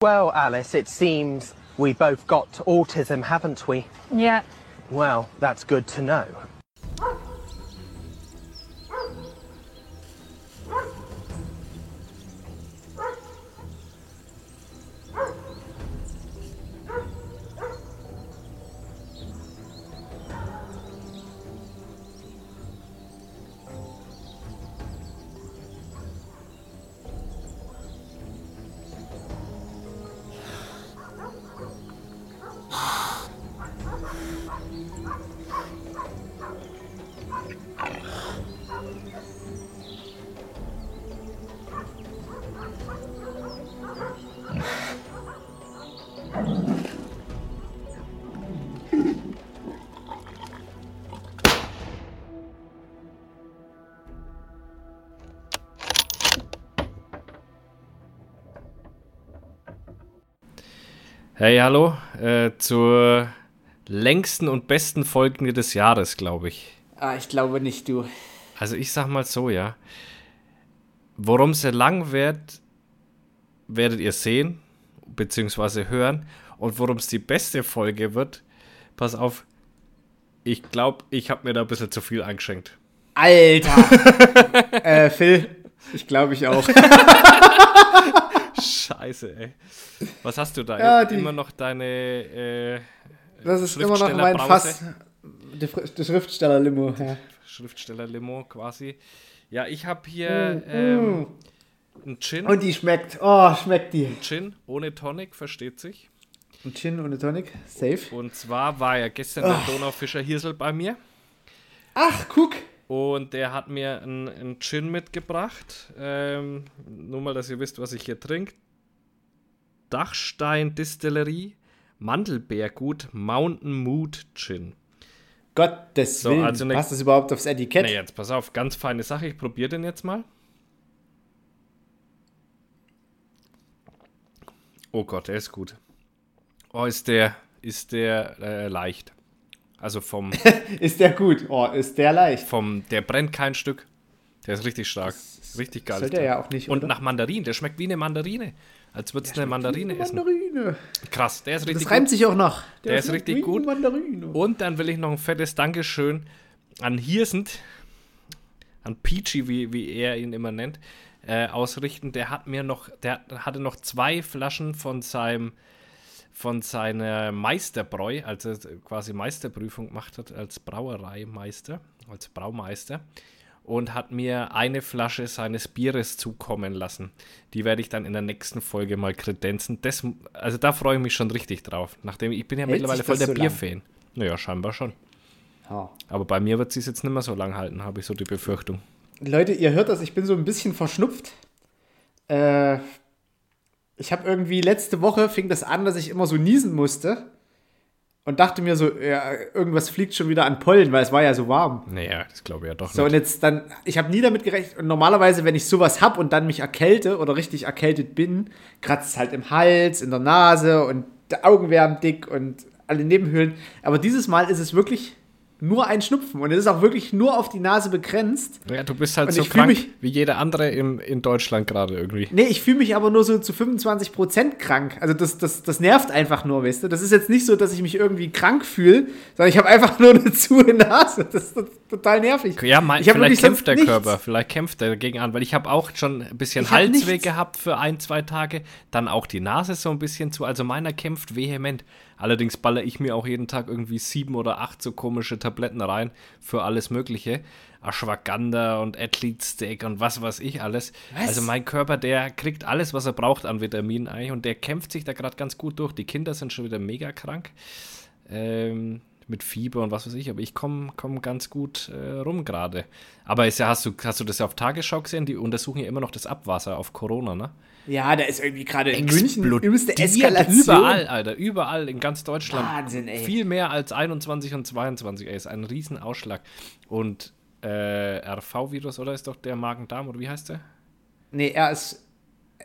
Well, Alice, it seems we both got autism, haven't we? Yeah. Well, that's good to know. Hey, hallo, äh, zur längsten und besten Folge des Jahres, glaube ich. Ah, ich glaube nicht, du. Also ich sag mal so, ja. Worum es lang wird, werdet ihr sehen, beziehungsweise hören. Und worum es die beste Folge wird, pass auf, ich glaube, ich habe mir da ein bisschen zu viel eingeschenkt. Alter! äh, Phil, ich glaube ich auch. Scheiße, ey. Was hast du da? Ja, die- immer noch deine äh, Das ist immer noch mein? Fass. Die, die Schriftsteller-Limo. Ja. Schriftsteller-Limo quasi. Ja, ich habe hier ähm, einen Gin. Und die schmeckt. Oh, schmeckt die. Gin ohne Tonic, versteht sich. Ein Gin ohne Tonic. Safe. Und zwar war ja gestern der Donaufischer Hirsel bei mir. Ach, guck. Und der hat mir einen, Gin mitgebracht. Ähm, nur mal, dass ihr wisst, was ich hier trinke. Dachstein Distillerie, Mandelbeergut, Mountain Mood Gin. Gottes So, Willen. also ne- Passt das überhaupt aufs Etikett? Nee, jetzt pass auf, ganz feine Sache. Ich probiere den jetzt mal. Oh Gott, der ist gut. Oh, ist der, ist der äh, leicht. Also vom, Ist der gut? Oh, ist der leicht. vom, der brennt kein Stück. Der ist richtig stark. Richtig geil. Sollte er ja auch nicht, Und oder? nach Mandarin, der schmeckt wie eine Mandarine. Als würdest du eine Mandarine essen. Mandarine. Krass, der ist richtig Das reimt gut. sich auch noch. Der ist schmeckt richtig gut. Mandarine. Und dann will ich noch ein fettes Dankeschön an Hirsend, an Peachy, wie, wie er ihn immer nennt, äh, ausrichten. Der hat mir noch, der hatte noch zwei Flaschen von seinem von seiner Meisterbräu, als er quasi Meisterprüfung gemacht hat als Brauereimeister, als Braumeister und hat mir eine Flasche seines Bieres zukommen lassen. Die werde ich dann in der nächsten Folge mal kredenzen. Das, also da freue ich mich schon richtig drauf. Nachdem ich bin ja Hält mittlerweile voll der so? Bierfan. Naja, scheinbar schon. Ja. Aber bei mir wird es jetzt nicht mehr so lang halten, habe ich so die Befürchtung. Leute, ihr hört das, ich bin so ein bisschen verschnupft. Äh, ich habe irgendwie letzte Woche fing das an, dass ich immer so niesen musste und dachte mir so, ja, irgendwas fliegt schon wieder an Pollen, weil es war ja so warm. Naja, das glaube ich ja doch So, und nicht. jetzt dann, ich habe nie damit gerechnet. Und normalerweise, wenn ich sowas hab und dann mich erkälte oder richtig erkältet bin, kratzt es halt im Hals, in der Nase und die Augen werden dick und alle Nebenhöhlen. Aber dieses Mal ist es wirklich nur ein Schnupfen und es ist auch wirklich nur auf die Nase begrenzt. Ja, du bist halt und so krank mich- wie jeder andere in, in Deutschland gerade irgendwie. Nee, ich fühle mich aber nur so zu 25% krank. Also das, das, das nervt einfach nur, weißt du? Das ist jetzt nicht so, dass ich mich irgendwie krank fühle, sondern ich habe einfach nur eine zu Nase. Das ist total nervig. Ja, mein, ich vielleicht kämpft der nichts. Körper, vielleicht kämpft er dagegen an, weil ich habe auch schon ein bisschen Halsweh gehabt für ein, zwei Tage, dann auch die Nase so ein bisschen zu, also meiner kämpft vehement. Allerdings baller ich mir auch jeden Tag irgendwie sieben oder acht so komische Tabletten rein für alles mögliche. Ashwagandha und Athlete Steak und was weiß ich alles. Was? Also mein Körper, der kriegt alles, was er braucht an Vitaminen eigentlich und der kämpft sich da gerade ganz gut durch. Die Kinder sind schon wieder mega krank. Ähm, mit Fieber und was weiß ich, aber ich komme komm ganz gut äh, rum gerade. Aber ist ja, hast du, hast du das ja auf Tagesschau gesehen? Die untersuchen ja immer noch das Abwasser auf Corona, ne? Ja, da ist irgendwie gerade in München übelste Eskalation. Überall, Alter, überall in ganz Deutschland. Wahnsinn, ey. Viel mehr als 21 und 22, ey, ist ein Riesenausschlag. Und äh, RV-Virus, oder ist doch der Magen-Darm, oder wie heißt der? Nee, RS,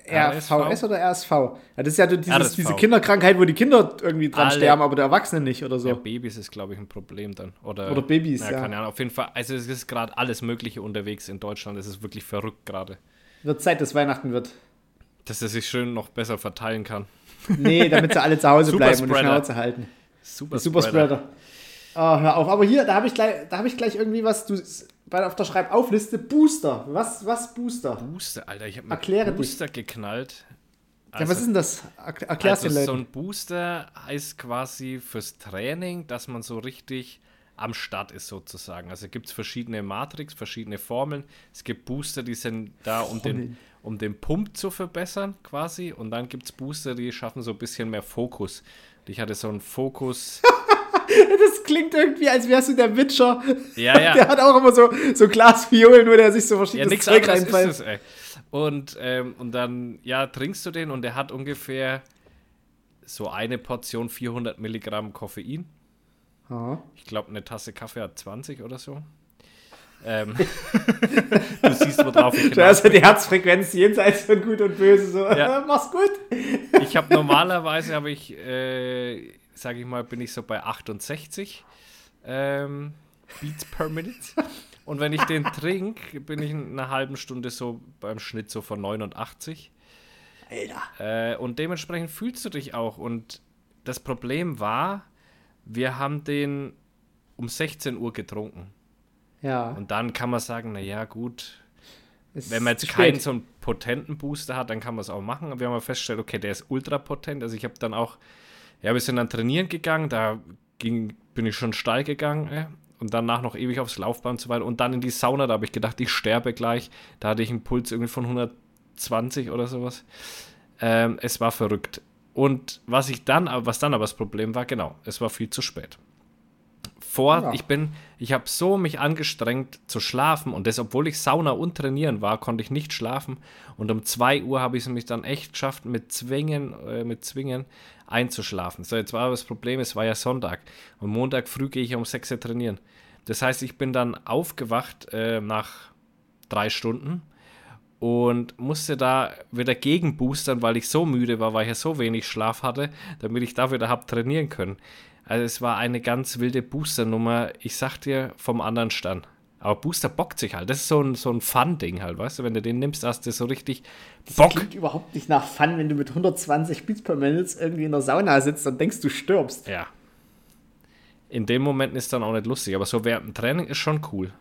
RSV? RVS oder RSV? Ja, das ist ja dieses, RSV. diese Kinderkrankheit, wo die Kinder irgendwie dran Alle. sterben, aber der Erwachsene nicht oder so. Ja, Babys ist, glaube ich, ein Problem dann. Oder, Oder Babys, ja. Keine Ahnung, auf jeden Fall. Also, es ist gerade alles Mögliche unterwegs in Deutschland. Es ist wirklich verrückt gerade. Wird Zeit, dass Weihnachten wird. Dass er sich schön noch besser verteilen kann. Nee, damit sie alle zu Hause bleiben und die. Schnauze halten. Super, Superspreader. Oh, hör auf. Aber hier, da habe ich, gleich- da hab ich gleich irgendwie was. Du, bei, auf der Schreibaufliste Booster. Was, was Booster? Booster, Alter, ich habe Erkläre mir dich. Booster geknallt. ja, was ist denn das? Erk- Erklärst also du so ein Booster heißt quasi fürs Training, dass man so richtig am Start ist sozusagen. Also gibt es verschiedene Matrix, verschiedene Formeln. Es gibt Booster, die sind da, um den, um den Pump zu verbessern quasi. Und dann gibt es Booster, die schaffen so ein bisschen mehr Fokus. Ich hatte so einen Fokus. Das klingt irgendwie, als wärst du der Witcher. Ja, ja. Der hat auch immer so, so Glasviolen, wo der sich so Ja, verschiedenes nichts Zeug anderes ist reinfällt. es, ey. Und, ähm, und dann, ja, trinkst du den und der hat ungefähr so eine Portion 400 Milligramm Koffein. Ja. Ich glaube, eine Tasse Kaffee hat 20 oder so. Ähm, du siehst, worauf ich hinaus ja die Herzfrequenz jenseits von Gut und Böse. So, Ja. mach's gut. Ich habe normalerweise, habe ich, äh, sage ich mal, bin ich so bei 68 ähm, Beats per Minute. Und wenn ich den trinke, bin ich in einer halben Stunde so beim Schnitt so von 89. Alter. Äh, und dementsprechend fühlst du dich auch. Und das Problem war, wir haben den um 16 Uhr getrunken. Ja. Und dann kann man sagen, naja, gut, es wenn man ist jetzt keinen so einen potenten Booster hat, dann kann man es auch machen. Aber wir haben ja festgestellt, okay, der ist ultra potent. Also ich habe dann auch, ja, wir sind dann trainieren gegangen, da ging, bin ich schon steil gegangen. Äh, und danach noch ewig aufs Laufband und so weiter. Und dann in die Sauna, da habe ich gedacht, ich sterbe gleich. Da hatte ich einen Puls irgendwie von 120 oder sowas. Ähm, es war verrückt. Und was ich dann, was dann aber das Problem war, genau, es war viel zu spät. Vor, Ja. ich bin, ich habe so mich angestrengt zu schlafen und das, obwohl ich Sauna und trainieren war, konnte ich nicht schlafen. Und um 2 Uhr habe ich es mich dann echt geschafft, mit Zwingen, äh, mit Zwingen einzuschlafen. So, jetzt war aber das Problem, es war ja Sonntag. Und Montag früh gehe ich um 6 Uhr trainieren. Das heißt, ich bin dann aufgewacht äh, nach drei Stunden und musste da wieder gegenboostern, weil ich so müde war, weil ich ja so wenig Schlaf hatte, damit ich da wieder hab trainieren können. Also es war eine ganz wilde Booster-Nummer, ich sag dir, vom anderen Stand. Aber Booster bockt sich halt. Das ist so ein, so ein Fun-Ding halt, weißt du? Wenn du den nimmst, hast du so richtig Bock. Klingt überhaupt nicht nach Fun, wenn du mit 120 Beats per Minute irgendwie in der Sauna sitzt und denkst, du stirbst. Ja. In dem Moment ist dann auch nicht lustig, aber so während dem Training ist schon cool.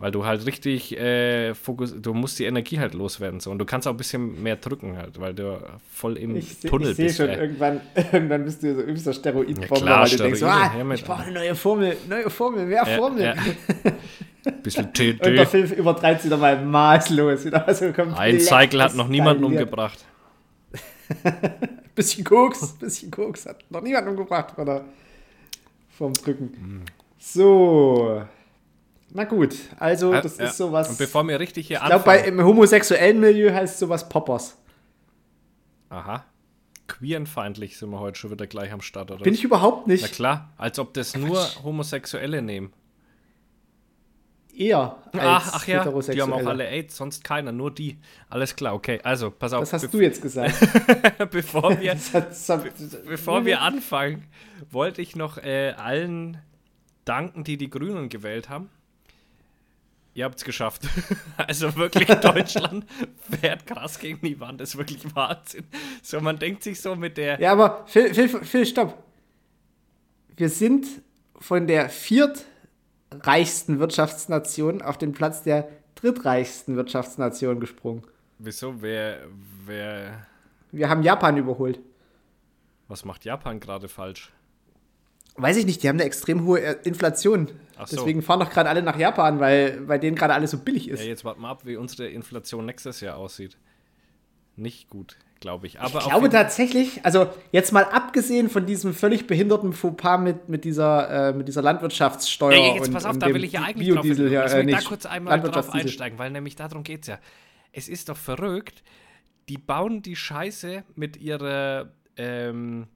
Weil du halt richtig äh, Fokus, du musst die Energie halt loswerden so und du kannst auch ein bisschen mehr drücken halt, weil du voll im Ich, se- Tunnel ich sehe bist. schon, ey. irgendwann, irgendwann bist du so übster Steroidbomber, klar, weil du denkst, Steroide, ah, ich brauche eine neue Formel, neue Formel, mehr Ja, Formel. ja. Bisschen Und der. Film übertreibt sie wieder mal maßlos. Wieder so Ein Cycle hat noch niemanden umgebracht. Bisschen Koks, bisschen Koks hat noch niemand umgebracht, oder? Vom Drücken. Hm. So. Na gut, also das Ja. ist sowas. Und bevor wir richtig hier ich glaube, bei anfangen. im homosexuellen Milieu heißt sowas Poppers. Aha. Queerenfeindlich sind wir heute schon wieder gleich am Start, oder? Bin ich überhaupt Na nicht. klar, als ob das nur Homosexuelle nehmen. Eher als Ach, ach ja, die haben auch alle AIDS, sonst keiner, nur die. Alles klar, okay. Also, pass auf. Das hast du jetzt gesagt. bevor wir, bevor wir anfangen, wollte ich noch äh, allen danken, die die Grünen gewählt haben. Ihr habt es geschafft. Also wirklich, Deutschland fährt krass gegen die Wand. Das ist wirklich Wahnsinn. So, man denkt sich so mit der. Ja, aber Phil, Phil, Phil, stopp. Wir sind von der viertreichsten Wirtschaftsnation auf den Platz der drittreichsten Wirtschaftsnation gesprungen. Wieso? Wer, wer. Wir haben Japan überholt. Was macht Japan gerade falsch? Weiß ich nicht, die haben eine extrem hohe äh, Inflation. So. Deswegen fahren doch gerade alle nach Japan, weil bei denen gerade alles so billig ist. Ja, jetzt warten wir ab, wie unsere Inflation nächstes Jahr aussieht. Nicht gut, glaube ich. Aber ich glaube tatsächlich, also jetzt mal abgesehen von diesem völlig behinderten Fauxpas mit, mit, dieser, äh, mit dieser Landwirtschaftssteuer Ja, ja, jetzt und, pass auf, und da will ich ja eigentlich Biodiesel, drauf, ja, Lass äh, mich da nicht, kurz einmal drauf einsteigen, weil nämlich darum geht es ja. Es ist doch verrückt, die bauen die Scheiße mit ihrer ähm,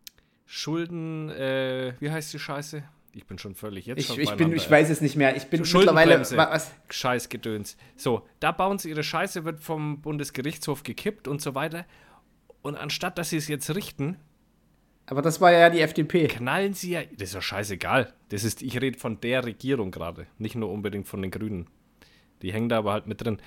Schulden, äh, wie heißt die Scheiße? Ich bin schon völlig jetzt Ich, schon ich, bin, ich weiß es nicht mehr. Ich bin mittlerweile. Was, Scheißgedöns. So, da bauen sie ihre Scheiße, wird vom Bundesgerichtshof gekippt und so weiter. Und anstatt, dass sie es jetzt richten, aber das war ja die FDP. knallen sie ja. Das ist doch scheißegal. Das ist, ich rede von der Regierung gerade, nicht nur unbedingt von den Grünen. Die hängen da aber halt mit drin.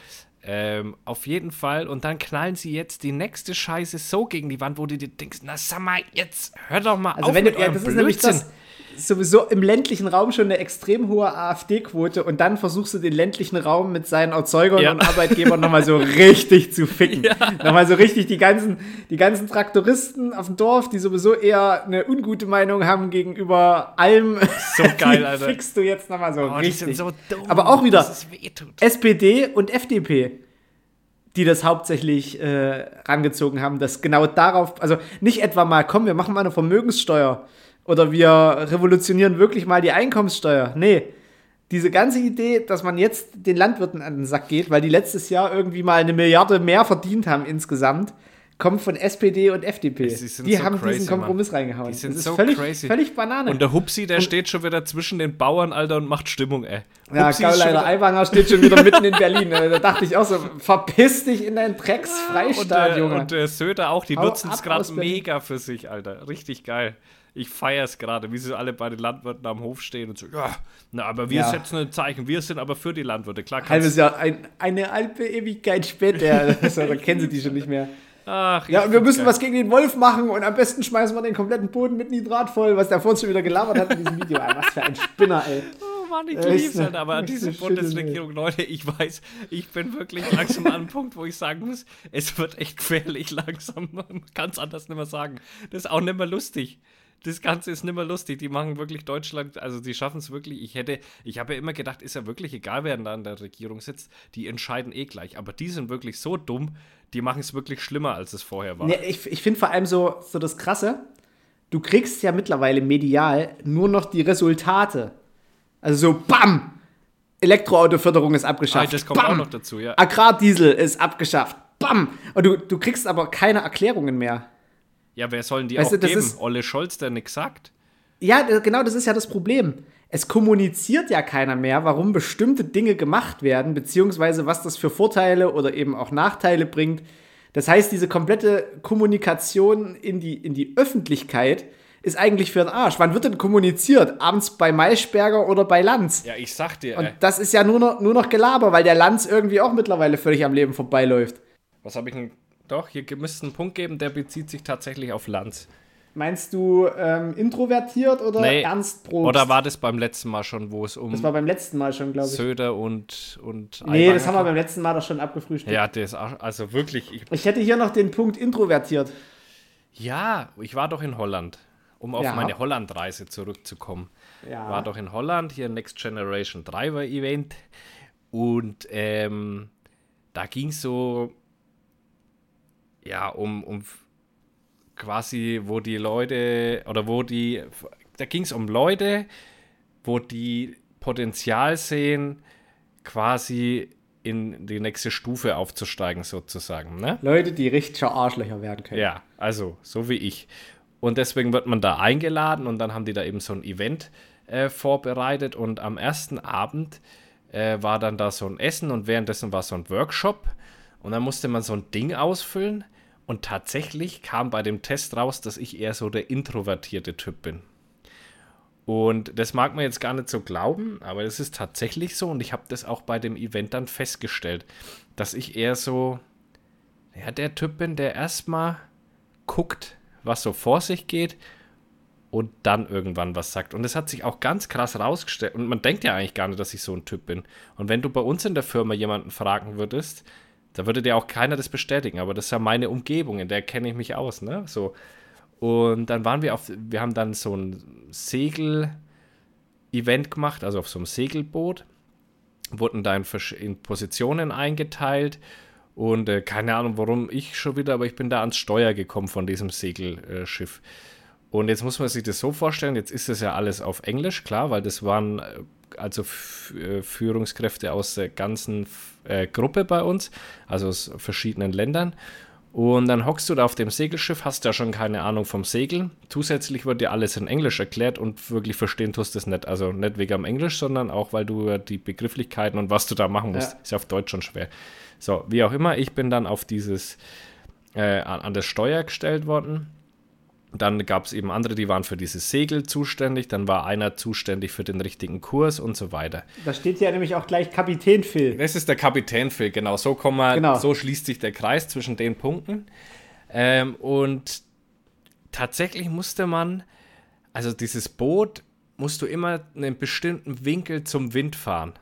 Ähm, auf jeden Fall. Und dann knallen sie jetzt die nächste Scheiße so gegen die Wand, wo du dir denkst, na sag mal, jetzt hör doch mal Also auf wenn mit du, ja, eurem das ist nämlich Blödsinn. das sowieso im ländlichen Raum schon eine extrem hohe AfD-Quote und dann versuchst du den ländlichen Raum mit seinen Erzeugern Ja. und Arbeitgebern nochmal so richtig zu ficken. Nochmal so richtig die ganzen, die ganzen Traktoristen auf dem Dorf, die sowieso eher eine ungute Meinung haben gegenüber allem. So geil, Alter. Fickst du jetzt nochmal so Oh, die richtig. sind so dumm, Aber auch wieder. SPD und FDP, die das hauptsächlich äh, rangezogen haben, dass genau darauf, also nicht etwa mal, komm, wir machen mal eine Vermögenssteuer oder wir revolutionieren wirklich mal die Einkommenssteuer. Nee, diese ganze Idee, dass man jetzt den Landwirten an den Sack geht, weil die letztes Jahr irgendwie mal eine Milliarde mehr verdient haben insgesamt, kommt von SPD und FDP. Die so haben crazy, diesen Kompromiss Mann. reingehauen. Die sind das ist so völlig, crazy. völlig Banane. Und der Hupsi, der steht schon wieder zwischen den Bauern, Alter, und macht Stimmung, ey. Ja, Hupsi schon Gauleiter Aiwanger steht schon wieder mitten in Berlin. Da dachte ich auch so, verpiss dich in und Drecksfreistaat, Junge. und der Söder auch, die nutzen es gerade mega für sich, Alter. Richtig geil. Ich feiere es gerade, wie sie alle bei den Landwirten am Hof stehen und so, ja, na, aber wir Ja. setzen ein Zeichen, wir sind aber für die Landwirte. Klar, kannst Halbes Jahr, ein, eine halbe Ewigkeit später, also, da kennen sie die schon nicht mehr. Ach, Ja, und wir müssen geil. was gegen den Wolf machen und am besten schmeißen wir den kompletten Boden mit Nitrat voll, was der vorhin schon wieder gelabert hat in diesem Video. Was für ein Spinner, ey. Oh Mann, ich lieb's halt, aber Echt diese Bundesregierung, Leute, ich weiß, ich bin wirklich langsam an einem Punkt, wo ich sagen muss, es wird echt gefährlich langsam. Man kann es anders nicht mehr sagen. Das ist auch nicht mehr lustig. Das Ganze ist nicht mehr lustig. Die machen wirklich Deutschland, also die schaffen es wirklich. Ich hätte, ich habe ja immer gedacht, ist ja wirklich egal, wer da in der Regierung sitzt. Die entscheiden eh gleich. Aber die sind wirklich so dumm, die machen es wirklich schlimmer, als es vorher war. Nee, ich ich finde vor allem so, so das Krasse, du kriegst ja mittlerweile medial nur noch die Resultate. Also so, bam! Elektroautoförderung ist Ah, abgeschafft. das kommt bam! auch noch dazu, ja. Agrardiesel ist abgeschafft. Bam! Und du, du kriegst aber keine Erklärungen mehr. Ja, wer sollen die Weißt auch du, geben? ist- Olle Scholz, der nichts sagt. Ja, genau das ist ja das Problem. Es kommuniziert ja keiner mehr, warum bestimmte Dinge gemacht werden, beziehungsweise was das für Vorteile oder eben auch Nachteile bringt. Das heißt, diese komplette Kommunikation in die, in die Öffentlichkeit ist eigentlich für den Arsch. Wann wird denn kommuniziert? Abends bei Maischberger oder bei Lanz? Ja, ich sag dir, Und ey. das ist ja nur noch, nur noch Gelaber, weil der Lanz irgendwie auch mittlerweile völlig am Leben vorbeiläuft. Was habe ich denn? Doch, hier müsste einen Punkt geben, der bezieht sich tatsächlich auf Lanz. Meinst du ähm, introvertiert oder Nee, ernst Probst? Oder war das beim letzten Mal schon, wo es um Das war beim letzten Mal schon, glaube ich. Söder und, und Nee, das haben wir beim letzten Mal doch schon abgefrühstückt. Ja, das auch, also wirklich. Ich, Ich hätte hier noch den Punkt introvertiert. ja, ich war doch in Holland, um auf Ja. meine Holland-Reise zurückzukommen. Ja. War doch in Holland, hier Next Generation Driver Event. Und ähm, da ging es so, ja, um, um quasi, wo die Leute, oder wo die, da ging es um Leute, wo die Potenzial sehen, quasi in die nächste Stufe aufzusteigen, sozusagen. Ne? Leute, die richtiger Arschlöcher werden können. Ja, also so wie ich. Und deswegen wird man da eingeladen und dann haben die da eben so ein Event äh, vorbereitet und am ersten Abend äh, war dann da so ein Essen und währenddessen war so ein Workshop und dann musste man so ein Ding ausfüllen und tatsächlich kam bei dem Test raus, dass ich eher so der introvertierte Typ bin. Und das mag man jetzt gar nicht so glauben, aber es ist tatsächlich so und ich habe das auch bei dem Event dann festgestellt, dass ich eher so ja, der Typ bin, der erstmal guckt, was so vor sich geht und dann irgendwann was sagt. Und das hat sich auch ganz krass rausgestellt. Und man denkt ja eigentlich gar nicht, dass ich so ein Typ bin. Und wenn du bei uns in der Firma jemanden fragen würdest, da würde dir auch keiner das bestätigen. Aber das ist ja meine Umgebung, in der kenne ich mich aus, ne? So. Und dann waren wir auf, wir haben dann so ein Segel-Event gemacht, also auf so einem Segelboot. Wurden da in, in Positionen eingeteilt. Und äh, keine Ahnung, warum ich schon wieder, aber ich bin da ans Steuer gekommen von diesem Segelschiff. Und jetzt muss man sich das so vorstellen, jetzt ist das ja alles auf Englisch, klar, weil das waren äh, also äh, Führungskräfte aus der ganzen äh, Gruppe bei uns, also aus verschiedenen Ländern. Und dann hockst du da auf dem Segelschiff, hast ja schon keine Ahnung vom Segeln. Zusätzlich wird dir alles in Englisch erklärt und wirklich verstehen tust du es nicht. Also nicht wegen am Englisch, sondern auch, weil du die Begrifflichkeiten und was du da machen musst, Ja. ist ja auf Deutsch schon schwer. So, wie auch immer, ich bin dann auf dieses, äh, an das Steuer gestellt worden. Dann gab es eben andere, die waren für dieses Segel zuständig. Dann war einer zuständig für den richtigen Kurs und so weiter. Da steht ja nämlich auch gleich Kapitän Phil. Das ist der Kapitän Phil, genau. So, kommen wir, Genau. so schließt sich der Kreis zwischen den Punkten. Ähm, und tatsächlich musste man, also dieses Boot, musst du immer einen bestimmten Winkel zum Wind fahren,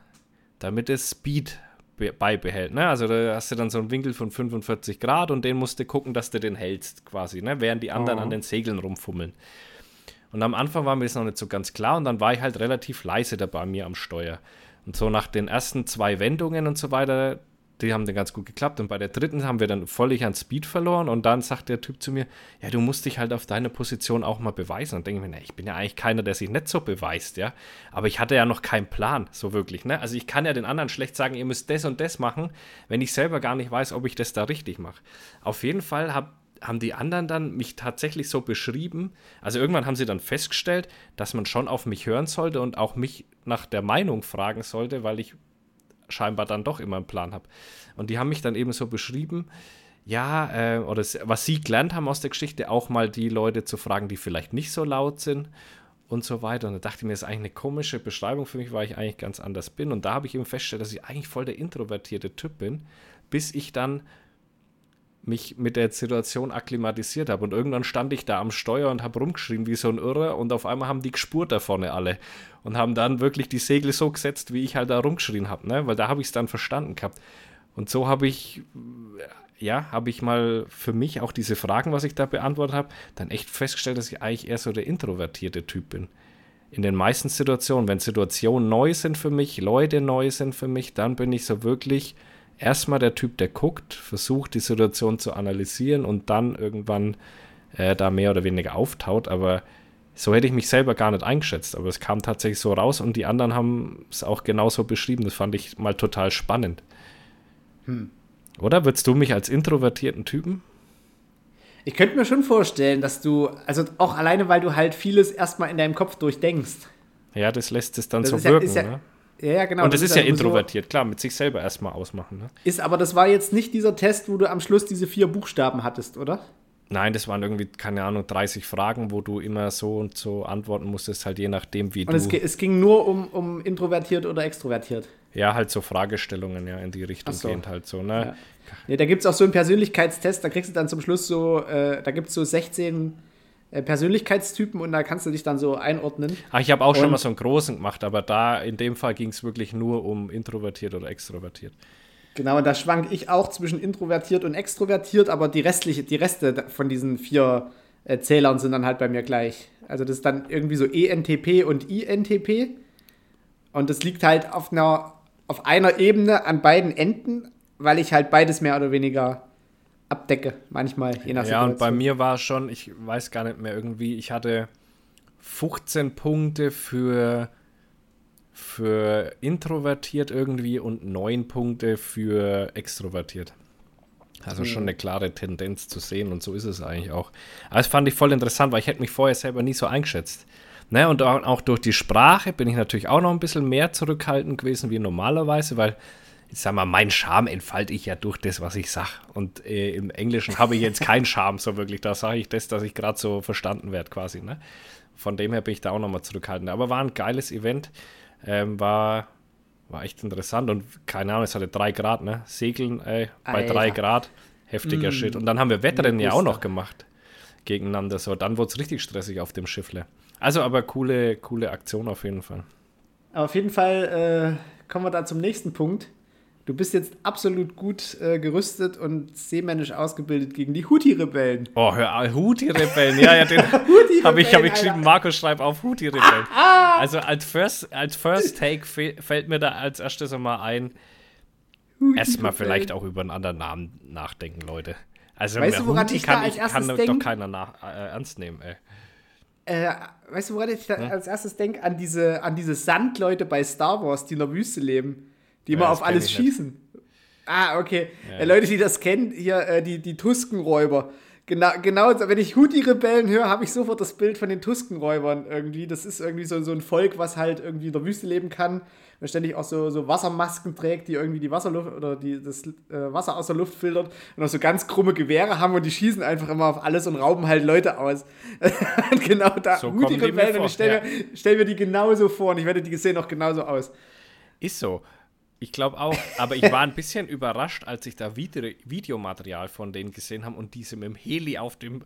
damit es Speed beibehält. Ne? Also da hast du dann so einen Winkel von 45 Grad und den musst du gucken, dass du den hältst quasi, ne? während die anderen Oh. an den Segeln rumfummeln. Und am Anfang war mir das noch nicht so ganz klar und dann war ich halt relativ leise da bei mir am Steuer. Und so nach den ersten zwei Wendungen und so weiter, die haben dann ganz gut geklappt. Und bei der dritten haben wir dann völlig an Speed verloren. Und dann sagt der Typ zu mir, ja, du musst dich halt auf deine Position auch mal beweisen. Und denke ich mir, na, ich bin ja eigentlich keiner, der sich nicht so beweist, ja. Aber ich hatte ja noch keinen Plan, so wirklich, ne? Also ich kann ja den anderen schlecht sagen, ihr müsst das und das machen, wenn ich selber gar nicht weiß, ob ich das da richtig mache. Auf jeden Fall hab, haben die anderen dann mich tatsächlich so beschrieben. Also irgendwann haben sie dann festgestellt, dass man schon auf mich hören sollte und auch mich nach der Meinung fragen sollte, weil ich scheinbar dann doch immer einen Plan habe. Und die haben mich dann eben so beschrieben, ja, äh, oder was sie gelernt haben aus der Geschichte, auch mal die Leute zu fragen, die vielleicht nicht so laut sind und so weiter. Und da dachte ich mir, das ist eigentlich eine komische Beschreibung für mich, weil ich eigentlich ganz anders bin. Und da habe ich eben festgestellt, dass ich eigentlich voll der introvertierte Typ bin, bis ich dann mich mit der Situation akklimatisiert habe. Und irgendwann stand ich da am Steuer und habe rumgeschrien wie so ein Irrer und auf einmal haben die gespurt da vorne alle und haben dann wirklich die Segel so gesetzt, wie ich halt da rumgeschrien habe, ne? weil da habe ich es dann verstanden gehabt. Und so habe ich, ja, habe ich mal für mich auch diese Fragen, was ich da beantwortet habe, dann echt festgestellt, dass ich eigentlich eher so der introvertierte Typ bin. In den meisten Situationen, wenn Situationen neu sind für mich, Leute neu sind für mich, dann bin ich so wirklich erstmal der Typ, der guckt, versucht die Situation zu analysieren und dann irgendwann äh, da mehr oder weniger auftaut. Aber so hätte ich mich selber gar nicht eingeschätzt. Aber es kam tatsächlich so raus und die anderen haben es auch genauso beschrieben. Das fand ich mal total spannend. Oder würdest du mich als introvertierten Typen? Ich könnte mir schon vorstellen, dass du, also auch alleine, weil du halt vieles erstmal in deinem Kopf durchdenkst. Ja, das lässt es dann Das so ja- wirken. ist ja- ne? Ja, ja, genau. und das ist ja nur so- introvertiert, klar, mit sich selber erstmal ausmachen. Ne? Ist, aber das war jetzt nicht dieser Test, wo du am Schluss diese vier Buchstaben hattest, oder? Nein, das waren irgendwie, keine Ahnung, 30 Fragen, wo du immer so und so antworten musstest, halt je nachdem, wie Und du. es, ge- es ging nur um, um introvertiert oder extrovertiert. Ja, halt so Fragestellungen, ja, in die Richtung so. gehend halt so, ne? Ja. Nee, da gibt es auch so einen Persönlichkeitstest, da kriegst du dann zum Schluss so, äh, da gibt es so 16 äh, Persönlichkeitstypen und da kannst du dich dann so einordnen. Ah, ich habe auch schon Und- mal so einen großen gemacht, aber da, in dem Fall ging es wirklich nur um introvertiert oder extrovertiert. Genau, und da schwank ich auch zwischen introvertiert und extrovertiert, aber die restliche, die Reste von diesen vier äh, Zählern sind dann halt bei mir gleich. Also das ist dann irgendwie so ENTP und INTP. Und das liegt halt auf einer, auf einer Ebene an beiden Enden, weil ich halt beides mehr oder weniger abdecke, manchmal, je nach Ja, und bei mir war es schon, ich weiß gar nicht mehr irgendwie, ich hatte 15 Punkte für, für introvertiert irgendwie und 9 Punkte für extrovertiert. Also schon eine klare Tendenz zu sehen und so ist es eigentlich auch. Aber das fand ich voll interessant, weil ich hätte mich vorher selber nie so eingeschätzt. Ne, und auch, auch durch die Sprache bin ich natürlich auch noch ein bisschen mehr zurückhaltend gewesen wie normalerweise, weil ich sag mal, mein Charme entfalte ich ja durch das, was ich sag. Und äh, im Englischen habe ich jetzt keinen Charme so wirklich. Da sage ich das, dass ich gerade so verstanden werde quasi. Ne? Von dem her bin ich da auch nochmal zurückhaltend. Aber war ein geiles Event. Ähm, war, war echt interessant. Und keine Ahnung, es hatte drei Grad, ne? Segeln ey, bei Alter. drei Grad. Heftiger Mm. Shit. Und dann haben wir Wettrennen ja auch noch gemacht gegeneinander. So, dann wurde es richtig stressig auf dem Schiffle. Also aber coole, coole Aktion auf jeden Fall. Auf jeden Fall äh, kommen wir da zum nächsten Punkt. Du bist jetzt absolut gut äh, gerüstet und seemännisch ausgebildet gegen die Houthi-Rebellen. Oh, hör Houthi-Rebellen. Ja, ja, den habe ich, hab ich geschrieben. Markus schreibt auf Houthi-Rebellen. Also als First, als First Take fällt mir da als erstes einmal ein, erstmal vielleicht auch über einen anderen Namen nachdenken, Leute. Also Weißt du, woran Houthi ich da kann, als ich, kann erstes doch denk? keiner nach, äh, ernst nehmen, ey. Äh, weißt du, woran ich da als erstes denke? An diese, an diese Sandleute bei Star Wars, die in der Wüste leben, die immer das auf alles ich nicht. schießen. Ah, okay. Ja. Leute, die das kennen, hier äh, die, die Tuskenräuber. Genau, genau, wenn ich Houthi-Rebellen höre, habe ich sofort das Bild von den Tuskenräubern irgendwie. Das ist irgendwie so, so ein Volk, was halt irgendwie in der Wüste leben kann und ständig auch so, so Wassermasken trägt, die irgendwie die Wasserluft oder die, das äh, Wasser aus der Luft filtert und auch so ganz krumme Gewehre haben und die schießen einfach immer auf alles und rauben halt Leute aus. und genau da, So Houthi-Rebellen, und ich stelle ja. mir, stell mir die genauso vor und ich wette, die sehen auch genauso aus. Ist so. Ich glaube auch. Aber ich war ein bisschen überrascht, als ich da Vide Videomaterial von denen gesehen habe und diese mit dem Heli auf dem,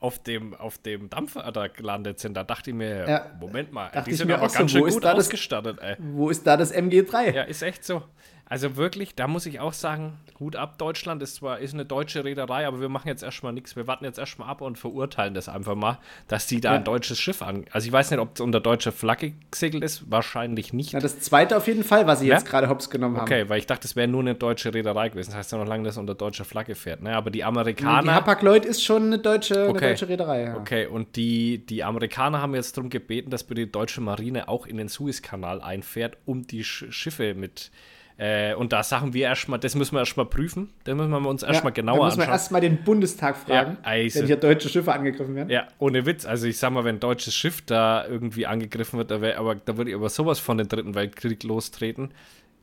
auf dem, auf dem Dampfer da gelandet sind. Da dachte ich mir, Ja. Moment mal, die sind aber so, ganz wo schön gut da das- ausgestattet, ey. Wo ist da das MG3? Ja, ist echt so. Also wirklich, da muss ich auch sagen, Hut ab, Deutschland ist zwar ist eine deutsche Reederei, aber wir machen jetzt erstmal nichts. Wir warten jetzt erstmal ab und verurteilen das einfach mal, dass die da Ja. ein deutsches Schiff an. Also ich weiß nicht, ob es unter deutscher Flagge gesegelt ist, wahrscheinlich nicht. Na, das zweite auf jeden Fall, was sie Ja? jetzt gerade hops genommen haben. Okay, weil ich dachte, es wäre nur eine deutsche Reederei gewesen. Das heißt ja noch lange, dass es unter deutscher Flagge fährt. Ne? Aber die Die Amerikaner. Hapag-Lloyd ist schon eine deutsche, eine Okay. deutsche Reederei. Ja. Okay, und die, die Amerikaner haben jetzt darum gebeten, dass bitte die deutsche Marine auch in den Suezkanal einfährt, um die Sch Schiffe mit. Äh, und da sagen wir erstmal, das müssen wir erstmal prüfen. Da müssen wir uns erstmal da genauer müssen wir anschauen. erstmal den Bundestag fragen, Ja, also- wenn hier deutsche Schiffe angegriffen werden. Ja, ohne Witz. Also ich sag mal, wenn ein deutsches Schiff da irgendwie angegriffen wird, da, wär, aber, da würde ich aber sowas von den Dritten Weltkrieg lostreten.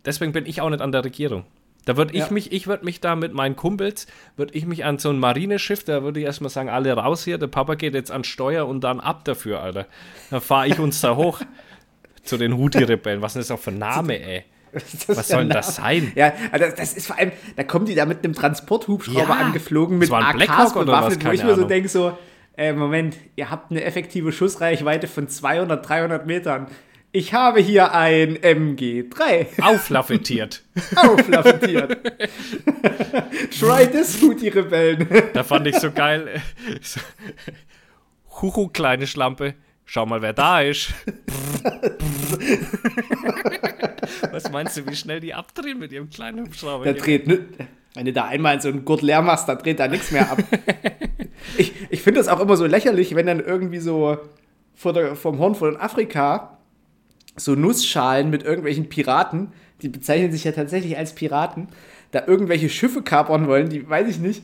Deswegen bin ich auch nicht an der Regierung. Da würde ich Ja. mich, ich würde mich da mit meinen Kumpels, würde ich mich an so ein Marineschiff, da würde ich erstmal sagen, alle raus hier, der Papa geht jetzt an Steuer und dann ab dafür, Alter. Dann fahre ich uns da hoch zu den Houthi-Rebellen. Was ist das auch für ein Name, ey? Was soll denn das sein? Ja, also das, ist vor allem, da kommen die da mit einem Transporthubschrauber Ja. angeflogen, mit AKs bewaffnet, wo ich mir so denke, so, äh, Moment, ihr habt eine effektive Schussreichweite von 200, 300 Metern. Ich habe hier ein MG3 Auflaffetiert. auflafetiert. Try this, Houthi-Rebellen. Da fand ich so geil. Huhu, kleine Schlampe. Schau mal, wer da ist. Was meinst du, wie schnell die abdrehen mit ihrem kleinen Hubschrauber? Der dreht, ne, wenn du da einmal in so einen Gurt leer machst, dann dreht da nichts mehr ab. ich ich finde das auch immer so lächerlich, wenn dann irgendwie so vor der, vom Horn von Afrika so Nussschalen mit irgendwelchen Piraten, die bezeichnen sich ja tatsächlich als Piraten, da irgendwelche Schiffe kapern wollen, die, weiß ich nicht,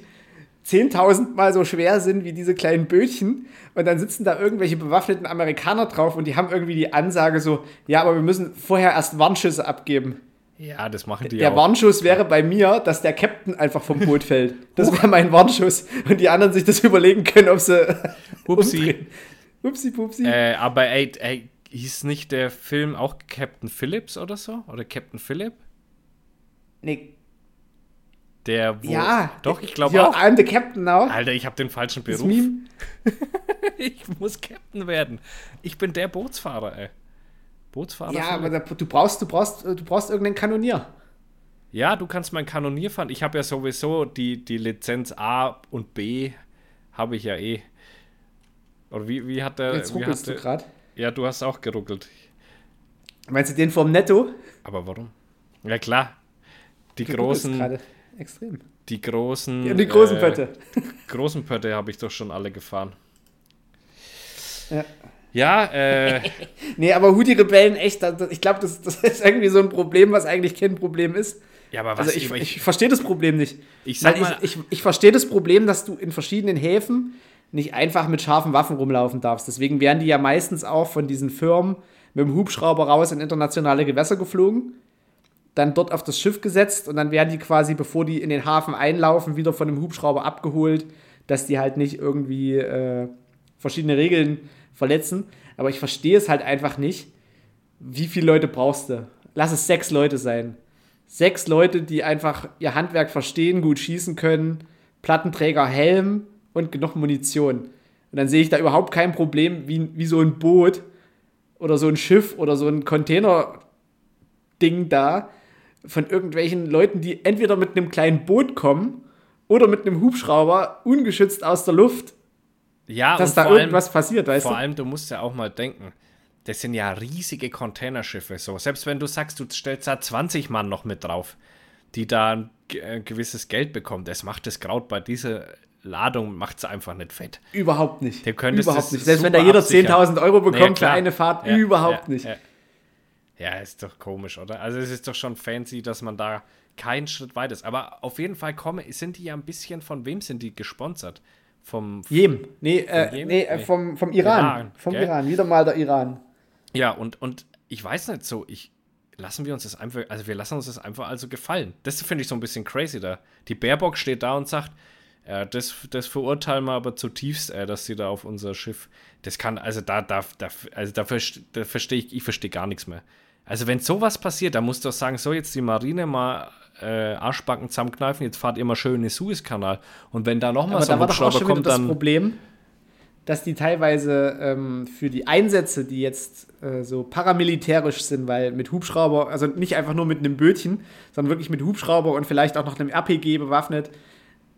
10.000 Mal so schwer sind wie diese kleinen Bötchen. Und dann sitzen da irgendwelche bewaffneten Amerikaner drauf und die haben irgendwie die Ansage so, ja, aber wir müssen vorher erst Warnschüsse abgeben. Ja, das machen die Der auch. Warnschuss wäre bei mir, dass der Captain einfach vom Boot fällt. Das wäre mein Warnschuss. Und die anderen sich das überlegen können, ob sie. Upsi. Upsi, pupsi. Äh, aber ey, ey, hieß nicht der Film auch Captain Phillips oder so? Oder Captain Phillip? nee, Der, wo. ja. Doch, ich glaube ja, auch. I'm the Captain now. Alter, ich habe den falschen Beruf. Ich muss Captain werden. Ich bin der Bootsfahrer, ey. Bootsfahrer. Ja, aber da, du brauchst, du brauchst, du brauchst irgendeinen Kanonier. Ja, du kannst mein Kanonier fahren. Ich habe ja sowieso die, die Lizenz A und B habe ich ja eh. Oder wie, wie hat der. Jetzt ruckelst du gerade. Ja, du hast auch geruckelt. Meinst du den vom Netto? Aber warum? Ja klar. Die Du großen, Extrem. die großen. Ja, die großen äh, Pötte. Großen Pötte habe ich doch schon alle gefahren. Ja. Ja, äh, Nee, aber Houthi-Rebellen, echt, das, ich glaube, das, das ist irgendwie so ein Problem, was eigentlich kein Problem ist. ja, aber was Also ich, ich, ich verstehe das Problem nicht. Ich sag Weil mal- ich, ich, ich verstehe das Problem, dass du in verschiedenen Häfen nicht einfach mit scharfen Waffen rumlaufen darfst. Deswegen werden die ja meistens auch von diesen Firmen mit dem Hubschrauber raus in internationale Gewässer geflogen, dann dort auf das Schiff gesetzt und dann werden die quasi, bevor die in den Hafen einlaufen, wieder von dem Hubschrauber abgeholt, dass die halt nicht irgendwie äh, verschiedene Regeln verletzen. Aber ich verstehe es halt einfach nicht, wie viele Leute brauchst du? Lass es sechs Leute sein. Sechs Leute, die einfach ihr Handwerk verstehen, gut schießen können, Plattenträger, Helm und genug Munition. Und dann sehe ich da überhaupt kein Problem, wie, wie so ein Boot oder so ein Schiff oder so ein Container-Ding da von irgendwelchen Leuten, die entweder mit einem kleinen Boot kommen oder mit einem Hubschrauber ungeschützt aus der Luft, ja, dass da vor allem- irgendwas passiert, weißt Vor du? allem, du musst ja auch mal denken, das sind ja riesige Containerschiffe. So. Selbst wenn du sagst, du stellst da 20 Mann noch mit drauf, die da ein äh, gewisses Geld bekommen, das macht das Kraut bei dieser Ladung macht es einfach nicht fett. Überhaupt nicht. Könntest überhaupt nicht. Selbst wenn da jeder absichern. 10.000 Euro bekommt für klar. eine Fahrt, Ja, überhaupt ja, nicht. Ja. ist doch komisch, oder? Also es ist doch schon fancy, dass man da keinen Schritt weit ist. Aber auf jeden Fall komme, sind die ja ein bisschen, von wem sind die gesponsert? vom Jem. Nee, äh, Jemen? nee, äh, Nee. vom, vom Iran. Iran, vom gell? Iran. Wieder mal der Iran. Ja, und, und ich weiß nicht so, ich lassen wir uns das einfach, also wir lassen uns das einfach also gefallen. Das finde ich so ein bisschen crazy da. Die Baerbock steht da und sagt, ja, das, das verurteilen wir aber zutiefst, äh, dass sie da auf unser Schiff, das kann, also da, da, da also da verstehe ich, ich verstehe gar nichts mehr. Also wenn sowas passiert, da musst du doch sagen, so jetzt die Marine mal äh, Arschbacken zusammenkneifen, jetzt fahrt ihr mal schön in den Suezkanal. Und wenn da nochmal so da ein doch Hubschrauber wieder kommt, das dann... Problem, dass die teilweise ähm, für die Einsätze, die jetzt äh, so paramilitärisch sind, weil mit Hubschrauber, also nicht einfach nur mit einem Bötchen, sondern wirklich mit Hubschrauber und vielleicht auch noch einem RPG bewaffnet,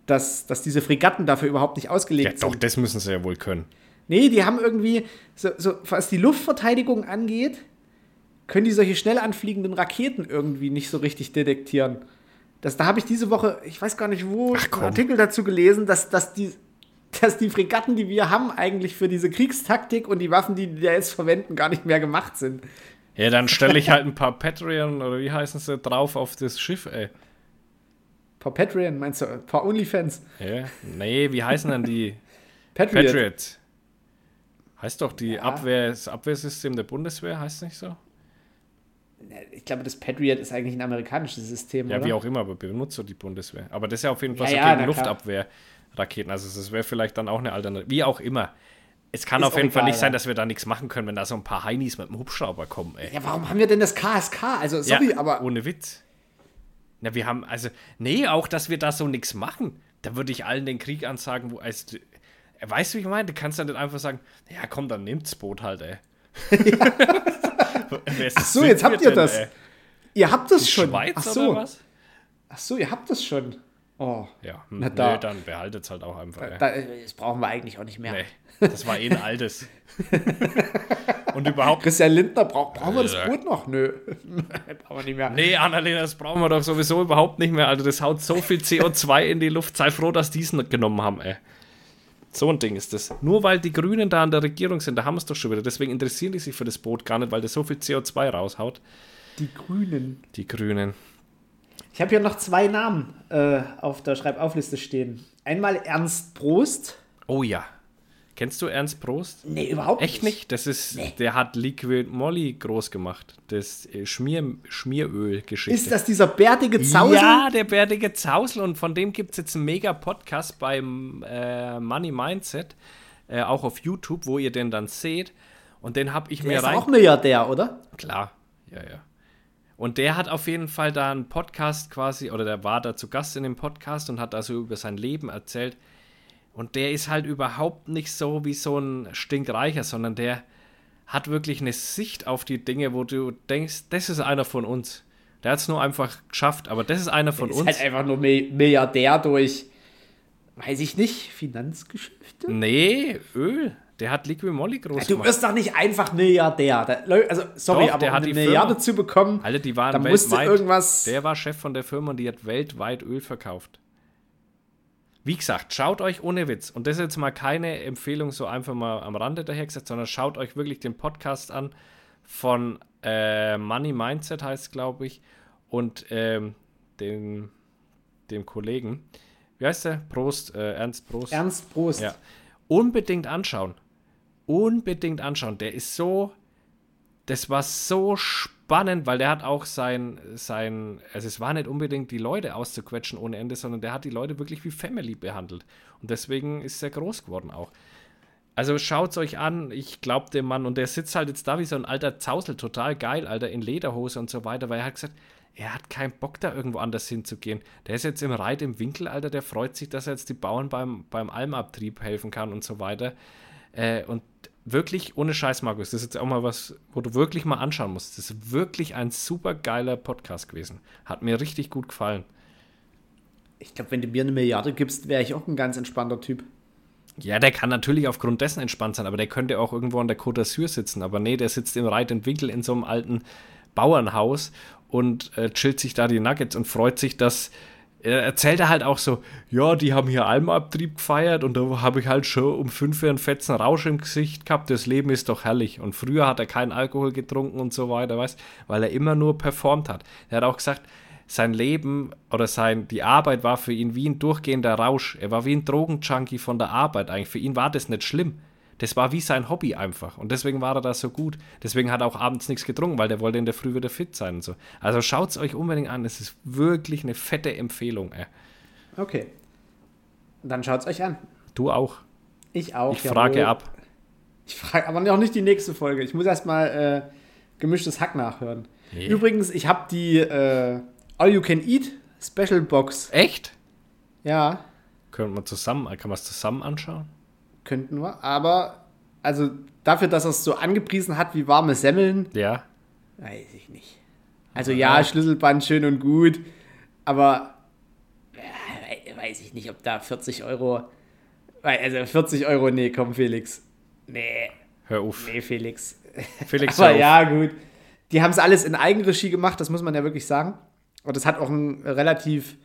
dass, dass diese Fregatten dafür überhaupt nicht Ja, ausgelegt doch, sind. das müssen sie ja wohl können. Nee, die haben irgendwie, so, so, was die Luftverteidigung angeht, können die solche schnell anfliegenden Raketen irgendwie nicht so richtig detektieren. Das, da habe ich diese Woche, ich weiß gar nicht wo, Ach, einen Artikel dazu gelesen, dass, dass, die, dass die Fregatten, die wir haben, eigentlich für diese Kriegstaktik und die Waffen, die die da jetzt verwenden, gar nicht mehr gemacht sind. Ja, dann stelle ich halt ein paar Patreon oder wie heißen sie drauf auf das Schiff, ey. Ein paar Patreon, meinst du, ein paar Onlyfans? Ja. Nee, wie heißen dann die Patriot. Patriot? Heißt doch die Ja. Abwehr, das Abwehrsystem der Bundeswehr, heißt nicht so? Ich glaube, das Patriot ist eigentlich ein amerikanisches System, Ja, oder? wie auch immer, aber benutzt so die Bundeswehr. Aber das ist ja auf jeden Fall Ja, so ja, gegen. Luftabwehrraketen. Also das wäre vielleicht dann auch eine Alternative. Wie auch immer. Es kann Ist auf jeden Fall egal, nicht sein, ja. dass wir da nichts machen können, wenn da so ein paar Heinis mit dem Hubschrauber kommen, ey. Ja, warum haben wir denn das KSK? Also, sorry, ja, aber Ohne Witz. Na, wir haben, also, nee, auch, dass wir da so nichts machen. Da würde ich allen den Krieg ansagen, wo, also, weißt du, wie ich meine? Du kannst dann nicht einfach sagen, ja, komm, dann nimmt's Boot halt, ey. Ach so, jetzt habt ihr das. ihr habt das Die schon. Schweiz Ach so. oder was? Ach so, ihr habt das schon. Oh, Ja, Na nö, da. dann behaltet's halt auch einfach, ey. da, das brauchen wir eigentlich auch nicht mehr. Nee, das war eh ein altes. Und überhaupt. Christian Lindner, brauch, brauchen wir das Ja. Boot noch? Nö, brauchen wir nicht mehr. Nee, Annalena, das brauchen wir doch sowieso überhaupt nicht mehr. Alter, das haut so viel CO2 in die Luft. Sei froh, dass die es nicht genommen haben, ey. So ein Ding ist das. Nur weil die Grünen da an der Regierung sind, da haben wir es doch schon wieder. Deswegen interessieren die sich für das Boot gar nicht, weil das so viel CO2 raushaut. Die Grünen. Die Grünen. Ich habe hier noch zwei Namen äh, auf der Schreibaufliste stehen. Einmal Ernst Prost. Oh ja. Kennst du Ernst Prost? Nee, überhaupt Echt nicht? Das ist, der hat Liquid Molly groß gemacht. Das äh, Schmier, Schmieröl-Geschichte. Ist das dieser bärtige Zausel? Ja, der bärtige Zausel und von dem gibt es jetzt einen mega Podcast beim äh, Money Mindset, äh, auch auf YouTube, wo ihr den dann seht. Und den habe ich Der mir ist rein. auch Milliardär, oder? Klar, ja, ja. Und der hat auf jeden Fall da einen Podcast quasi, oder der war da zu Gast in dem Podcast und hat also über sein Leben erzählt. Und der ist halt überhaupt nicht so wie so ein Stinkreicher, sondern der hat wirklich eine Sicht auf die Dinge, wo du denkst, das ist einer von uns. Der hat es nur einfach geschafft, aber das ist einer von ist uns. halt einfach nur Mi- Milliardär durch, weiß ich nicht, Finanzgeschäfte? nee, Öl. Der hat Liquid Molly groß Du gemacht. wirst doch nicht einfach Milliardär. Also, sorry, Doch, aber der um eine die Milliarde Firma. zu bekommen, Alle, die waren da musste weltweit. irgendwas. Der war Chef von der Firma und die hat weltweit Öl verkauft. Wie gesagt, schaut euch ohne Witz, und das ist jetzt mal keine Empfehlung so einfach mal am Rande dahergesetzt, sondern schaut euch wirklich den Podcast an von äh, Money Mindset heißt glaube ich, und ähm, dem, dem Kollegen. Wie heißt der? Prost, äh, Ernst Prost. Ernst Prost. Ja. Unbedingt anschauen. Unbedingt anschauen. Der ist so. Das war so spannend, weil der hat auch sein, sein. Also, es war nicht unbedingt die Leute auszuquetschen ohne Ende, sondern der hat die Leute wirklich wie Family behandelt. Und deswegen ist er groß geworden auch. Also schaut's euch an, ich glaube dem Mann, und der sitzt halt jetzt da wie so ein alter Zausel, total geil, Alter, in Lederhose und so weiter, weil er hat gesagt, er hat keinen Bock, da irgendwo anders hinzugehen. Der ist jetzt im Reit im Winkel, Alter, der freut sich, dass er jetzt die Bauern beim, beim Almabtrieb helfen kann und so weiter. Äh, und wirklich, ohne Scheiß, Markus, das ist jetzt auch mal was, wo du wirklich mal anschauen musst. Das ist wirklich ein super geiler Podcast gewesen. Hat mir richtig gut gefallen. Ich glaube, wenn du mir eine Milliarde gibst, wäre ich auch ein ganz entspannter Typ. Ja, der kann natürlich aufgrund dessen entspannt sein, aber der könnte auch irgendwo an der Côte d'Azur sitzen. Aber nee, der sitzt im Reit und Winkel in so einem alten Bauernhaus und äh, chillt sich da die Nuggets und freut sich, dass. Er erzählt er halt auch so, ja, die haben hier Almabtrieb gefeiert und da habe ich halt schon um fünf Uhr einen fetzen Rausch im Gesicht gehabt, das Leben ist doch herrlich. Und früher hat er keinen Alkohol getrunken und so weiter, weißt weil er immer nur performt hat. Er hat auch gesagt, sein Leben oder sein, die Arbeit war für ihn wie ein durchgehender Rausch. Er war wie ein Drogenjunkie von der Arbeit eigentlich. Für ihn war das nicht schlimm. Das war wie sein Hobby einfach. Und deswegen war er da so gut. Deswegen hat er auch abends nichts getrunken, weil der wollte in der Früh wieder fit sein und so. Also schaut es euch unbedingt an. Es ist wirklich eine fette Empfehlung. Ey. Okay. Dann schaut es euch an. Du auch. Ich auch. Ich frage jawohl. ab. Ich frage aber noch nicht die nächste Folge. Ich muss erstmal äh, gemischtes Hack nachhören. Nee. Übrigens, ich habe die äh, All You Can Eat Special Box. Echt? Ja, Können wir zusammen, kann man es zusammen anschauen? Könnten wir. Aber, also dafür, dass er es so angepriesen hat wie warme Semmeln, Ja. weiß ich nicht. Also ja, Schlüsselband schön und gut, aber ja, weiß ich nicht, ob da 40 Euro. Also 40 Euro, nee, komm, Felix. Nee, Hör auf. nee, Felix. Felix, Aber ja, gut. Die haben es alles in Eigenregie gemacht, das muss man ja wirklich sagen. Und das hat auch ein relativ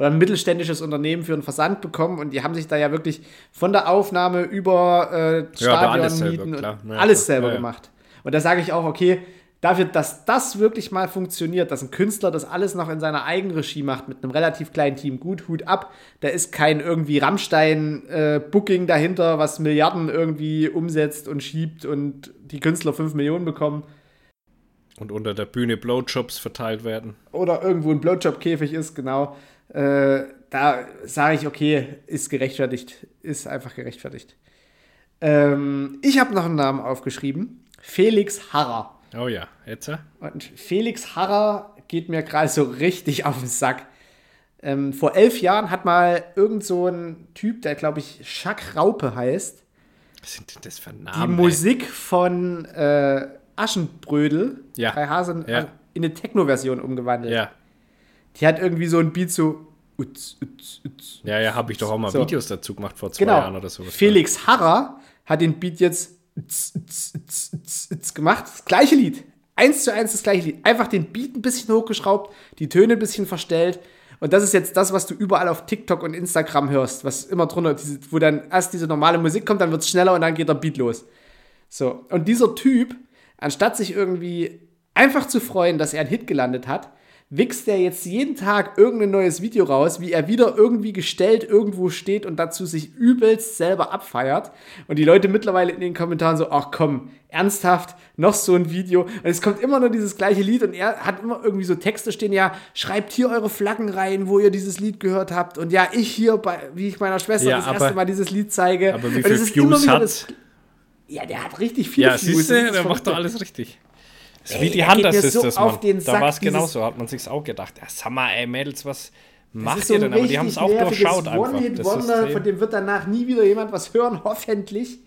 oder ein mittelständisches Unternehmen für einen Versand bekommen und die haben sich da ja wirklich von der Aufnahme über äh, Ja, da alles selber, Ja, alles selber Ja, ja. gemacht. Und da sage ich auch, okay, dafür, dass das wirklich mal funktioniert, dass ein Künstler das alles noch in seiner Eigenregie macht mit einem relativ kleinen Team, gut, Hut ab. Da ist kein irgendwie Rammstein-Booking dahinter, was Milliarden irgendwie umsetzt und schiebt und die Künstler 5 Millionen bekommen. Und unter der Bühne Blowjobs verteilt werden. oder irgendwo ein Blowjob-Käfig ist, genau, äh, da sage ich, okay, ist gerechtfertigt, ist einfach gerechtfertigt. Ähm, ich habe noch einen Namen aufgeschrieben, Felix Harrer. Oh ja, jetzt? äh? Und Felix Harrer geht mir gerade so richtig auf den Sack. Ähm, vor elf Jahren hat mal irgend so ein Typ, der glaube ich Schack Raupe heißt, Was sind denn das für die Namen? ey? Musik von äh, Aschenbrödel, Ja. drei Hasen, Ja. in eine Techno-Version umgewandelt. Ja, Die hat irgendwie so ein Beat so. Utz, utz, utz. ja, ja habe ich doch auch mal So. Videos dazu gemacht vor zwei Genau. Jahren oder so. Felix Harrer hat den Beat jetzt gemacht. Das gleiche Lied. Eins zu eins das gleiche Lied. Einfach den Beat ein bisschen hochgeschraubt, die Töne ein bisschen verstellt. Und das ist jetzt das, was du überall auf TikTok und Instagram hörst, was immer drunter, diese, wo dann erst diese normale Musik kommt, dann wird es schneller und dann geht der Beat los. So. Und dieser Typ, anstatt sich irgendwie einfach zu freuen, dass er einen Hit gelandet hat, wichst er jetzt jeden Tag irgendein neues Video raus, wie er wieder irgendwie gestellt irgendwo steht und dazu sich übelst selber abfeiert. Und die Leute mittlerweile in den Kommentaren so, ach komm, ernsthaft, noch so ein Video. Und es kommt immer nur dieses gleiche Lied und er hat immer irgendwie so Texte stehen, ja, schreibt hier eure Flaggen rein, wo ihr dieses Lied gehört habt. Und ja, ich hier, bei, wie ich meiner Schwester Ja, das aber- erste Mal dieses Lied zeige. Aber wie immer Views wieder hat das- Ja, der hat richtig viele Ja, Views. siehst Das du, ist der macht doch alles richtig. Das ist wie die Hunter mir so Da war es genauso, hat man sich's auch gedacht. Ja, sag mal, ey, Mädels, was macht so ihr denn? Aber die haben es auch durchschaut einfach. One-Hit-Wonder, von dem wird danach nie wieder jemand was hören, hoffentlich.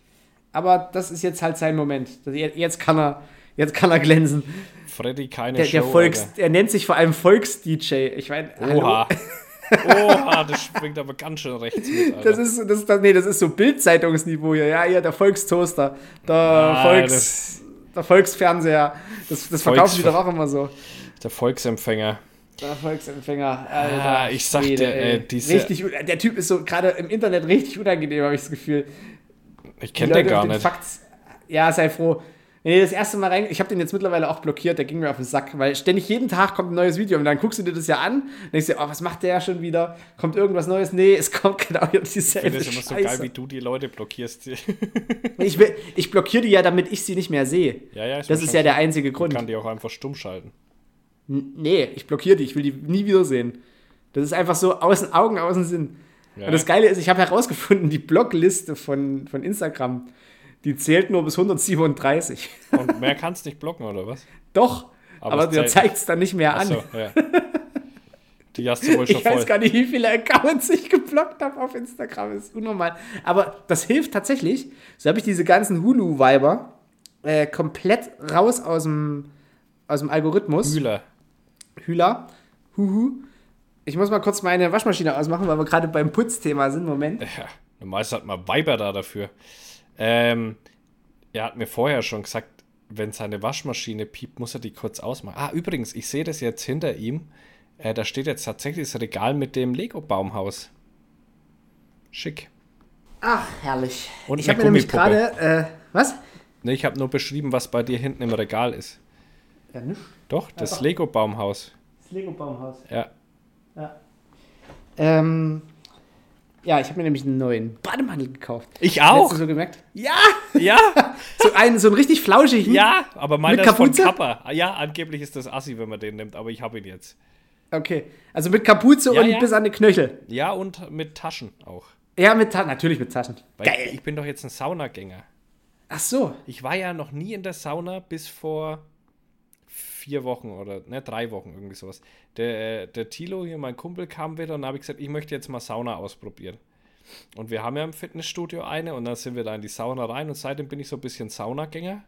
Aber das ist jetzt halt sein Moment. Jetzt kann er, jetzt kann er glänzen. Freddy, keine Der, Show, der Volks, Alter. er nennt sich vor allem Volks-DJ. Ich meine, Oha. Oha, das springt aber ganz schön rechts mit, Alter. Das ist, das, nee, das ist so Bildzeitungsniveau hier. Ja, hier, der Volkstoaster. Der, Ah, Volks, der Volksfernseher. Das, das verkaufen die doch auch immer so. der Volksempfänger. Der Volksempfänger. Alter, Ah, ich sag dir, Schwede, ey, ey. diese- Richtig, der Typ ist so gerade im Internet richtig unangenehm, habe ich das Gefühl. Ich kenne den gar nicht. Fakts, ja, sei froh. Wenn ihr das erste Mal rein, ich habe den jetzt mittlerweile auch blockiert, der ging mir auf den Sack, weil ständig jeden Tag kommt ein neues Video und dann guckst du dir das ja an, denkst dir, oh, was macht der schon wieder? Kommt irgendwas Neues? Nee, es kommt genau hier Ich dieselbe finde es immer so geil, wie du die Leute blockierst. ich, will- ich blockiere die ja, damit ich sie nicht mehr sehe. ja, ja, Das ist ja der einzige Grund. kann die auch einfach stumm schalten. N- Nee, ich blockiere die, ich will die nie wiedersehen. Das ist einfach so aus den Augen, aus dem Sinn. Ja. Und das Geile ist, ich habe herausgefunden, die Blockliste von, von Instagram, die zählt nur bis 137. Und mehr kannst nicht blocken, oder was? Doch, Aber aber, der zeigt es dann nicht mehr an. Achso, ja. Die hast du wohl schon Ich weiß voll. gar nicht, wie viele Accounts ich geblockt habe auf Instagram. Das ist unnormal. Aber das hilft tatsächlich. So habe ich diese ganzen Hulu-Weiber äh, komplett raus aus dem, aus dem Algorithmus. Müller. Hühler. Huhu. Ich muss mal kurz meine Waschmaschine ausmachen, weil wir gerade beim Putzthema sind. Moment. Ja, normalerweise hat man Weiber da dafür. Ähm, er hat mir vorher schon gesagt, wenn seine Waschmaschine piept, muss er die kurz ausmachen. Ah, übrigens, ich sehe das jetzt hinter ihm. Äh, da steht jetzt tatsächlich das Regal mit dem Lego-Baumhaus. Schick. Ach, herrlich. Und ich habe mir nämlich gerade. Äh, was? Ne, ich habe nur beschrieben, was bei dir hinten im Regal ist. Ja, nicht. Doch, das doch. Lego-Baumhaus. Das Lego-Baumhaus. Ja. Ja. Ähm, ja, ich habe mir nämlich einen neuen Bademantel gekauft. Ich auch. Hast du so gemerkt? Ja! Ja, So einen, so einen richtig flauschigen. ja, aber meiner Mit ist von? Kappa. Ja, angeblich ist das Assi, wenn man den nimmt, aber ich habe ihn jetzt. Okay. Also mit Kapuze Ja, und ja. bis an die Knöchel. Ja, und mit Taschen auch. Ja, mit Ta natürlich mit Taschen. Weil Geil. Ich bin doch jetzt ein Saunagänger. Ach so. Ich war ja noch nie in der Sauna bis vor vier Wochen oder ne, drei Wochen, irgendwie sowas. Der, der Tilo, hier mein Kumpel, kam wieder und habe ich gesagt, ich möchte jetzt mal Sauna ausprobieren. Und wir haben ja im Fitnessstudio eine und dann sind wir da in die Sauna rein und seitdem bin ich so ein bisschen Saunagänger.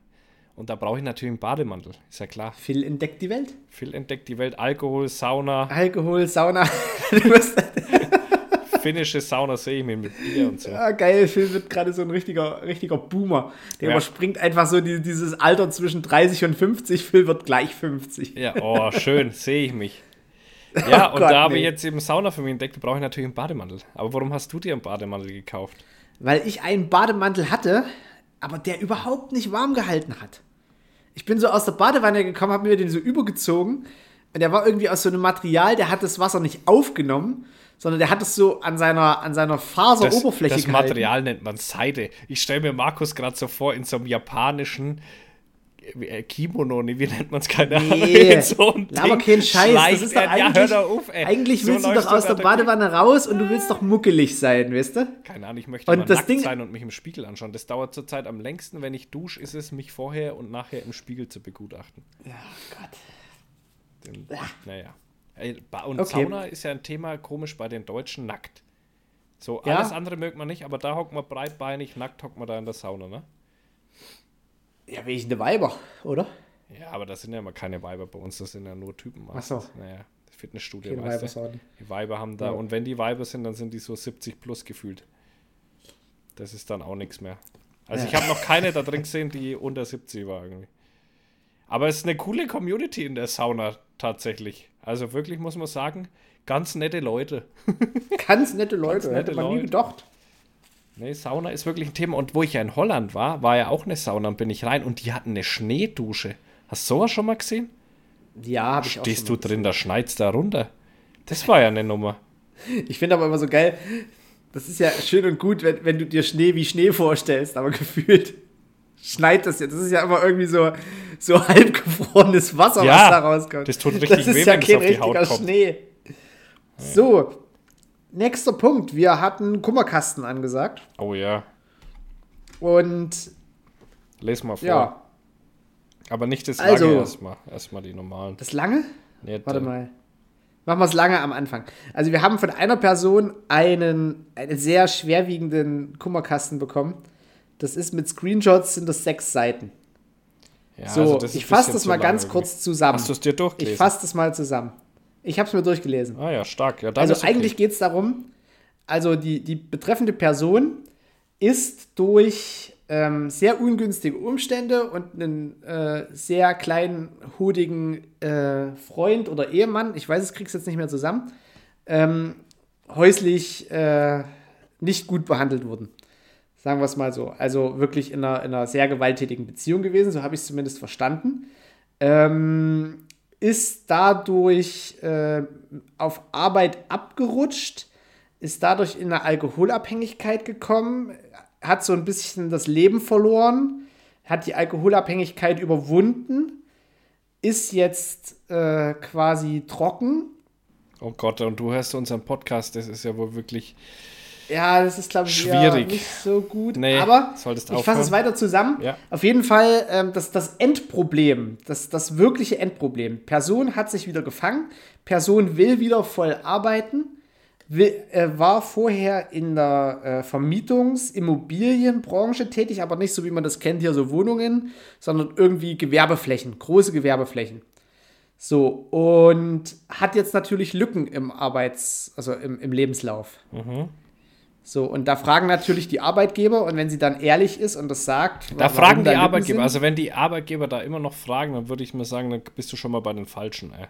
Und da brauche ich natürlich einen Bademantel, ist ja klar. Phil entdeckt die Welt. Phil entdeckt die Welt, Alkohol, Sauna, Alkohol, Sauna. Du bist- finnische Sauna sehe ich mir mit Bier und so. ah, geil, Phil wird gerade so ein richtiger, richtiger Boomer. Der Ja. überspringt einfach so die, dieses Alter zwischen 30 und 50. Phil wird gleich 50. Ja, oh, schön, sehe ich mich. Ja, Oh und Gott, da habe nee. ich jetzt eben Sauna für mich entdeckt, brauche ich natürlich einen Bademantel. Aber warum hast du dir einen Bademantel gekauft? Weil ich einen Bademantel hatte, aber der überhaupt nicht warm gehalten hat. Ich bin so aus der Badewanne gekommen, habe mir den so übergezogen. Und der war irgendwie aus so einem Material, der hat das Wasser nicht aufgenommen, sondern der hat es so an seiner, an seiner Faseroberfläche das gehalten. Material nennt man Seide. Ich stelle mir Markus gerade so vor, in so einem japanischen äh, Kimono, nee, wie nennt man es? Keine Ahnung. Nee, so Ding keinen Scheiß. Das ist doch eigentlich, ja, auf, ey. eigentlich So willst du doch aus der Badewanne raus und du willst doch muckelig sein, weißt du? Keine Ahnung, ich möchte Und mal das nackt Ding- sein und mich im Spiegel anschauen. Das dauert zurzeit am längsten, wenn ich dusche, ist es, mich vorher und nachher im Spiegel zu begutachten. Ja, Gott. Den, naja. Und Okay. Sauna ist ja ein Thema komisch bei den Deutschen nackt. So, Ja. alles andere mögt man nicht, aber da hockt man breitbeinig, nackt hockt man da in der Sauna, ne? Ja, wie ich eine Weiber, oder? Ja, aber das sind ja immer keine Weiber bei uns, das sind ja nur Typen. Ach so. Naja, Fitnessstudio, weißt du. Die Weiber haben da, Ja. und wenn die Weiber sind, dann sind die so 70 plus gefühlt. Das ist dann auch nichts mehr. Also ich habe noch keine da drin gesehen, die unter 70 war irgendwie. Aber es ist eine coole Community in der Sauna tatsächlich. Also wirklich muss man sagen, ganz nette Leute. Ganz nette Leute, Ganz nette hätte man nie Leute. gedacht. Nee, Sauna ist wirklich ein Thema. Und wo ich ja in Holland war, war ja auch eine Sauna und bin ich rein und die hatten eine Schneedusche. Hast du sowas schon mal gesehen? Ja, habe ich auch Stehst schon du drin, da schneit's da runter. Das war ja eine Nummer. Ich finde aber immer so geil, das ist ja schön und gut, wenn, wenn du dir Schnee wie Schnee vorstellst, aber gefühlt schneit das ja. Das ist ja immer irgendwie so, so halbgefrorenes Wasser, Ja, was da rauskommt. das tut richtig Das ist weh, ja kein auf die Haut richtiger kommt. Schnee. So, nächster Punkt. Wir hatten Kummerkasten angesagt. Oh ja. Und Les mal vor. ja, Aber nicht das Also- lange erstmal. Erstmal die normalen. das lange? Nee, Warte mal. Machen wir es lange am Anfang. Also wir haben von einer Person einen, einen sehr schwerwiegenden Kummerkasten bekommen. Das ist mit Screenshots sind das sechs Seiten. Ja, So, also ich fasse das mal ganz irgendwie. kurz zusammen. Hast du es dir durchgelesen? Ich fasse das mal zusammen. Ich habe es mir durchgelesen. Ah ja, stark. Ja, Also okay. eigentlich geht es darum, also die, die betreffende Person ist durch ähm, sehr ungünstige Umstände und einen äh, sehr kleinen, hudigen äh, Freund oder Ehemann, ich weiß, es kriegst jetzt nicht mehr zusammen, ähm, häuslich äh, nicht gut behandelt worden. Sagen wir es mal so. Also wirklich in einer, in einer sehr gewalttätigen Beziehung gewesen, so habe ich es zumindest verstanden. Ähm, ist dadurch äh, auf Arbeit abgerutscht, ist dadurch in eine Alkoholabhängigkeit gekommen, hat so ein bisschen das Leben verloren, hat die Alkoholabhängigkeit überwunden, ist jetzt äh, quasi trocken. Oh Gott, und du hörst unseren Podcast, das ist ja wohl wirklich. Ja, das ist, glaube ich, Schwierig. nicht so gut. Nee, aber ich fasse es weiter zusammen. Ja. Auf jeden Fall ähm, das, das Endproblem, das, das wirkliche Endproblem. Person hat sich wieder gefangen, Person will wieder voll arbeiten, will, äh, war vorher in der äh, Vermietungs-Immobilienbranche tätig, aber nicht so, wie man das kennt, hier so Wohnungen, sondern irgendwie Gewerbeflächen, große Gewerbeflächen. So, und hat jetzt natürlich Lücken im Arbeits-, also im, im Lebenslauf. So, und da fragen natürlich die Arbeitgeber, und wenn sie dann ehrlich ist und das sagt. Da fragen die Arbeitgeber. sind, Also, wenn die Arbeitgeber da immer noch fragen, dann würde ich mir sagen, dann bist du schon mal bei den Falschen, ey.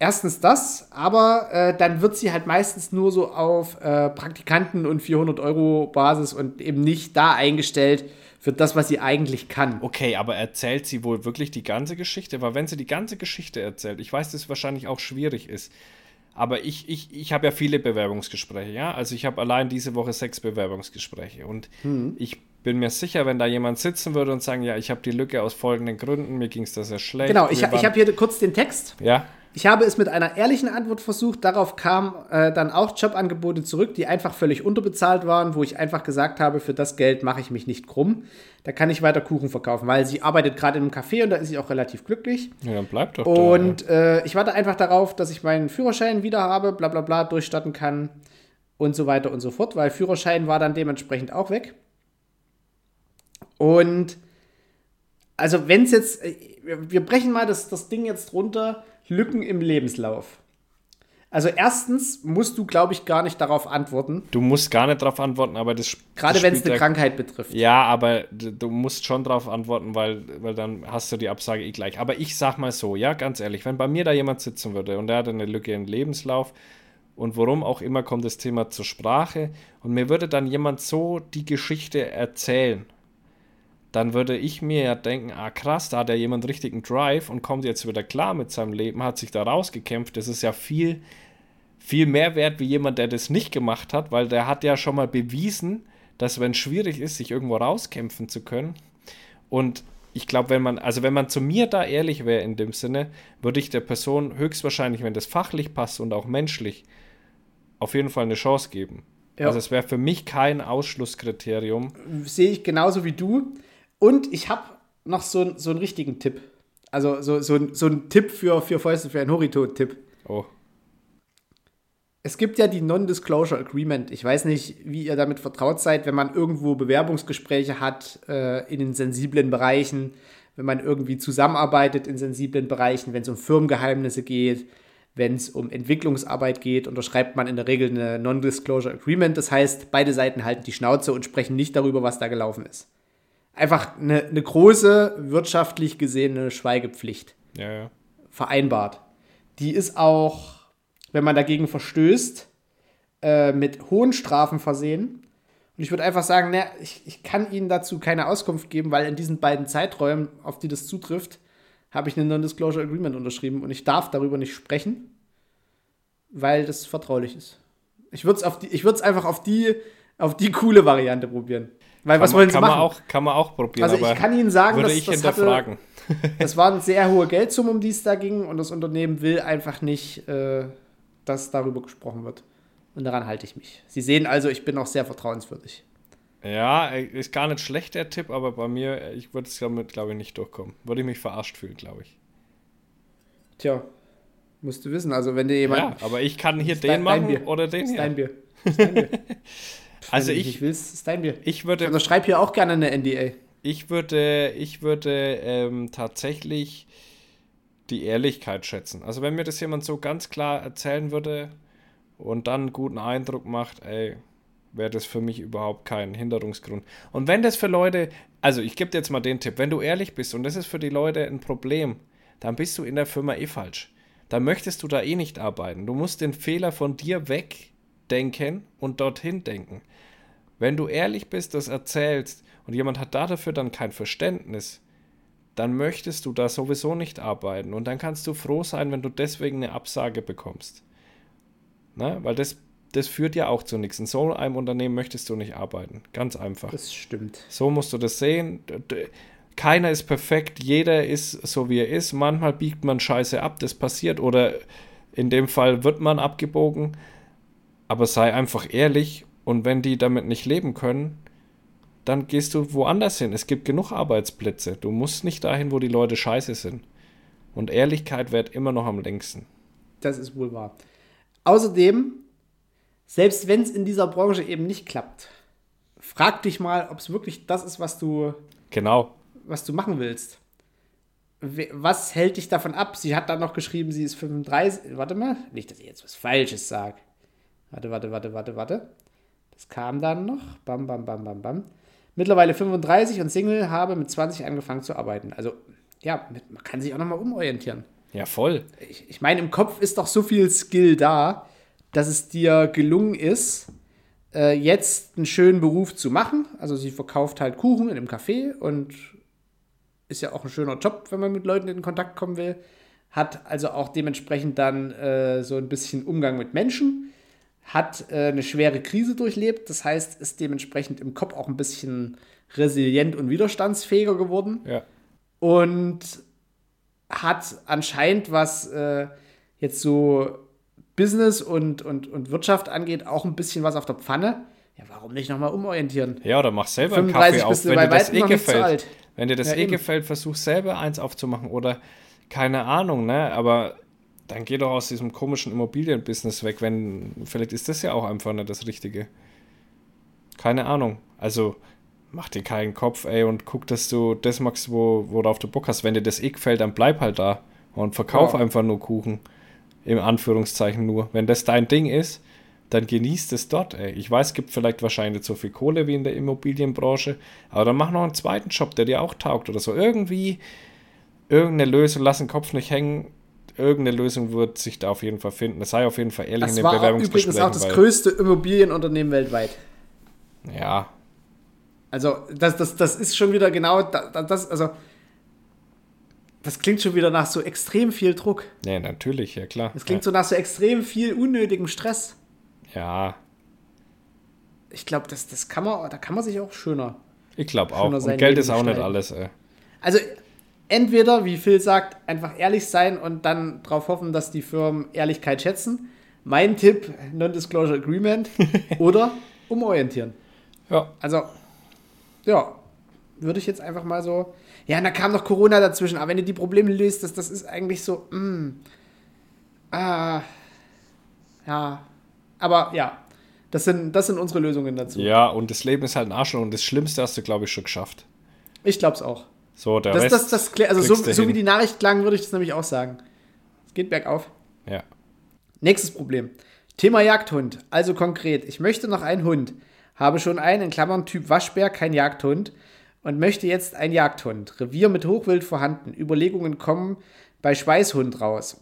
Erstens das, aber äh, dann wird sie halt meistens nur so auf äh, Praktikanten und 400 Euro Basis und eben nicht da eingestellt für das, was sie eigentlich kann. Okay, aber erzählt sie wohl wirklich die ganze Geschichte? Weil wenn sie die ganze Geschichte erzählt, ich weiß, dass es wahrscheinlich auch schwierig ist, aber ich, ich, ich habe ja viele Bewerbungsgespräche, ja. Also ich habe allein diese Woche sechs Bewerbungsgespräche. Und Hm. ich bin mir sicher, wenn da jemand sitzen würde und sagen, ja, ich habe die Lücke aus folgenden Gründen, mir ging es da sehr schlecht. Genau, ich, ich habe hier kurz den Text. Ja, Ich habe es mit einer ehrlichen Antwort versucht. Darauf kamen äh, dann auch Jobangebote zurück, die einfach völlig unterbezahlt waren, wo ich einfach gesagt habe, für das Geld mache ich mich nicht krumm. Da kann ich weiter Kuchen verkaufen, weil sie arbeitet gerade in einem Café und da ist sie auch relativ glücklich. ja dann bleib doch Und äh, ich warte einfach darauf, dass ich meinen Führerschein wieder habe, bla bla bla, durchstatten kann und so weiter und so fort, weil Führerschein war dann dementsprechend auch weg. Und also wenn es jetzt, äh, wir wir brechen mal das, das Ding jetzt runter, Lücken im Lebenslauf. Also erstens musst du, glaube ich, gar nicht darauf antworten, Du musst gar nicht darauf antworten, aber das gerade wenn es eine Krankheit betrifft. Ja, aber du musst schon darauf antworten, weil, weil dann hast du die Absage eh gleich. Aber ich sag mal so, ja, ganz ehrlich, wenn bei mir da jemand sitzen würde und der hat eine Lücke im Lebenslauf und warum auch immer kommt das Thema zur Sprache und mir würde dann jemand so die Geschichte erzählen, dann würde ich mir ja denken, ah krass, da hat ja jemand richtigen Drive und kommt jetzt wieder klar mit seinem Leben, hat sich da rausgekämpft. Das ist ja viel, viel mehr wert wie jemand, der das nicht gemacht hat, weil der hat ja schon mal bewiesen, dass wenn es schwierig ist, sich irgendwo rauskämpfen zu können. Und ich glaube, wenn man, also wenn man zu mir da ehrlich wäre in dem Sinne, würde ich der Person höchstwahrscheinlich, wenn das fachlich passt und auch menschlich, auf jeden Fall eine Chance geben. Ja. Also es wäre für mich kein Ausschlusskriterium. sehe ich genauso wie du. Und ich habe noch so, so einen richtigen Tipp. Also so, so, so ein Tipp für, für Fäuste, für einen Horito-Tipp. Oh, Es gibt ja die Non-Disclosure Agreement. Ich weiß nicht, wie ihr damit vertraut seid, wenn man irgendwo Bewerbungsgespräche hat äh, in den sensiblen Bereichen, wenn man irgendwie zusammenarbeitet in sensiblen Bereichen, wenn es um Firmengeheimnisse geht, wenn es um Entwicklungsarbeit geht, unterschreibt man in der Regel eine Non-Disclosure Agreement. Das heißt, beide Seiten halten die Schnauze und sprechen nicht darüber, was da gelaufen ist. Einfach eine, eine große, wirtschaftlich gesehene Schweigepflicht ja, ja. vereinbart. Die ist auch, wenn man dagegen verstößt, äh, mit hohen Strafen versehen. Und ich würde einfach sagen, ne, ich, ich kann Ihnen dazu keine Auskunft geben, weil in diesen beiden Zeiträumen, auf die das zutrifft, habe ich ein Non-Disclosure Agreement unterschrieben und ich darf darüber nicht sprechen, weil das vertraulich ist. Ich würde es auf die, ich würde es einfach auf die, auf die coole Variante probieren. Weil was kann, wollen man, Sie kann machen? man auch, kann man auch probieren. also aber ich kann Ihnen sagen, würde dass ich das hatte, hinterfragen. das waren sehr hohe Geldsummen, um die es da ging, und das Unternehmen will einfach nicht, äh, dass darüber gesprochen wird. Und daran halte ich mich. Sie sehen also, ich bin auch sehr vertrauenswürdig. Ja, ist gar nicht schlecht der Tipp, aber bei mir, ich würde es damit, glaube ich, nicht durchkommen. Würde ich mich verarscht fühlen, glaube ich. Tja, musst du wissen. Also, wenn dir jemand. Ja, aber ich kann hier Ist den machen Bier. oder den ist hier. dein Bier. Ist dein Bier. Also ich, nicht willst, ist dein Bier. ich Ich würde, unterschreibe hier auch gerne eine NDA. ich würde, ich würde ähm, tatsächlich die Ehrlichkeit schätzen. Also wenn mir das jemand so ganz klar erzählen würde und dann einen guten Eindruck macht, ey, wäre das für mich überhaupt kein Hinderungsgrund. Und wenn das für Leute, also ich gebe dir jetzt mal den Tipp, wenn du ehrlich bist und das ist für die Leute ein Problem, dann bist du in der Firma eh falsch. Dann möchtest du da eh nicht arbeiten. Du musst den Fehler von dir wegdenken und dorthin denken. Wenn du ehrlich bist, das erzählst und jemand hat dafür dann kein Verständnis, dann möchtest du da sowieso nicht arbeiten und dann kannst du froh sein, wenn du deswegen eine Absage bekommst. Ne? Weil das, das führt ja auch zu nichts. In so einem Unternehmen möchtest du nicht arbeiten. Ganz einfach. Das stimmt. So musst du das sehen. Keiner ist perfekt, jeder ist so wie er ist. Manchmal biegt man Scheiße ab, das passiert. Oder in dem Fall wird man abgebogen. Aber sei einfach ehrlich und wenn die damit nicht leben können, dann gehst du woanders hin. Es gibt genug Arbeitsplätze. Du musst nicht dahin, wo die Leute scheiße sind. Und Ehrlichkeit währt immer noch am längsten. Das ist wohl wahr. Außerdem, selbst wenn es in dieser Branche eben nicht klappt, frag dich mal, ob es wirklich das ist, was du Genau. was du machen willst. Was hält dich davon ab? Sie hat dann noch geschrieben, sie ist 35. Warte mal, nicht, dass ich jetzt was Falsches sage. Warte, warte, warte, warte, warte. Das kam dann noch. Bam, bam, bam, bam, bam. Mittlerweile 35 und Single, habe mit 20 angefangen zu arbeiten. Also, ja, man kann sich auch nochmal umorientieren. Ja, voll. Ich, ich meine, im Kopf ist doch so viel Skill da, dass es dir gelungen ist, äh, jetzt einen schönen Beruf zu machen. Also sie verkauft halt Kuchen in einem Café und ist ja auch ein schöner Job, wenn man mit Leuten in Kontakt kommen will. Hat also auch dementsprechend dann äh, so ein bisschen Umgang mit Menschen. Hat äh, eine schwere Krise durchlebt. Das heißt, ist dementsprechend im Kopf auch ein bisschen resilient und widerstandsfähiger geworden. Ja. Und hat anscheinend, was äh, jetzt so Business und, und, und Wirtschaft angeht, auch ein bisschen was auf der Pfanne. Ja, warum nicht nochmal umorientieren? Ja, oder mach selber einen 35 Kaffee auf, wenn dir das eh gefällt. Wenn dir das Ja, eh eben. gefällt, versuch selber eins aufzumachen oder keine Ahnung, ne? Aber dann geh doch aus diesem komischen Immobilienbusiness weg, wenn vielleicht ist das ja auch einfach nicht das Richtige. Keine Ahnung. Also mach dir keinen Kopf, ey, und guck, dass du das machst, wo, worauf du Bock hast. Wenn dir das eh gefällt, dann bleib halt da und verkauf Ja. einfach nur Kuchen. Im Anführungszeichen nur. Wenn das dein Ding ist, dann genießt es dort, ey. Ich weiß, es gibt vielleicht wahrscheinlich nicht so viel Kohle wie in der Immobilienbranche, aber dann mach noch einen zweiten Job, der dir auch taugt oder so. Irgendwie irgendeine Lösung, lass den Kopf nicht hängen. Irgendeine Lösung wird sich da auf jeden Fall finden. Es sei auf jeden Fall ehrlich Das in den war auch übrigens Bewerbungsgesprächen. auch das größte Immobilienunternehmen weltweit. Ja, Also, das, das, das ist schon wieder genau da- da- das, also, das klingt schon wieder nach so extrem viel Druck. nee, natürlich, ja klar. Das klingt so nach so extrem viel unnötigem Stress. Ja, Ich glaube, das, das kann man, da kann man sich auch schöner. ich glaube auch. Und Geld ist auch nicht alles, ey. Also, entweder, wie Phil sagt, einfach ehrlich sein und dann darauf hoffen, dass die Firmen Ehrlichkeit schätzen. Mein Tipp, Non-Disclosure Agreement. oder umorientieren. Ja, Also, ja, würde ich jetzt einfach mal so. Ja, und da kam noch Corona dazwischen, aber wenn du die Probleme löst, das, das ist eigentlich so, mm, ah, ja. Aber ja, das sind, das sind unsere Lösungen dazu. ja, und das Leben ist halt ein Arschloch und das Schlimmste hast du, glaube ich, schon geschafft. Ich glaube es auch. So, der Das, Rest das, das, klär- also so, so wie die Nachricht klang, würde ich das nämlich auch sagen. Es geht bergauf. Ja. Nächstes Problem. Thema Jagdhund. Also konkret, ich möchte noch einen Hund. Habe schon einen, in Klammern Typ Waschbär, kein Jagdhund. Und möchte jetzt einen Jagdhund. Revier mit Hochwild vorhanden. Überlegungen kommen bei Schweißhund raus.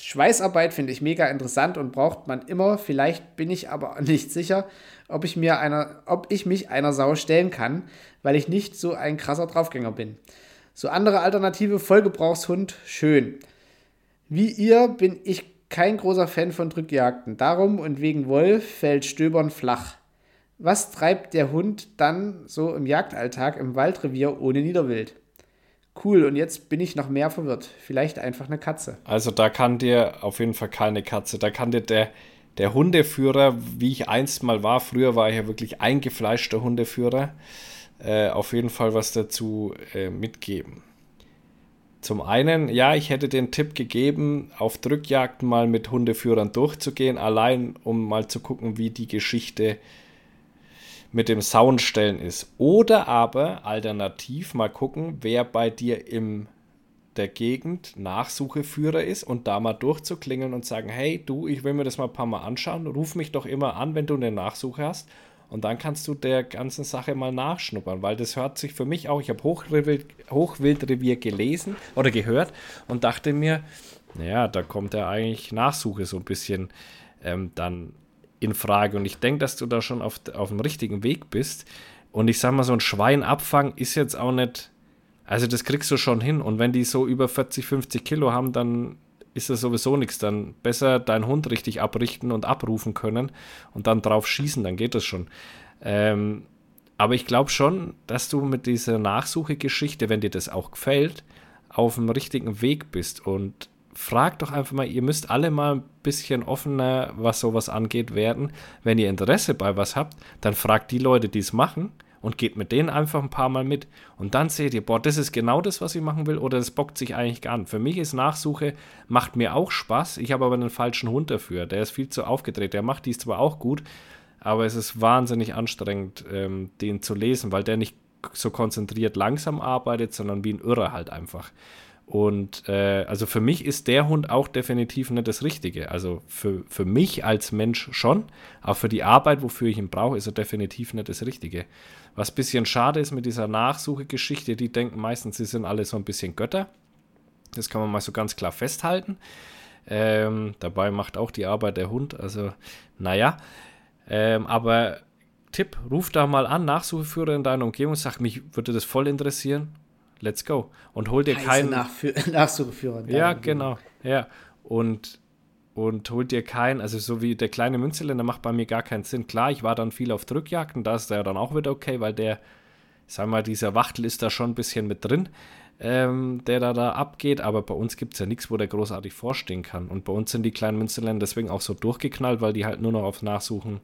Schweißarbeit finde ich mega interessant und braucht man immer. Vielleicht bin ich aber nicht sicher, ob ich, mir einer, ob ich mich einer Sau stellen kann, weil ich nicht so ein krasser Draufgänger bin. So andere Alternative, Vollgebrauchshund, schön. Wie ihr bin ich kein großer Fan von Drückjagden. Darum und wegen Wolf fällt Stöbern flach. Was treibt der Hund dann so im Jagdalltag im Waldrevier ohne Niederwild? Cool, und jetzt bin ich noch mehr verwirrt. Vielleicht einfach eine Katze. Also da kann dir auf jeden Fall keine Katze, da kann dir der, der Hundeführer, wie ich einst mal war, früher war ich ja wirklich eingefleischter Hundeführer, äh, auf jeden Fall was dazu äh, mitgeben. Zum einen, ja, ich hätte den Tipp gegeben, auf Drückjagden mal mit Hundeführern durchzugehen, allein um mal zu gucken, wie die Geschichte mit dem Soundstellen ist. Oder aber alternativ mal gucken, wer bei dir im der Gegend Nachsucheführer ist und da mal durchzuklingeln und sagen, hey du, ich will mir das mal ein paar Mal anschauen, ruf mich doch immer an, wenn du eine Nachsuche hast. Und dann kannst du der ganzen Sache mal nachschnuppern, weil das hört sich für mich auch, ich habe Hochwild, Hochwildrevier gelesen oder gehört und dachte mir, naja, da kommt ja eigentlich Nachsuche so ein bisschen ähm, dann in Frage. Und ich denke, dass du da schon auf, auf dem richtigen Weg bist. Und ich sag mal, so ein Schwein abfangen ist jetzt auch nicht also das kriegst du schon hin. Und wenn die so über 40, 50 Kilo haben, dann ist das sowieso nichts. Dann besser deinen Hund richtig abrichten und abrufen können und dann drauf schießen, dann geht das schon. Ähm, aber ich glaube schon, dass du mit dieser Nachsuchegeschichte, wenn dir das auch gefällt, auf dem richtigen Weg bist. Und frag doch einfach mal, ihr müsst alle mal ein bisschen offener, was sowas angeht, werden. Wenn ihr Interesse bei was habt, dann fragt die Leute, die es machen und geht mit denen einfach ein paar Mal mit. Und dann seht ihr, boah, das ist genau das, was ich machen will, oder das bockt sich eigentlich gar nicht. Für mich ist Nachsuche, macht mir auch Spaß. Ich habe aber einen falschen Hund dafür. Der ist viel zu aufgedreht. Der macht dies zwar auch gut, aber es ist wahnsinnig anstrengend, ähm, den zu lesen, weil der nicht so konzentriert langsam arbeitet, sondern wie ein Irrer halt einfach. Und äh, also für mich ist der Hund auch definitiv nicht das Richtige. Also für, für mich als Mensch schon, aber für die Arbeit, wofür ich ihn brauche, ist er definitiv nicht das Richtige. Was ein bisschen schade ist mit dieser Nachsuchegeschichte, die denken meistens, sie sind alle so ein bisschen Götter. Das kann man mal so ganz klar festhalten. Ähm, dabei macht auch die Arbeit der Hund. Also, naja. Ähm, aber Tipp, ruf da mal an, Nachsucheführer in deiner Umgebung, sag, mich würde das voll interessieren. Let's go. Und hol dir Heiße keinen. Nachfü- Nachsucheführer. Ja, genau. Ja. Und, und holt dir keinen, also so wie der kleine Münzeländer macht bei mir gar keinen Sinn. Klar, ich war dann viel auf Drückjagden, da ist der dann auch wieder okay, weil der, sag mal, dieser Wachtel ist da schon ein bisschen mit drin, ähm, der da, da abgeht, aber bei uns gibt es ja nichts, wo der großartig vorstehen kann. Und bei uns sind die kleinen Münzeländer deswegen auch so durchgeknallt, weil die halt nur noch auf Nachsuchen,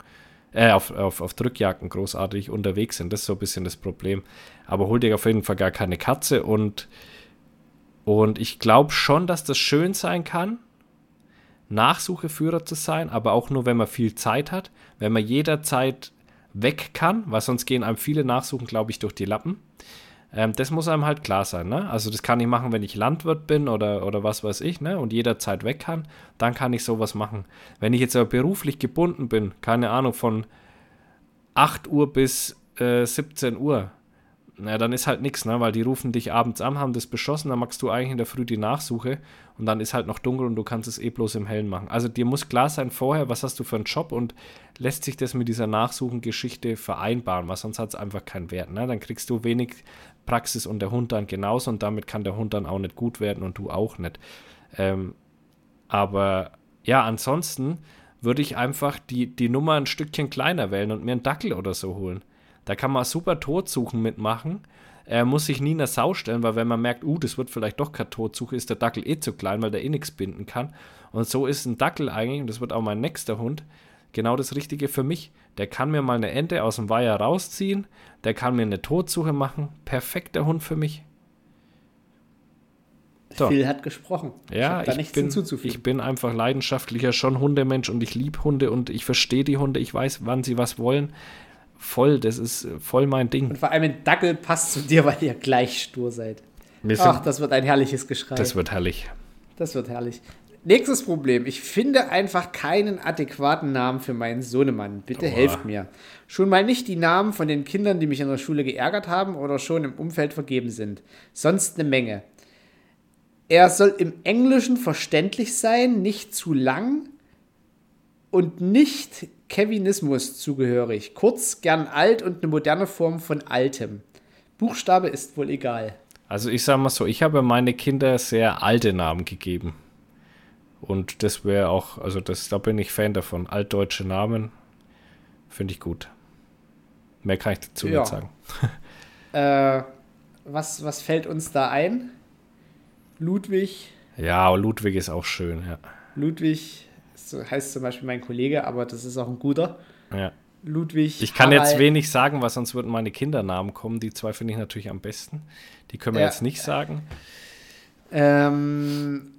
äh, auf, auf, auf Drückjagden großartig unterwegs sind. Das ist so ein bisschen das Problem. Aber hol dir auf jeden Fall gar keine Katze und und ich glaube schon, dass das schön sein kann, Nachsucheführer zu sein, aber auch nur, wenn man viel Zeit hat, wenn man jederzeit weg kann, weil sonst gehen einem viele Nachsuchen, glaube ich, durch die Lappen. Ähm, das muss einem halt klar sein, ne? Also das kann ich machen, wenn ich Landwirt bin oder, oder was weiß ich, ne? Und jederzeit weg kann, dann kann ich sowas machen. Wenn ich jetzt aber beruflich gebunden bin, keine Ahnung, von 8 Uhr bis äh, 17 Uhr, na, dann ist halt nichts, ne? Weil die rufen dich abends an, haben das beschossen, dann machst du eigentlich in der Früh die Nachsuche und dann ist halt noch dunkel und du kannst es eh bloß im Hellen machen. Also dir muss klar sein vorher, was hast du für einen Job und lässt sich das mit dieser Nachsuchengeschichte vereinbaren, weil sonst hat es einfach keinen Wert, ne? Dann kriegst du wenig Praxis und der Hund dann genauso und damit kann der Hund dann auch nicht gut werden und du auch nicht. Ähm, aber ja, ansonsten würde ich einfach die, die Nummer ein Stückchen kleiner wählen und mir einen Dackel oder so holen. Da kann man super Todsuchen mitmachen. Er muss sich nie in der Sau stellen, weil wenn man merkt, uh, das wird vielleicht doch keine Todsuche, ist der Dackel eh zu klein, weil der eh nichts binden kann. Und so ist ein Dackel eigentlich, und das wird auch mein nächster Hund, genau das Richtige für mich. Der kann mir mal eine Ente aus dem Weiher rausziehen, der kann mir eine Todsuche machen. Perfekter Hund für mich. So. Phil hat gesprochen. Ja, ich, nichts bin, ich bin einfach leidenschaftlicher schon Hundemensch und ich liebe Hunde und ich verstehe die Hunde, ich weiß, wann sie was wollen. Voll, das ist äh, voll mein Ding. Und vor allem ein Dackel passt zu dir, weil ihr gleich stur seid. Wir Ach, das wird ein herrliches Geschrei. das wird herrlich. Das wird herrlich. Nächstes Problem. Ich finde einfach keinen adäquaten Namen für meinen Sohnemann. Bitte Boah. helft mir. Schon mal nicht die Namen von den Kindern, die mich in der Schule geärgert haben oder schon im Umfeld vergeben sind. Sonst eine Menge. Er soll im Englischen verständlich sein, nicht zu lang und nicht Kevinismus zugehörig. Kurz, gern alt und eine moderne Form von Altem. Buchstabe ist wohl egal. Also ich sage mal so, ich habe meine Kinder sehr alte Namen gegeben. Und das wäre auch, also das, da bin ich Fan davon. Altdeutsche Namen finde ich gut. Mehr kann ich dazu Ja. nicht sagen. Äh, was, was fällt uns da ein? Ludwig. Ja, Ludwig ist auch schön, ja. Ludwig heißt zum Beispiel mein Kollege, aber das ist auch ein guter. ja. Ludwig. Ich kann jetzt Harald. wenig sagen, weil sonst würden meine Kindernamen kommen. Die zwei finde ich natürlich am besten. Die können wir Ja. jetzt nicht sagen. Ähm,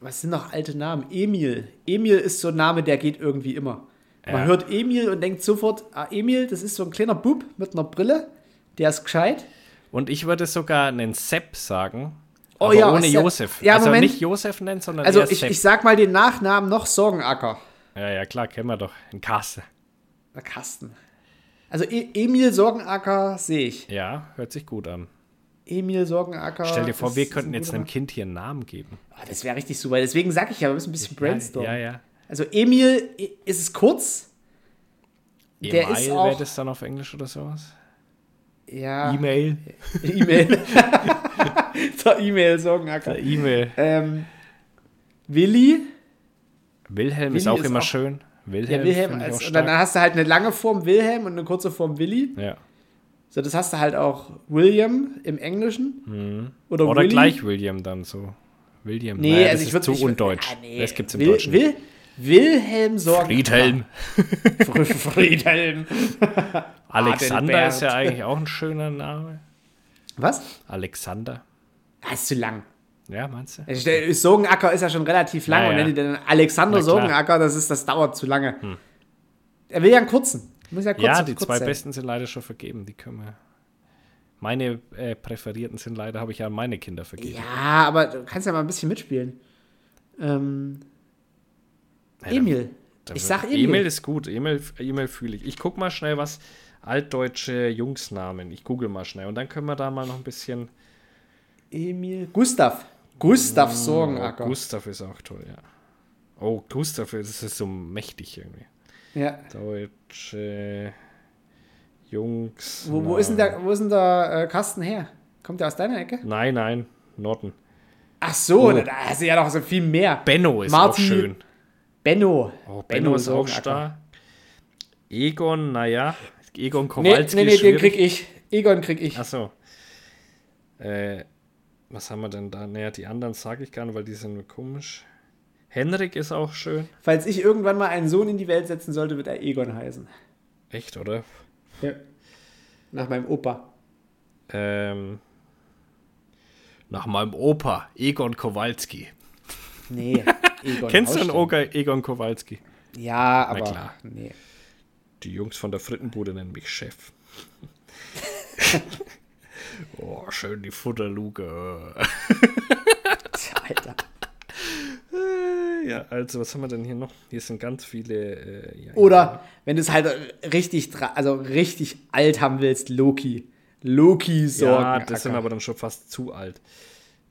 was sind noch alte Namen? Emil. Emil ist so ein Name, der geht irgendwie immer. Man Ja. hört Emil und denkt sofort, ah, Emil, das ist so ein kleiner Bub mit einer Brille. Der ist gescheit. Und ich würde sogar einen Sepp sagen. Oh aber ja, ohne. Josef. Ja, also Moment. nicht Josef nennen, sondern Also ich, ich sag mal den Nachnamen noch Sorgenacker. ja, ja, klar, kennen wir doch. Ein Kasse. Na, Carsten. Also e Emil Sorgenacker sehe ich. Ja, hört sich gut an. Emil Sorgenacker. Stell dir vor, wir könnten ein jetzt einem Kind hier einen Namen geben. Ah, das wäre richtig super. Deswegen sage ich ja, wir müssen ein bisschen brainstormen. Ja, ja. Also Emil ist es kurz. Der ist E-Mail auch- wäre das dann auf Englisch oder sowas? Ja. E-Mail. E-Mail. Der E-Mail Sorgenacker. E-Mail. Ähm, Willi. Wilhelm ist Willi auch ist immer auch- schön. Wilhelm, Ja, Wilhelm. ich Als, und dann hast du halt eine lange Form Wilhelm und eine kurze Form Willi. Ja. So, das hast du halt auch William im Englischen. Oder, Oder Willi. gleich William dann so. William. Nee, Naja, also das ich ist zu undeutsch. Ah, nee. Das gibt's im Will, Deutschen. Will, Wilhelm Sorgen. Friedhelm. Friedhelm. Alexander ist ja eigentlich auch ein schöner Name. Was? Alexander. Ah, ist zu lang. Ja, meinst du? Also der Sorgenacker ist ja schon relativ lang Ja, und ja. wenn die dann Alexander. Sorgenacker, das ist, das dauert zu lange. Er will ja einen kurzen. Muss ja kurz Ja, kurz die zwei sein. besten sind leider schon vergeben. Die können wir. Meine äh, präferierten sind leider, habe ich ja an meine Kinder vergeben. Ja, aber du kannst ja mal ein bisschen mitspielen. Ähm, Ja, dann- Emil. dann Ich wird- sag Emil. Emil ist gut. Emil, Emil fühle ich. Ich guck mal schnell, was altdeutsche Jungsnamen. Ich google mal schnell und dann können wir da mal noch ein bisschen. Emil. Gustav. Gustav Oh, Sorgenacker. Gustav ist auch toll, ja. Oh, Gustav, das ist so mächtig irgendwie. Ja. Deutsche Jungs. Wo, wo, ist denn der, wo ist denn der äh, Carsten her? Kommt der aus deiner Ecke? Nein, nein, Norden. Ach so, Oh. da du ja noch so viel mehr. Benno ist Martin auch schön. Benno. Oh, Benno, ist auch stark. Egon, naja. Egon Nee, Kowalski nee, nee, ist den krieg ich. Egon krieg ich. Achso. Äh, was haben wir denn da? Naja, die anderen sage ich gar nicht, weil die sind komisch. Henrik ist auch schön. Falls ich irgendwann mal einen Sohn in die Welt setzen sollte, wird er Egon heißen. Echt, oder? Ja. Nach meinem Opa. Ähm, nach meinem Opa, Egon Kowalski. Nee, Egon. Kennst du einen. Oga Egon Kowalski? Ja, aber. klar. Nee. Die Jungs von der Frittenbude nennen mich Chef. oh, schön die Futterluke. Alter. Ja, also, was haben wir denn hier noch? Hier sind ganz viele. Äh, ja, Oder wenn du es halt richtig, also richtig alt haben willst, Loki. Loki Ja, sorgen. das sind aber dann schon fast zu alt.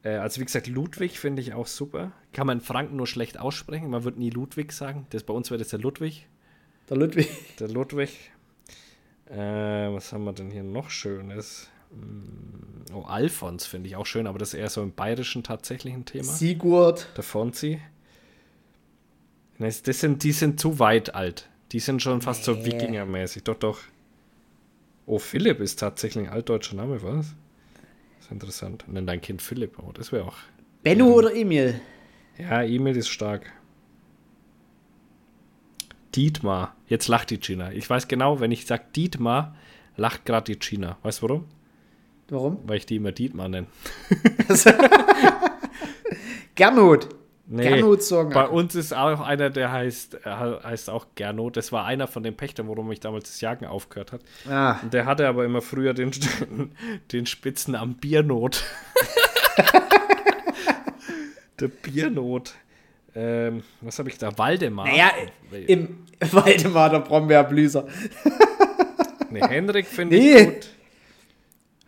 Äh, also, wie gesagt, Ludwig finde ich auch super. Kann man in Franken nur schlecht aussprechen. Man wird nie Ludwig sagen. Das, bei uns wäre das der Ludwig. Der Ludwig. Der Ludwig. Äh, was haben wir denn hier noch Schönes? Mm, Oh, Alfons finde ich auch schön, aber das ist eher so im bayerischen tatsächlichen Thema. Sigurd. Der Fonzi. Das das sind, die sind zu weit alt. Die sind schon fast so Nee. Wikingermäßig. Doch, doch. Oh, Philipp ist tatsächlich ein altdeutscher Name, was? Das ist interessant. Nenn dein Kind Philipp. Oh, das wäre auch. Benno oder Emil? Ja, Emil ist stark. Dietmar. Jetzt lacht die Gina. Ich weiß genau, wenn ich sage Dietmar, lacht gerade die Gina. Weißt du warum? Warum? Weil ich die immer Dietmar nenne. Gernot. Nee, Gernot sorgen. Bei uns ist auch einer, der heißt, äh, heißt auch Gernot. Das war einer von den Pächtern, worum ich damals das Jagen aufgehört hat. Ah, Und der hatte aber immer früher den, den Spitzen am Biernot. der Biernot. Ähm, was habe ich da? Waldemar. naja, im Waldemar der Brombeerblüser. Nee, Henrik finde Nee. ich gut.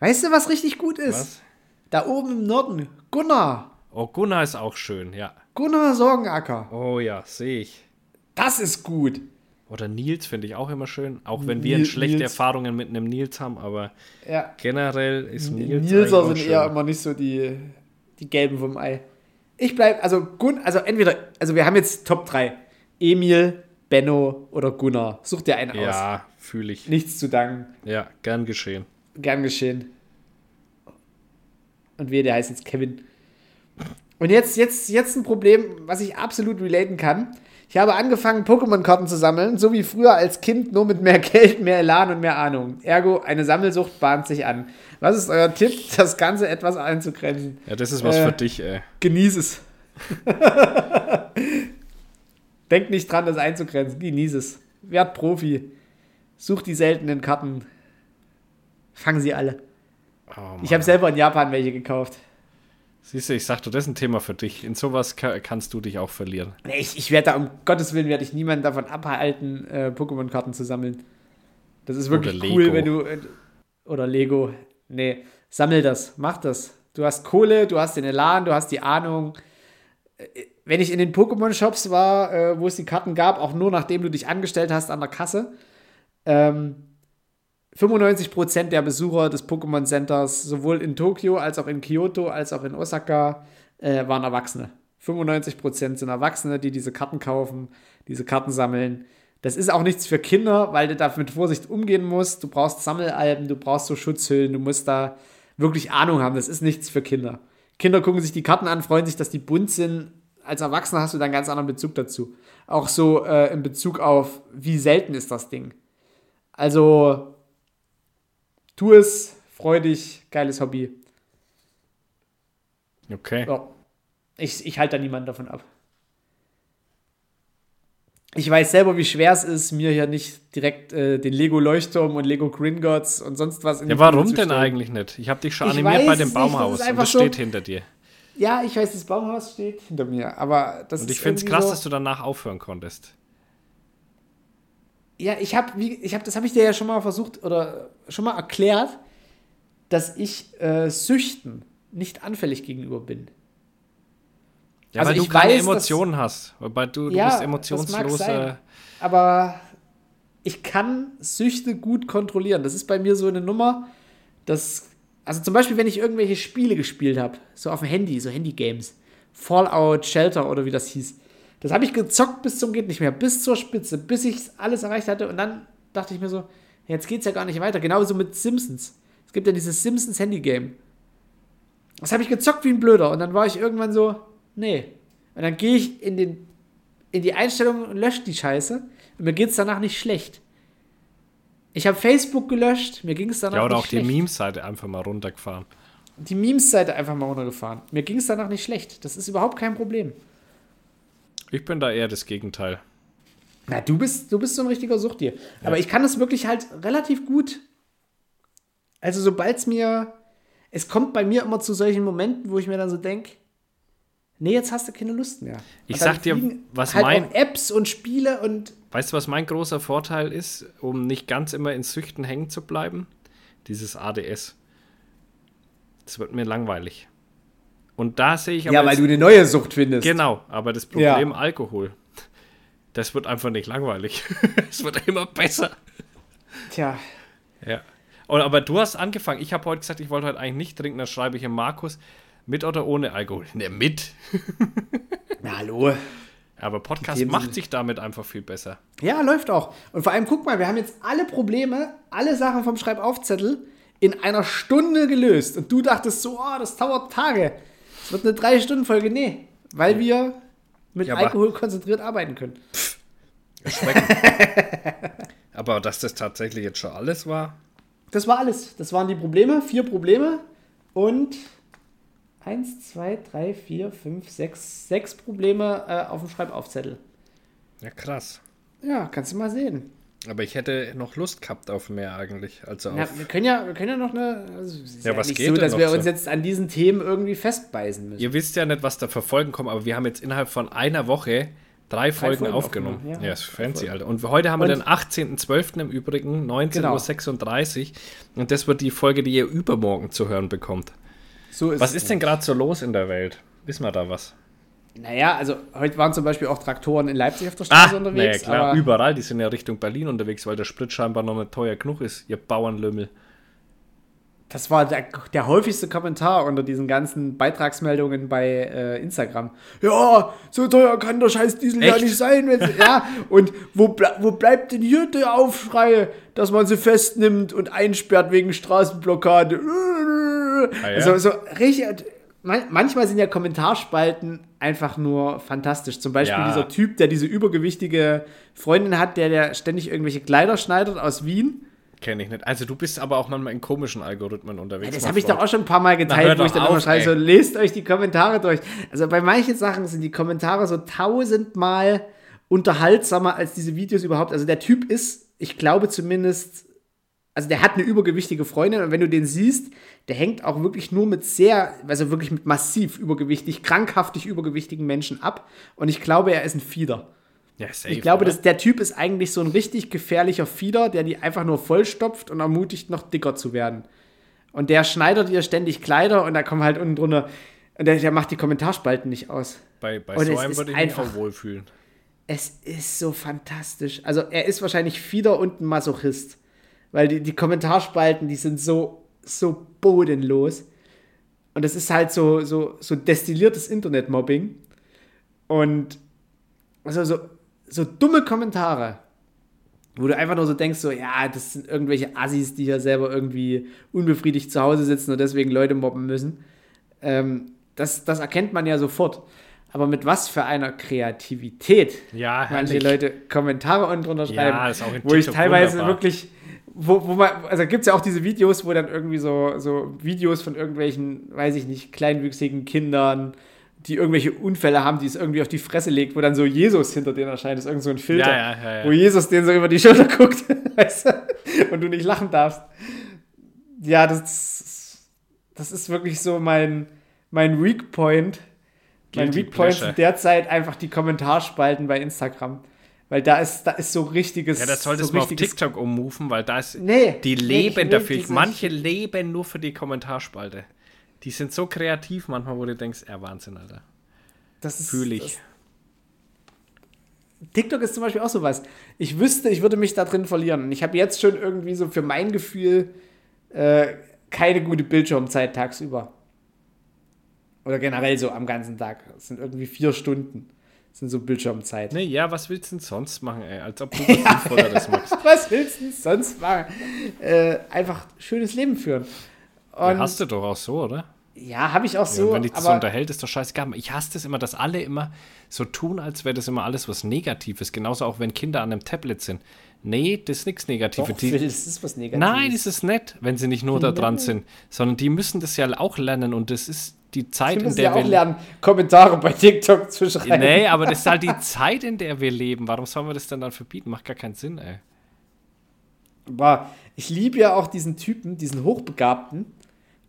Weißt du, was richtig gut ist? Was? Da oben im Norden. Gunnar. Oh, Gunnar ist auch schön, ja. Gunnar Sorgenacker. Oh ja, sehe ich. Das ist gut. Oder Nils finde ich auch immer schön. Auch wenn wir schlechte Nils. Erfahrungen mit einem Nils haben, aber Ja. generell ist Nils. Nilser auch sind schön. eher immer nicht so die, die Gelben vom Ei. Ich bleib, also Gun, also entweder, also wir haben jetzt Top 3. Emil, Benno oder Gunnar. Such dir einen aus. Ja, fühle ich. Nichts zu danken. Ja, gern geschehen. Gern geschehen. Und wehe, der heißt jetzt Kevin. Und jetzt, jetzt, jetzt ein Problem, was ich absolut relaten kann. Ich habe angefangen, Pokémon-Karten zu sammeln, so wie früher als Kind, nur mit mehr Geld, mehr Elan und mehr Ahnung. Ergo, eine Sammelsucht bahnt sich an. Was ist euer Tipp, das Ganze etwas einzugrenzen? Ja, das ist was Äh. für dich, ey. Genieß es. Denk nicht dran, das einzugrenzen. Genieß es. Werd Profi. Such die seltenen Karten. Fang sie alle. Oh. Ich habe selber in Japan welche gekauft. Siehst du, ich sagte, das ist ein Thema für dich. In sowas ka kannst du dich auch verlieren. Nee, Ich, ich werde da, um Gottes Willen, werde ich niemanden davon abhalten, äh, Pokémon-Karten zu sammeln. Das ist wirklich Oder cool, Lego. wenn du. Äh, oder Lego. Nee, sammel das. Mach das. Du hast Kohle, du hast den Elan, du hast die Ahnung. Äh, Wenn ich in den Pokémon-Shops war, äh, wo es die Karten gab, auch nur nachdem du dich angestellt hast an der Kasse, ähm, 95% der Besucher des Pokémon Centers, sowohl in Tokio als auch in Kyoto als auch in Osaka, äh, waren Erwachsene. 95% sind Erwachsene, die diese Karten kaufen, diese Karten sammeln. Das ist auch nichts für Kinder, weil du da mit Vorsicht umgehen musst. Du brauchst Sammelalben, du brauchst so Schutzhüllen, du musst da wirklich Ahnung haben. Das ist nichts für Kinder. Kinder gucken sich die Karten an, freuen sich, dass die bunt sind. Als Erwachsener hast du da einen ganz anderen Bezug dazu. Auch so äh, in Bezug auf, wie selten ist das Ding. Also, tu es, freu dich, geiles Hobby. Okay. Ja. Ich, ich halte da niemanden davon ab. Ich weiß selber, wie schwer es ist, mir hier nicht direkt äh, den Lego Leuchtturm und Lego Gringotts und sonst was in Ja, warum denn eigentlich nicht? Ich habe dich schon Ich animiert bei dem nicht, Baumhaus und einfach das so- steht hinter dir. Ja, ich weiß, das Baumhaus steht hinter mir, aber das Und ich finde es krass, so, dass du danach aufhören konntest. Ja, ich habe, ich habe, das habe ich dir ja schon mal versucht oder schon mal erklärt, dass ich äh, Süchten nicht anfällig gegenüber bin. Ja, Also weil du ich keine weiß, dass- Emotionen hast. Weil du, du Ja, bist sein. Aber ich kann Süchte gut kontrollieren. Das ist bei mir so eine Nummer, dass, also zum Beispiel, wenn ich irgendwelche Spiele gespielt habe, so auf dem Handy, so Handy-Games, Fallout, Shelter oder wie das hieß, das habe ich gezockt bis zum geht nicht mehr, bis zur Spitze, bis ich alles erreicht hatte und dann dachte ich mir so, jetzt geht's ja gar nicht weiter. Genauso mit Simpsons. Es gibt ja dieses Simpsons Handy-Game. Das habe ich gezockt wie ein Blöder und dann war ich irgendwann so, nee. Und dann gehe ich in, den, in die Einstellungen und lösche die Scheiße und mir geht es danach nicht schlecht. Ich habe Facebook gelöscht, mir ging es danach Ja, oder nicht auch schlecht. die Memes-Seite einfach mal runtergefahren. die Memes-Seite einfach mal runtergefahren. Mir ging es danach nicht schlecht. Das ist überhaupt kein Problem. Ich bin da eher das Gegenteil. Na, du bist, du bist so ein richtiger Suchtier. Aber ich kann das wirklich halt relativ gut. Also, sobald es mir. Es kommt bei mir immer zu solchen Momenten, wo ich mir dann so denke, nee, jetzt hast du keine Lust mehr. Ich Und dann sag dir, was halt mein- Apps und Spiele und Weißt du, was mein großer Vorteil ist, um nicht ganz immer in Süchten hängen zu bleiben? Dieses ADS. Das wird mir langweilig. Und da sehe ich aber. ja, weil jetzt- du eine neue Sucht findest. Genau, aber das Problem Alkohol. Das wird einfach nicht langweilig. es wird immer besser. Tja, Ja. Und, aber du hast angefangen. Ich habe heute gesagt, ich wollte heute eigentlich nicht trinken. Dann schreibe ich ihm Markus, mit oder ohne Alkohol? Ne, mit. na hallo. Aber Podcast macht sich damit einfach viel besser. Ja, läuft auch. Und vor allem, guck mal, wir haben jetzt alle Probleme, alle Sachen vom Schreibaufzettel in einer Stunde gelöst. Und du dachtest so, oh, das dauert Tage. Es wird eine Drei-Stunden-Folge. Nee, weil wir mit Ja, Alkohol konzentriert arbeiten können. aber dass das tatsächlich jetzt schon alles war. Das war alles. Das waren die Probleme. Vier Probleme. Und eins, zwei, drei, vier, fünf, sechs, sechs Probleme äh, auf dem Schreibaufzettel. Ja, krass. Ja, kannst du mal sehen. Aber ich hätte noch Lust gehabt auf mehr eigentlich. Also Na, auf, wir, können ja, wir können ja noch eine. Also, es ist Ja, was nicht geht so, denn dass noch wir so? uns jetzt an diesen Themen irgendwie festbeißen müssen. ihr wisst ja nicht, was da verfolgen kommt, aber wir haben jetzt innerhalb von einer Woche drei Folgen, Folgen aufgenommen. aufgenommen, Ja, ja. ist fancy, Alter. Und heute haben wir Und- den 18.12. im Übrigen, Genau. 19.36 Uhr. Und das wird die Folge, die ihr übermorgen zu hören bekommt. So ist Was es ist denn gerade so los in der Welt? Wissen wir da was? Naja, also heute waren zum Beispiel auch Traktoren in Leipzig auf der Straße naja, unterwegs. klar, aber überall. Die sind ja Richtung Berlin unterwegs, weil der Sprit scheinbar noch nicht teuer genug ist, ihr Bauernlümmel. das war der, der häufigste Kommentar unter diesen ganzen Beitragsmeldungen bei äh, Instagram. Ja, so teuer kann der scheiß Diesel ja Echt? nicht sein. ja, und wo, ble wo bleibt denn hier der Aufschrei, dass man sie festnimmt und einsperrt wegen Straßenblockade? Ah, ja? Also so richtig. Man- Manchmal sind ja Kommentarspalten einfach nur fantastisch. Zum Beispiel Ja. dieser Typ, der diese übergewichtige Freundin hat, der, der ständig irgendwelche Kleider schneidet aus Wien. Kenne ich nicht. Also du bist aber auch manchmal in komischen Algorithmen unterwegs. Das mein habe ich doch auch schon ein paar Mal Na, geteilt, wo doch ich dann auf, immer schreibe, so lest euch die Kommentare durch. Also bei manchen Sachen sind die Kommentare so tausendmal unterhaltsamer als diese Videos überhaupt. Also der Typ ist, ich glaube zumindest, also der hat eine übergewichtige Freundin und wenn du den siehst, der hängt auch wirklich nur mit sehr, also wirklich mit massiv übergewichtig, krankhaftig übergewichtigen Menschen ab. Und ich glaube, er ist ein Fieder. Ja, safe, Ich glaube, dass der Typ ist eigentlich so ein richtig gefährlicher Fieder, der die einfach nur vollstopft und ermutigt, noch dicker zu werden. Und der schneidert ihr ständig Kleider und da kommen halt unten drunter. Und der, der macht die Kommentarspalten nicht aus. bei, bei und so einem würde ich mich einfach- auch wohlfühlen. Es ist so fantastisch. Also er ist wahrscheinlich Fieder und ein Masochist. Weil die, die Kommentarspalten, die sind so, so bodenlos. Und das ist halt so, so, so destilliertes Internetmobbing. Und also so, so dumme Kommentare, wo du einfach nur so denkst, so, ja, das sind irgendwelche Assis, die hier selber irgendwie unbefriedigt zu Hause sitzen und deswegen Leute mobben müssen. Ähm, das, das erkennt man ja sofort. Aber mit was für einer Kreativität Ja, manche. Leute Kommentare unten drunter schreiben, Ja, wo ich teilweise wunderbar. wirklich, wo, wo man, also gibt es ja auch diese Videos, wo dann irgendwie so, so Videos von irgendwelchen, weiß ich nicht, kleinwüchsigen Kindern, die irgendwelche Unfälle haben, die es irgendwie auf die Fresse legt, wo dann so Jesus hinter denen erscheint, ist irgend so ein Filter, Ja, ja, ja, wo Jesus den so über die Schulter guckt, weißt du, und du nicht lachen darfst. Ja, das, das ist wirklich so mein, mein Weak Point. Mein Weak Point sind derzeit einfach die Kommentarspalten bei Instagram. Weil da ist, da ist so richtiges. Ja, das solltest so du mal auf TikTok ummoven, weil da ist. Nee, die leben dafür. Manche leben nur für die Kommentarspalte. Die sind so kreativ manchmal, wo du denkst, ja, Wahnsinn, Alter. Das ist, Fühle ich. Das, TikTok ist zum Beispiel auch sowas. Ich wüsste, ich würde mich da drin verlieren. Und ich habe jetzt schon irgendwie so für mein Gefühl äh, keine gute Bildschirmzeit tagsüber. Oder generell so am ganzen Tag. Das sind irgendwie vier Stunden. Sind so Bildschirmzeit. Nee, ja, was willst du denn sonst machen, ey? Als ob du das machst. Was willst du denn sonst machen? Äh, einfach schönes Leben führen. Ja, Und hast du doch auch so, oder? ja, habe ich auch Ja, so. wenn dich das so unterhält, ist doch scheißegal. Ich hasse das immer, dass alle immer so tun, als wäre das immer alles was Negatives. Genauso auch wenn Kinder an einem Tablet sind. Nee, das ist nichts Negatives. doch, Phil, das ist was Negatives. Nein, das ist nett, wenn sie nicht nur da dran sind, sondern die müssen das ja auch lernen und das ist die Zeit, in müssen der ja auch wir lernen, Kommentare bei TikTok zu schreiben. Nee, aber das ist halt die Zeit, in der wir leben. Warum sollen wir das denn dann verbieten? Macht gar keinen Sinn, ey. Aber ich liebe ja auch diesen Typen, diesen Hochbegabten,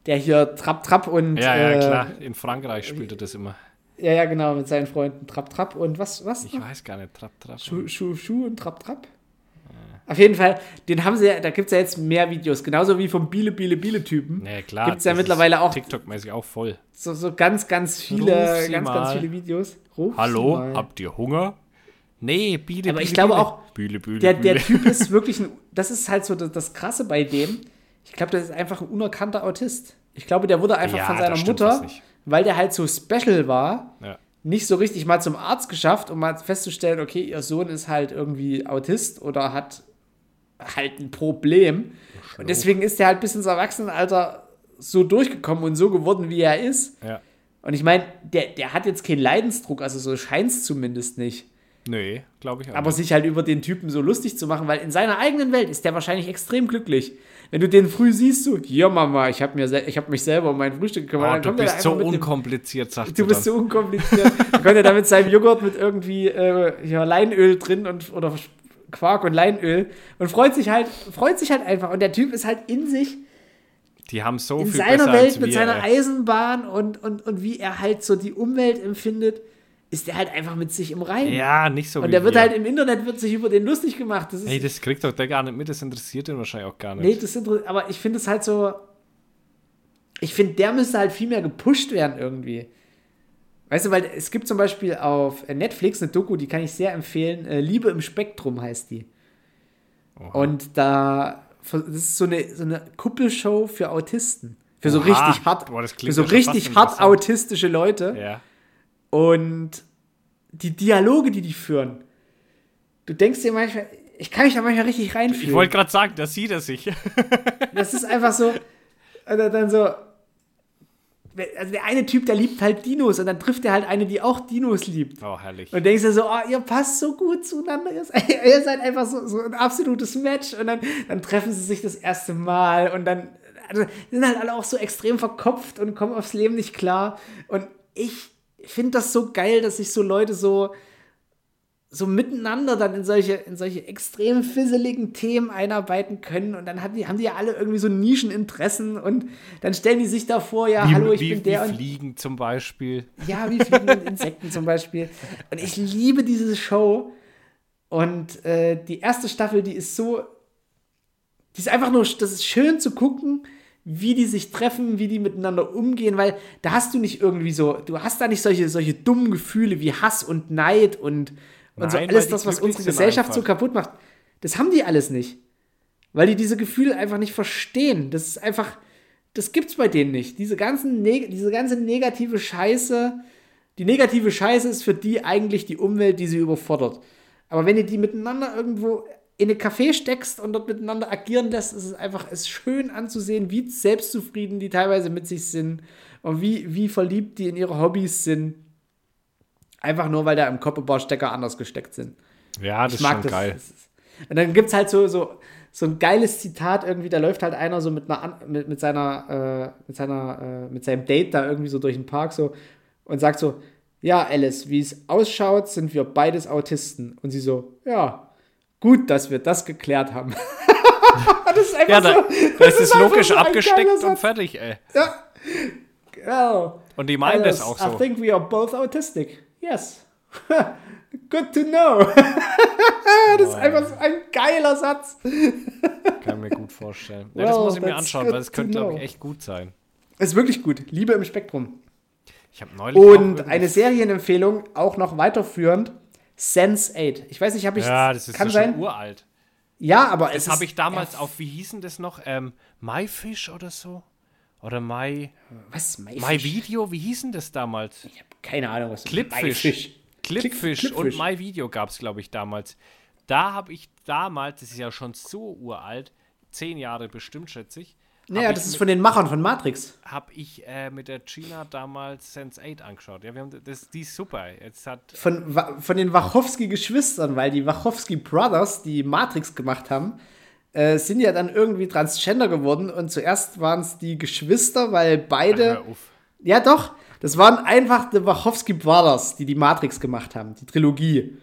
der hier Trap Trap und Ja, ja, äh, klar. In Frankreich spielt er das immer. Ja, ja, genau, mit seinen Freunden Trap Trap und was, was? Ich noch? weiß gar nicht. Trapp, trapp. Schuh, Schuh, Schuh und Trap Trap. Auf jeden Fall, den haben sie ja, da gibt es ja jetzt mehr Videos, genauso wie vom Biele Biele Biele Typen. Nee, klar. Gibt's ja das ist mittlerweile auch- TikTok-mäßig auch voll. So, so ganz, ganz viele, ganz, ganz viele Videos. Ruf Hallo, habt ihr Hunger? Nee, Biele, Aber Biele, ich glaube Biele. auch, Bühle, Bühle, Der, der. Typ ist wirklich ein, das ist halt so das, das Krasse bei dem. Ich glaube, das ist einfach ein unerkannter Autist. Ich glaube, der wurde einfach Ja, von seiner Mutter, weil der halt so special war, Ja. nicht so richtig mal zum Arzt geschafft, um mal festzustellen, okay, ihr Sohn ist halt irgendwie Autist oder hat halt ein Problem. Und deswegen ist er halt bis ins Erwachsenenalter so durchgekommen und so geworden, wie er ist. ja. Und ich meine, der, der hat jetzt keinen Leidensdruck, also so scheint es zumindest nicht. Nee, glaube ich auch. Aber nicht. sich halt über den Typen so lustig zu machen, weil in seiner eigenen Welt ist der wahrscheinlich extrem glücklich. Wenn du den früh siehst, so, hier Mama, ich habe hab mich selber um mein Frühstück gekümmert. oh, du bist so mit dem- unkompliziert, sagt Du sie bist so unkompliziert. dann kommt er da mit seinem Joghurt mit irgendwie äh, ja, Leinöl drin und oder Quark und Leinöl und freut sich halt, freut sich halt einfach. Und der Typ ist halt in sich, Die haben so in viel seiner Welt mit wir, seiner ey. Eisenbahn und, und, und wie er halt so die Umwelt empfindet, ist er halt einfach mit sich im Reinen. Ja, nicht so und der wird wir. halt im Internet wird sich über den lustig gemacht. Das Hey, das kriegt doch der gar nicht mit, das interessiert ihn wahrscheinlich auch gar nicht. nee, das ist inter- aber ich finde es halt so. Ich finde, der müsste halt viel mehr gepusht werden irgendwie. Weißt du, weil es gibt zum Beispiel auf Netflix eine Doku, die kann ich sehr empfehlen. Äh, Liebe im Spektrum heißt die. Oha. Und da, das ist so eine, so eine Kuppelshow für Autisten. Für so Oha. richtig hart, Boah, das für so richtig hart autistische Leute. Ja. Und die Dialoge, die die führen. Du denkst dir manchmal, ich kann mich da manchmal richtig reinfühlen. Ich wollte gerade sagen, da sieht er sich. Das ist einfach so, dann so, also der eine Typ, der liebt halt Dinos und dann trifft er halt eine, die auch Dinos liebt. Oh, herrlich. Und denkst dir so, oh, ihr passt so gut zueinander, ihr seid, ihr seid einfach so, so ein absolutes Match und dann, dann treffen sie sich das erste Mal und dann also, sind halt alle auch so extrem verkopft und kommen aufs Leben nicht klar. Und ich finde das so geil, dass sich so Leute so, so miteinander dann in solche, in solche extrem fisseligen Themen einarbeiten können. Und dann haben die, haben die ja alle irgendwie so Nischeninteressen und dann stellen die sich da vor, ja, wie, hallo, ich wie, bin der wie und Fliegen zum Beispiel. ja, wie Fliegen und Insekten zum Beispiel. Und ich liebe diese Show. Und äh, die erste Staffel, die ist so. Die ist einfach nur. Das ist schön zu gucken, wie die sich treffen, wie die miteinander umgehen, weil da hast du nicht irgendwie so. Du hast da nicht solche, solche dummen Gefühle wie Hass und Neid und, und so alles das, was unsere Gesellschaft so einfach. kaputt macht. Das haben die alles nicht. Weil die diese Gefühle einfach nicht verstehen. Das ist einfach. Das gibt's bei denen nicht. Diese, ganzen neg diese ganze negative Scheiße. Die negative Scheiße ist für die eigentlich die Umwelt, die sie überfordert. Aber wenn du die miteinander irgendwo in eine Café steckst und dort miteinander agieren lässt, ist es einfach es ist schön anzusehen, wie selbstzufrieden die teilweise mit sich sind und wie, wie verliebt die in ihre Hobbys sind. Einfach nur, weil da im Koppebarstecker anders gesteckt sind. Ja, das Ich ist mag schon das. geil. Das ist- Und dann gibt es halt so, so, so ein geiles Zitat irgendwie, da läuft halt einer so mit, einer, mit, mit seiner, äh, mit seiner, äh, mit seinem Date da irgendwie so durch den Park so und sagt so, ja, Alice, wie es ausschaut, sind wir beides Autisten. Und sie so, ja, gut, dass wir das geklärt haben. das ist einfach Ja, da, so, da ist es einfach logisch so abgesteckt und fertig, ey. Genau. Und die meinen das Alice, auch I so. think we are both autistic. Yes. Good to know. das ist einfach so ein geiler Satz. Kann mir gut vorstellen. Ja, das muss ich mir anschauen, weil es könnte, glaube ich, echt gut sein. Ist wirklich gut. Liebe im Spektrum. Ich habe neulich. Und eine Serienempfehlung, auch noch weiterführend. Sense 8. Ich weiß nicht, habe ich. Ja, das ist kann ja sein. schon uralt. Ja, aber es Das habe ich damals auf, wie hießen das noch? Ähm, MyFish oder so? Oder My, Was? Maifisch? My Video? Wie hießen das damals? Ich habe keine Ahnung, was Clipfish. Maifisch. Clipfish, Clip- und. My Video gab es, glaube ich, damals. Da habe ich damals, das ist ja schon so uralt, zehn Jahre bestimmt, schätze ich, Naja, das ich ist mit- von den Machern von Matrix. habe ich äh, mit der Gina damals Sense 8 angeschaut. Ja, wir haben das, die ist super. Jetzt hat Von, von den Wachowski-Geschwistern, weil die Wachowski Brothers, die Matrix gemacht haben, äh, sind ja dann irgendwie Transgender geworden und zuerst waren es die Geschwister, weil beide. hör auf. Ja, doch. Das waren einfach die Wachowski Brothers, die die Matrix gemacht haben, die Trilogie.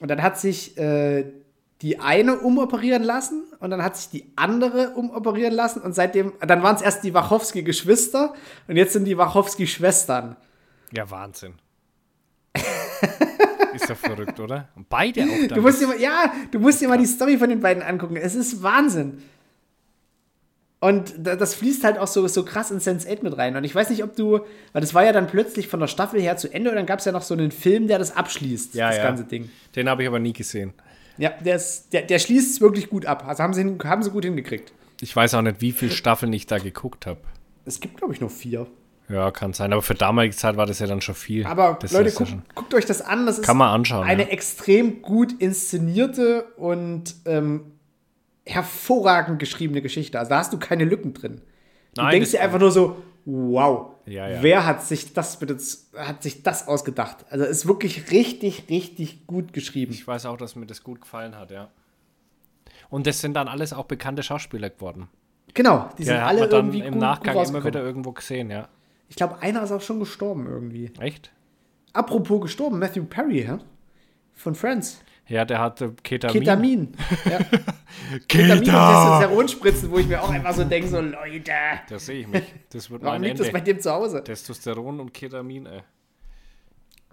Und dann hat sich äh, die eine umoperieren lassen und dann hat sich die andere umoperieren lassen und seitdem, dann waren es erst die Wachowski Geschwister und jetzt sind die Wachowski Schwestern. Ja, Wahnsinn. ist doch verrückt, oder? Und beide auch. Du musst dir mal, ja, du musst dir mal die Story von den beiden angucken. Es ist Wahnsinn. Und da- das fließt halt auch so, so krass in Sense 8 mit rein. Und ich weiß nicht, ob du, weil das war ja dann plötzlich von der Staffel her zu Ende und dann gab es ja noch so einen Film, der das abschließt, Ja, das ja. ganze Ding. Den habe ich aber nie gesehen. Ja, der, ist, der, der schließt es wirklich gut ab. Also haben sie, haben sie gut hingekriegt. Ich weiß auch nicht, wie viele Staffeln ich da geguckt habe. Es gibt, glaube ich, noch vier. Ja, kann sein. Aber für damalige Zeit war das ja dann schon viel. Aber das Leute, guckt, schon- guckt euch das an. Das ist Kann man anschauen, eine ja. extrem gut inszenierte und ähm, hervorragend geschriebene Geschichte. Also da hast du keine Lücken drin. Du Nein, denkst dir einfach nur so, wow, Ja, ja. wer hat sich das bitte, hat sich das ausgedacht? Also ist wirklich richtig, richtig gut geschrieben. Ich weiß auch, dass mir das gut gefallen hat, ja. Und das sind dann alles auch bekannte Schauspieler geworden. Genau, die sind Ja, hat alle man dann irgendwie im gut, Nachgang gut immer wieder irgendwo gesehen, ja. Ich glaube, einer ist auch schon gestorben irgendwie. Echt? Apropos gestorben, Matthew Perry, hä? Von Friends. Ja, der hatte Ketamin. Ketamin. Ja. Ketamin und Testosteronspritzen, wo ich mir auch einfach so denke, so Leute, Da sehe ich mich. Das wird warum mein liegt das bei Ende. dem zu Hause? Testosteron und Ketamin, ey.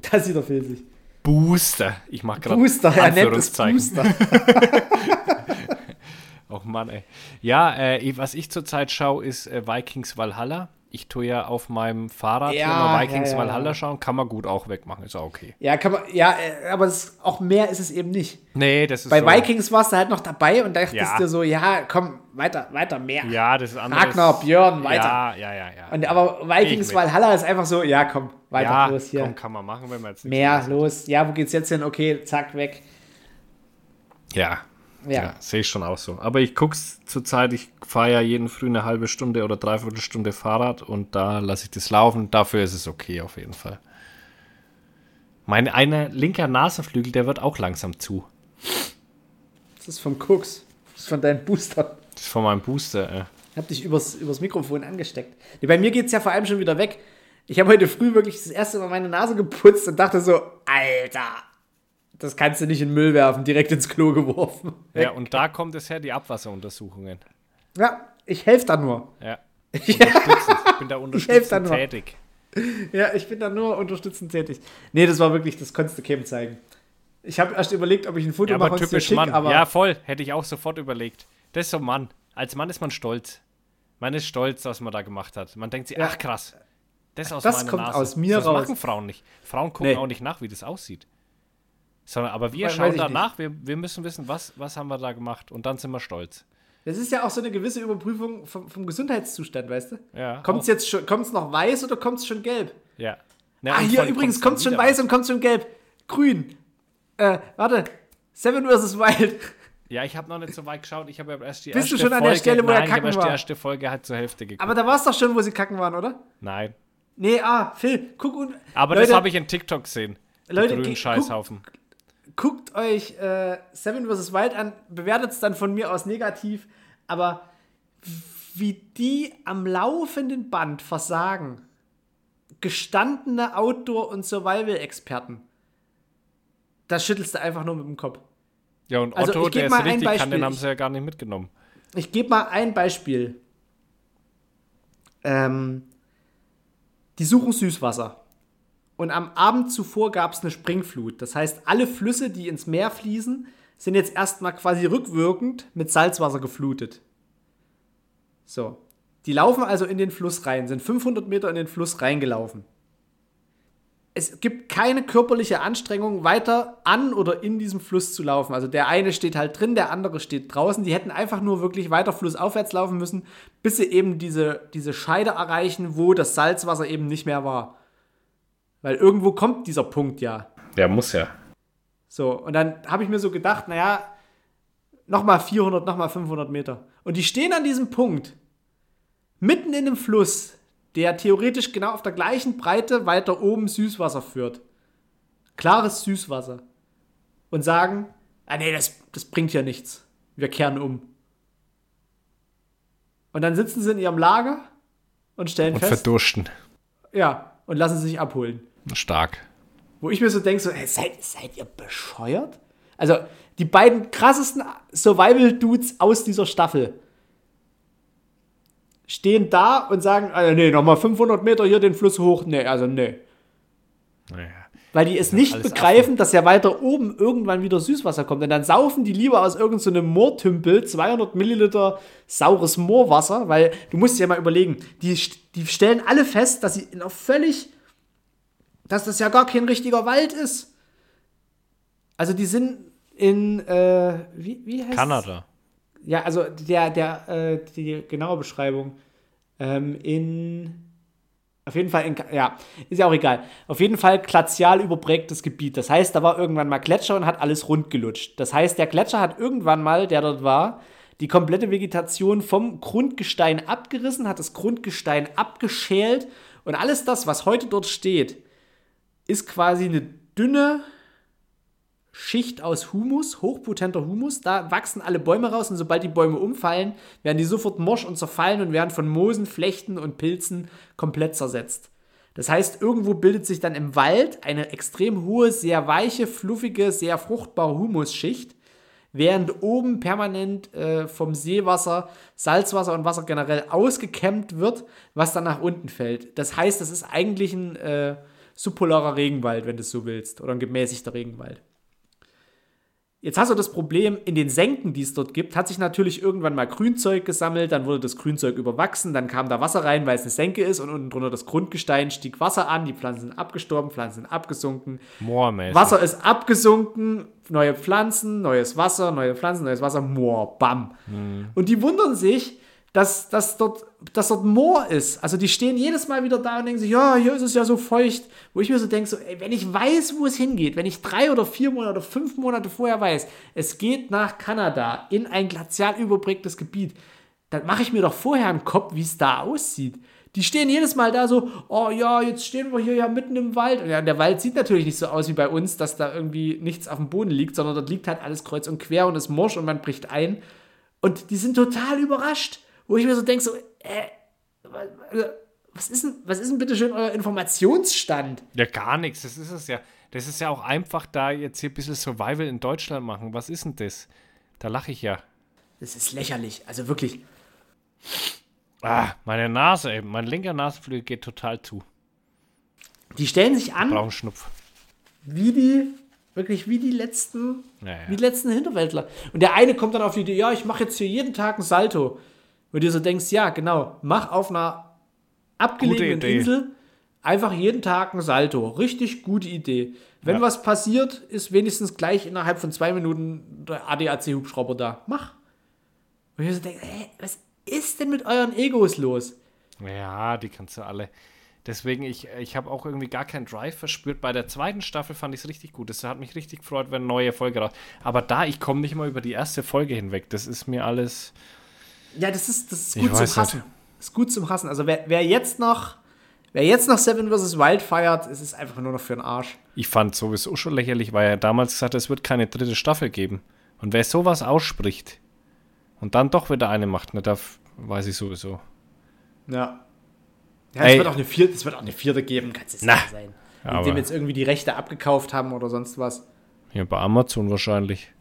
Das sieht doch filzig. Booster. Ich mach gerade Booster, er nennt es Anführungszeichen. Booster. Och Mann, ey. Ja, äh, ich- was ich zurzeit schaue, ist äh, Vikings Valhalla. Ich tue ja auf meinem Fahrrad Ja, immer Vikings ja, ja. Valhalla schauen. Kann man gut auch wegmachen, ist auch okay. Ja, kann man, ja, äh, aber es, auch mehr ist es eben nicht. Nee, das ist Bei so. Vikings warst du halt noch dabei und dachtest Ja. dir so, ja, komm, weiter, weiter, mehr. Ja, das ist anderes. Ragnar, Björn, weiter. Ja, ja, ja, ja. Und, aber Vikings. Valhalla ist einfach so, ja, komm, weiter, ja, los hier. komm, kann man machen, wenn man jetzt nichts mehr, los. Ja, wo geht's jetzt hin? Okay, zack, weg. Ja, Ja. ja, sehe ich schon auch so. Aber ich guck's zurzeit, ich fahre ja jeden Früh eine halbe Stunde oder dreiviertel Stunde Fahrrad und da lasse ich das laufen. Dafür ist es okay auf jeden Fall. Mein einer linker Nasenflügel, der wird auch langsam zu. Das ist vom Cooks. Das ist von deinem Booster. Das ist von meinem Booster. Äh. Ich hab dich übers, übers Mikrofon angesteckt. Nee, bei mir geht's ja vor allem schon wieder weg. Ich habe heute früh wirklich das erste Mal meine Nase geputzt und dachte so, Alter, das kannst du nicht in den Müll werfen, direkt ins Klo geworfen. Ja, und da kommt es her, die Abwasseruntersuchungen. Ja, ich helfe da nur. Ja. Ich bin da unterstützend tätig. ja, ich bin da nur unterstützend tätig. Nee, das war wirklich, das konntest du Kim zeigen. Ich habe erst überlegt, ob ich ein Foto Ja, mache aber typisch schick, Mann. aber ja, voll. Hätte ich auch sofort überlegt. Das ist so Mann. Als Mann ist man stolz. Man ist stolz, was man da gemacht hat. Man denkt sich, Ja. ach krass. Das aus Das meiner kommt Nase. aus mir das raus. machen Frauen nicht. Frauen gucken Nee. auch nicht nach, wie das aussieht. Sondern, aber wir We- weiß schauen ich danach, wir, wir müssen wissen, was, was haben wir da gemacht. Und dann sind wir stolz. das ist ja auch so eine gewisse Überprüfung vom, vom Gesundheitszustand, weißt du? Ja, Kommt es jetzt schon, kommt's noch weiß oder kommt es schon gelb? Ja. Na, Ah, hier übrigens kommt schon wieder weiß und kommt schon gelb. Grün. Äh, warte. Seven vs. Wild. Ja, ich habe noch nicht so weit geschaut. Ich habe ja erst die Bist du erste schon an der Folge, Stelle, wo er nein, ich habe kacken die war? erste Folge halt zur Hälfte geguckt. Aber da war es doch schon, wo sie kacken waren, oder? nein. Nee, ah, Phil, guck und. Aber Leute, das habe ich in TikTok gesehen. Die Leute, grünen Scheißhaufen. Guckt euch äh, Seven vs. Wild an, bewertet es dann von mir aus negativ, aber wie die am laufenden Band versagen, gestandene Outdoor- und Survival-Experten, da schüttelst du einfach nur mit dem Kopf. Ja, und Also, Otto, ich geb der mal ist richtig kann, den haben Ich- sie ja gar nicht mitgenommen. Ich gebe mal ein Beispiel. Ähm, die suchen Süßwasser. Und am Abend zuvor gab es eine Springflut. Das heißt, alle Flüsse, die ins Meer fließen, sind jetzt erstmal quasi rückwirkend mit Salzwasser geflutet. So. Die laufen also in den Fluss rein, sind 500 Meter in den Fluss reingelaufen. es gibt keine körperliche Anstrengung, weiter an oder in diesem Fluss zu laufen. Also der eine steht halt drin, der andere steht draußen. Die hätten einfach nur wirklich weiter flussaufwärts laufen müssen, bis sie eben diese, diese Scheide erreichen, wo das Salzwasser eben nicht mehr war. Weil irgendwo kommt dieser Punkt ja. Der muss ja. So, und dann habe ich mir so gedacht, naja, nochmal 400, nochmal 500 Meter. Und die stehen an diesem Punkt, mitten in dem Fluss, der theoretisch genau auf der gleichen Breite weiter oben Süßwasser führt. Klares Süßwasser. Und sagen, ah nee, das, das bringt ja nichts. Wir kehren um. Und dann sitzen sie in ihrem Lager und stellen Und fest, verdursten. ja, und lassen sich abholen. Stark. Wo ich mir so denke, so, hey, seid, seid ihr bescheuert? Also, die beiden krassesten Survival-Dudes aus dieser Staffel stehen da und sagen, also, nee, nochmal 500 Meter hier den Fluss hoch. Nee, also nee. Naja. Weil die es nicht alles begreifen, dass ja weiter oben irgendwann wieder Süßwasser kommt. Und dann saufen die lieber aus irgendeinem so Moortümpel 200 Milliliter saures Moorwasser, weil du musst dir ja mal überlegen, die, die stellen alle fest, dass sie in einer völlig, dass das ja gar kein richtiger Wald ist. Also die sind in, äh, wie, wie heißt Kanada. ja, also der, der, äh, die genaue Beschreibung ähm, in, auf jeden Fall in, ja, ist ja auch egal. Auf jeden Fall glazial überprägtes Gebiet. Das heißt, da war irgendwann mal Gletscher und hat alles rund gelutscht. Das heißt, der Gletscher hat irgendwann mal, der dort war, die komplette Vegetation vom Grundgestein abgerissen, hat das Grundgestein abgeschält und alles das, was heute dort steht, ist quasi eine dünne, Schicht aus Humus, hochpotenter Humus. Da wachsen alle Bäume raus und sobald die Bäume umfallen, werden die sofort morsch und zerfallen und werden von Moosen, Flechten und Pilzen komplett zersetzt. Das heißt, irgendwo bildet sich dann im Wald eine extrem hohe, sehr weiche, fluffige, sehr fruchtbare Humusschicht, während oben permanent äh, vom Seewasser, Salzwasser und Wasser generell ausgekämmt wird, was dann nach unten fällt. Das heißt, das ist eigentlich ein äh, subpolarer Regenwald, wenn du es so willst, oder ein gemäßigter Regenwald. Jetzt hast du das Problem, in den Senken, die es dort gibt, hat sich natürlich irgendwann mal Grünzeug gesammelt, dann wurde das Grünzeug überwachsen, dann kam da Wasser rein, weil es eine Senke ist und unten drunter das Grundgestein stieg Wasser an, die Pflanzen sind abgestorben, Pflanzen sind abgesunken, Moormäßig. Wasser ist abgesunken, neue Pflanzen, neues Wasser, neue Pflanzen, neues Wasser, Moor, bam. Und die wundern sich, dass, dass, dort, dass dort Moor ist. Also die stehen jedes Mal wieder da und denken sich, ja, hier ist es ja so feucht. Wo ich mir so denke, so, ey, wenn ich weiß, wo es hingeht, wenn ich drei oder vier Monate oder fünf Monate vorher weiß, es geht nach Kanada in ein glazial überprägtes Gebiet, dann mache ich mir doch vorher einen Kopf, wie es da aussieht. Die stehen jedes Mal da so, oh ja, jetzt stehen wir hier ja mitten im Wald. Und ja, der Wald sieht natürlich nicht so aus wie bei uns, dass da irgendwie nichts auf dem Boden liegt, sondern dort liegt halt alles kreuz und quer und ist morsch und man bricht ein. Und die sind total überrascht, wo ich mir so denke, so, äh, was ist denn, was ist denn bitte schön euer Informationsstand? Ja, gar nichts. Das ist es ja. Das ist ja auch einfach da jetzt hier ein bisschen Survival in Deutschland machen. Was ist denn das? Da lache ich ja. Das ist lächerlich. Also wirklich. Ah, meine Nase, ey. Mein linker Nasenflügel geht total zu. Die stellen sich an, Brauchen Schnupf. wie die, wirklich wie die letzten, Ja, ja. wie die letzten Hinterwäldler. Und der eine kommt dann auf die Idee, ja, ich mache jetzt hier jeden Tag ein Salto. Und du so denkst, ja, genau, mach auf einer abgelegenen. Insel einfach jeden Tag ein Salto. Richtig gute Idee. Wenn Ja. was passiert, ist wenigstens gleich innerhalb von zwei Minuten der ADAC-Hubschrauber da. Mach. Und ich so denke, hä, was ist denn mit euren Egos los? Ja, die kannst du alle. Deswegen, ich, ich habe auch irgendwie gar keinen Drive verspürt. Bei der zweiten Staffel fand ich es richtig gut. Das hat mich richtig gefreut, wenn eine neue Folge raus. Aber da, ich komme nicht mal über die erste Folge hinweg. Das ist mir alles. Ja, das ist, das ist Ich gut zum weiß Hassen. Das ist gut zum Hassen. Also wer, wer jetzt noch, wer jetzt noch Seven vs. Wild feiert, ist es einfach nur noch für den Arsch. Ich fand sowieso schon lächerlich, weil er damals gesagt hat, es wird keine dritte Staffel geben. Und wer sowas ausspricht und dann doch wieder eine macht, ne, da weiß ich sowieso. Ja. Ja, es wird auch eine vierte, es wird auch eine vierte geben, kann es nicht sein. Indem jetzt irgendwie die Rechte abgekauft haben oder sonst was. Ja, bei Amazon wahrscheinlich.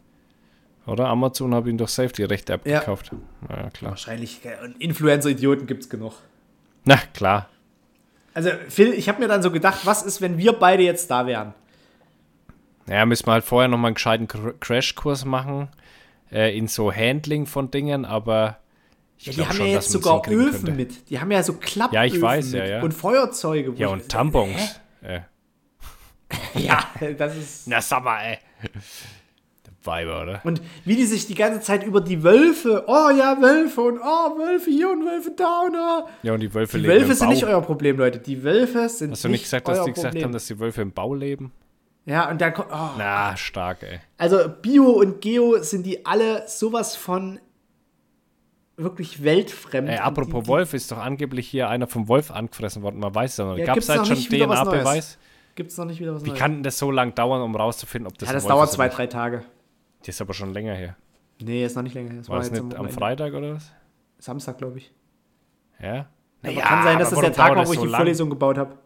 Oder? Amazon hat ihn doch safe die Rechte abgekauft. Ja, ja klar. Wahrscheinlich. äh, Und Influencer-Idioten gibt es genug. Na, klar. Also, Phil, ich habe mir dann so gedacht, was ist, wenn wir beide jetzt da wären? Naja, müssen wir halt vorher nochmal einen gescheiten Cr- Crashkurs machen. Äh, in so Handling von Dingen, aber. Ich Ja, die haben schon, ja jetzt sogar Öfen könnte. mit. Die haben ja so Klappöfen Ja, ich weiß, mit ja, ja. und Feuerzeuge. Ja, und Tampons. Äh, Ja, das ist. Na, sag mal, ey. Weiber, oder? Und wie die sich die ganze Zeit über die Wölfe, oh ja, Wölfe und oh, Wölfe hier und Wölfe da und oh. Ja, und die Wölfe Die Wölfe sind Bau. nicht euer Problem, Leute. Die Wölfe sind Hast du nicht nicht gesagt, dass die gesagt Problem. haben, dass die Wölfe im Bau leben? Ja, und dann kommt. Oh. Na, stark, ey. Also Bio und Geo sind die alle sowas von wirklich weltfremd. Ey, apropos die, Wolf, ist doch angeblich hier einer vom Wolf angefressen worden. Man weiß es Ja, nicht. Gab es noch halt schon nicht? DNA-Beweis? Gibt es noch nicht wieder was Wie Neues? kann denn das so lang dauern, um rauszufinden, ob das ja, das dauert zwei, nicht? drei Tage. Das ist aber schon länger her. Nee, ist noch nicht länger. her. Das War das jetzt nicht am. Freitag oder was? Samstag, glaube ich. Ja? Aber kann sein, dass das der Tag war, wo ich so die lang? Vorlesung gebaut habe.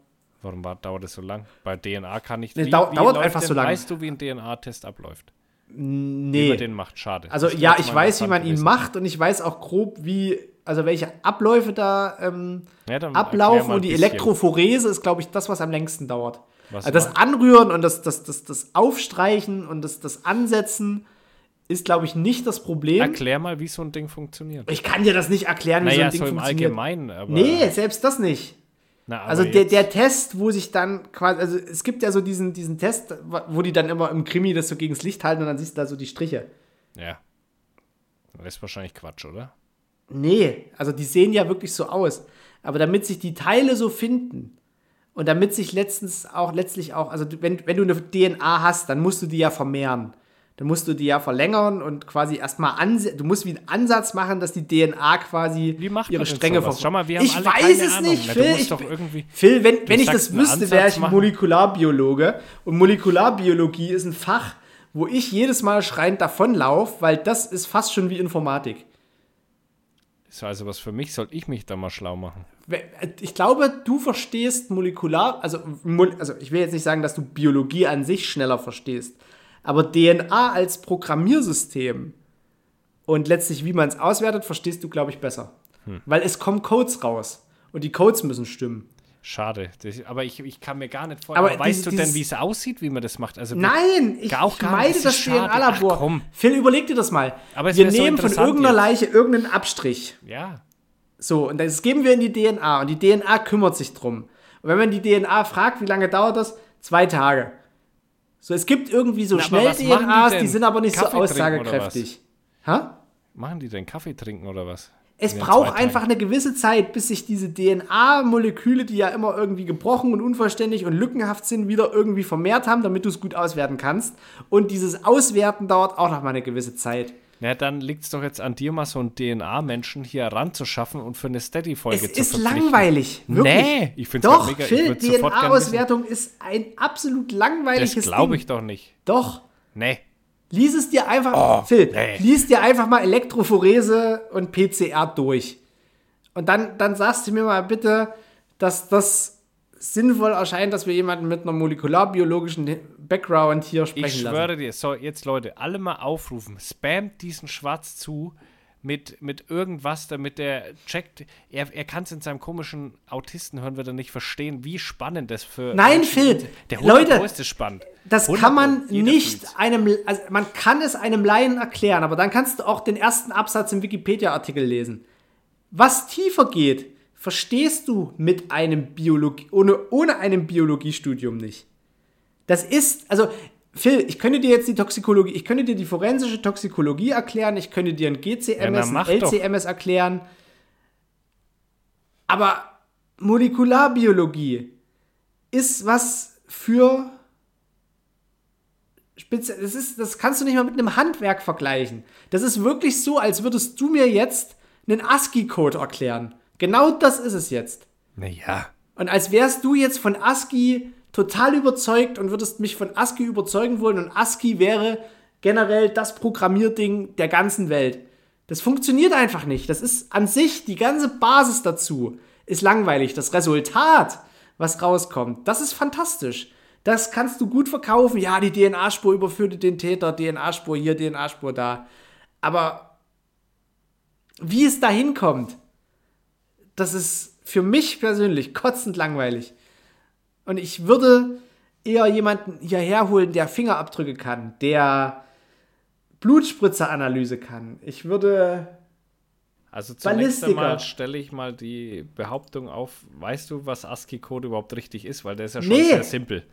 Warum war, dauert das so lang? Bei DNA kann ich wie, dau- wie dauert einfach denn, so lang. Weißt du, wie ein DNA-Test abläuft? Wie Nee. man den macht? Schade. Also Das ja, ich weiß, wie man ihn macht und ich weiß auch grob, wie, also welche Abläufe da ähm, Ja, ablaufen und die bisschen. Elektrophorese ist, glaube ich, das, was am längsten dauert. Was also das? Anrühren und das, das, das, das Aufstreichen und das, das Ansetzen ist, glaube ich, nicht das Problem. Erklär mal, wie so ein Ding funktioniert. ich kann dir das nicht erklären, wie so ein Ding so im funktioniert. Allgemeinen. Aber, Nee, selbst das nicht. Na, Also der, der Test, wo sich dann quasi, also es gibt ja so diesen, diesen Test, wo die dann immer im Krimi das so gegens Licht halten und dann siehst du da so die Striche. Ja. Das ist wahrscheinlich Quatsch, oder? Nee, also die sehen ja wirklich so aus. Aber damit sich die Teile so finden und damit sich letztens auch letztlich auch, also wenn, wenn du eine DNA hast, dann musst du die ja vermehren. Dann musst du die ja verlängern und quasi erstmal anse du musst wie einen Ansatz machen, dass die DNA quasi Wie macht ihre Stränge sowas? ver- Schau mal, wir haben Ich alle weiß es Ahnung. nicht, Phil. musst Ich, doch irgendwie- Phil, wenn, wenn ich das wüsste, wäre ich machen. Molekularbiologe. Und Molekularbiologie ist ein Fach, wo ich jedes Mal schreiend davonlaufe, weil das ist fast schon wie Informatik. Ist also was für mich, sollte ich mich da mal schlau machen. Ich glaube, du verstehst molekular, also, also ich will jetzt nicht sagen, dass du Biologie an sich schneller verstehst, aber DNA als Programmiersystem und letztlich, wie man es auswertet, verstehst du, glaube ich, besser. Hm. Weil es kommen Codes raus und die Codes müssen stimmen. Schade. Das, aber ich, ich kann mir gar nicht vorstellen. Aber Aber weißt dieses- du denn, wie es aussieht, wie man das macht? Also, Nein, ich, Auch ich meide das das. DNA-Labor. Phil, überleg dir das mal. Aber wir wär so nehmen von irgendeiner jetzt. Leiche irgendeinen Abstrich. Ja. So, und das geben wir in die DNA und die DNA kümmert sich drum. Und wenn man die DNA fragt, wie lange dauert das? Zwei Tage. So, es gibt irgendwie so Na, was machen die die, sind aber nicht Kaffee so aussagekräftig. Ha? Machen die denn Kaffee trinken oder was? Es braucht einfach eine gewisse Zeit, bis sich diese DNA-Moleküle, die ja immer irgendwie gebrochen und unvollständig und lückenhaft sind, wieder irgendwie vermehrt haben, damit du es gut auswerten kannst. Und dieses Auswerten dauert auch noch mal eine gewisse Zeit. Na, dann liegt es doch jetzt an dir, mal so einen DNA-Menschen hier ranzuschaffen und für eine Steady-Folge Es zu ist verpflichten. langweilig. Wirklich. Nee, ich find's Doch, grad mega. Phil, DNA-Auswertung ist ein absolut langweiliges Das glaube Ding. ich doch nicht. Doch. Nee. Lies es dir einfach, Phil, Oh, nee. lies dir einfach mal Elektrophorese und PCR durch. Und dann, dann sagst du mir mal bitte, dass das sinnvoll erscheint, dass wir jemanden mit einer molekularbiologischen Background hier sprechen Ich lassen. schwöre dir, so, jetzt Leute, alle mal aufrufen, spamt diesen Schwarz zu mit, mit irgendwas, damit der checkt. Er, er kann es in seinem komischen Autistenhirn wieder nicht verstehen, wie spannend das für. Nein, Phil. Der Leute, 100 ist es spannend. Das 100 kann man nicht fühlt's. einem, also man kann es einem Laien erklären, aber dann kannst du auch den ersten Absatz im Wikipedia-Artikel lesen. Was tiefer geht, verstehst du mit einem Biologie, ohne, ohne einem Biologiestudium nicht. Das ist, also, Phil, ich könnte dir jetzt die Toxikologie, ich könnte dir die forensische Toxikologie erklären, ich könnte dir ein Ja, GCMS, na, ein mach doch. LCMS erklären, aber Molekularbiologie ist was für Spezi das, ist, das kannst du nicht mal mit einem Handwerk vergleichen. Das ist wirklich so, als würdest du mir jetzt einen ASCII-Code erklären. Genau das ist es jetzt. Naja. Und als wärst du jetzt von ASCII total überzeugt und würdest mich von ASCII überzeugen wollen und ASCII wäre generell das Programmierding der ganzen Welt. Das funktioniert einfach nicht. Das ist an sich, die ganze Basis dazu ist langweilig. Das Resultat, was rauskommt, das ist fantastisch. Das kannst du gut verkaufen. Ja, die DNA-Spur überführte den Täter, DNA-Spur hier, DNA-Spur da. Aber wie es da hinkommt, das ist für mich persönlich kotzend langweilig. Und ich würde eher jemanden hierher holen, der Fingerabdrücke kann, der Blutspritzeranalyse kann. Ich würde. Also zunächst einmal stelle ich mal die Behauptung auf, weißt du, was ASCII-Code überhaupt richtig ist? Weil der ist ja schon Nee. sehr simpel.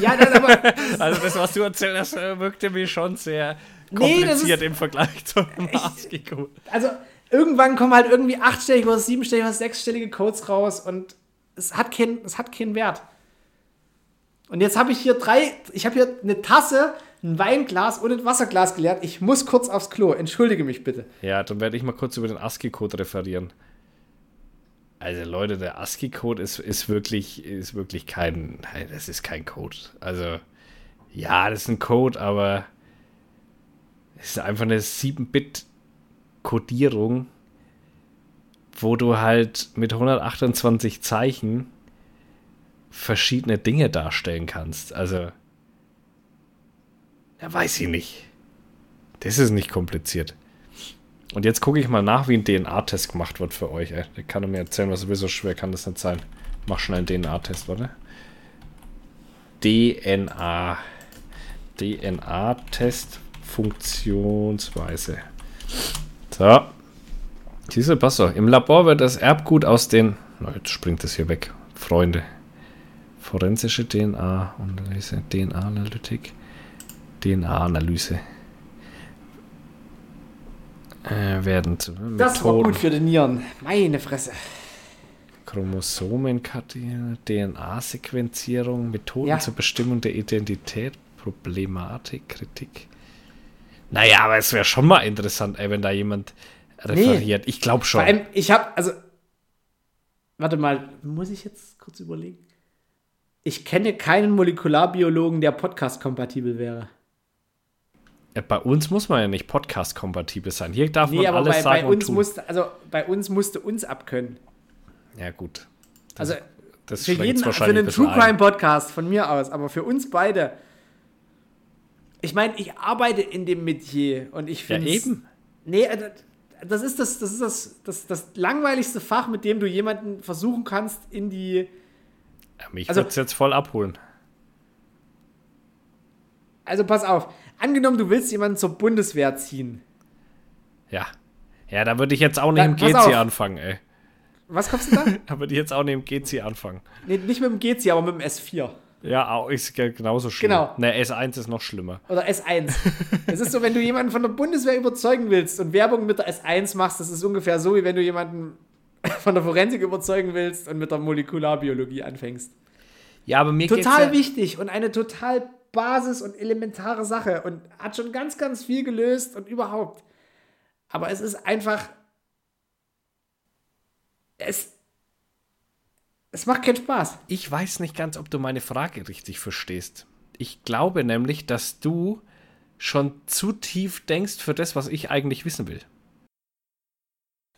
Ja, das aber. Also das, was du erzählt hast, äh, wirkte mir schon sehr Nee, kompliziert ist- im Vergleich zum ASCII-Code. Also, irgendwann kommen halt irgendwie achtstellige oder siebenstellige oder sechsstellige Codes raus und es hat, kein, es hat keinen Wert. Und jetzt habe ich hier drei, ich habe hier eine Tasse, ein Weinglas und ein Wasserglas geleert. Ich muss kurz aufs Klo. Entschuldige mich bitte. Ja, dann werde ich mal kurz über den ASCII-Code referieren. Also Leute, der ASCII-Code ist, ist, wirklich, ist wirklich kein, das ist kein Code. Also, ja, das ist ein Code, aber es ist einfach eine 7-Bit-Codierung, wo du halt mit 128 Zeichen verschiedene Dinge darstellen kannst. Also, ja, weiß ich nicht. Das ist nicht kompliziert. Und jetzt gucke ich mal nach, wie ein DNA-Test gemacht wird für euch. Ey. Der kann mir erzählen, was sowieso schwer kann das nicht sein. Mach schnell einen DNA-Test, warte. DNA. DNA-Test Funktionsweise. So. Diese Passo. Im Labor wird das Erbgut aus den. Na, jetzt springt das hier weg. Freunde. Forensische DNA-Analyse. DNA-Analytik. DNA-Analyse. Äh, werden zu Das war gut für die Nieren. Meine Fresse. Chromosomenkarte, DNA-Sequenzierung, Methoden Ja. zur Bestimmung der Identität, Problematik, Kritik. Naja, aber es wäre schon mal interessant, ey, wenn da jemand referiert. Ich glaube schon. Vor allem, ich habe, also, warte mal, muss ich jetzt kurz überlegen? Ich kenne keinen Molekularbiologen, der podcast-kompatibel wäre. Äh, Bei uns muss man ja nicht podcast-kompatibel sein. Hier darf Nee, man aber alles bei, sagen bei und uns tun. musste, also bei uns musste uns abkönnen. ja, gut. Also Das für jeden, für einen True Crime Podcast von mir aus, aber für uns beide. Ich meine, ich arbeite in dem Metier und ich Ja, finde eben. Nee, äh, das ist das, das ist das, das, das langweiligste Fach, mit dem du jemanden versuchen kannst, in die. Ja, mich Also- wird's jetzt voll abholen. Also pass auf. Angenommen, du willst jemanden zur Bundeswehr ziehen. Ja. Ja, da würde ich jetzt auch nicht im GC anfangen, ey. Was kommst du da? Da würde ich jetzt auch nicht im GC anfangen. nee, nicht mit dem GC, aber mit dem S4. Ja, auch ist ge- genauso schlimm. Genau. Ne, S1 ist noch schlimmer. Oder S1. Es ist so, wenn du jemanden von der Bundeswehr überzeugen willst und Werbung mit der S1 machst, das ist ungefähr so, wie wenn du jemanden von der Forensik überzeugen willst und mit der Molekularbiologie anfängst. Ja, aber mir Total geht's wichtig und eine total Basis- und elementare Sache und hat schon ganz, ganz viel gelöst und überhaupt. Aber es ist einfach. Es. Es macht keinen Spaß. Ich weiß nicht ganz, ob du meine Frage richtig verstehst. Ich glaube nämlich, dass du schon zu tief denkst für das, was ich eigentlich wissen will.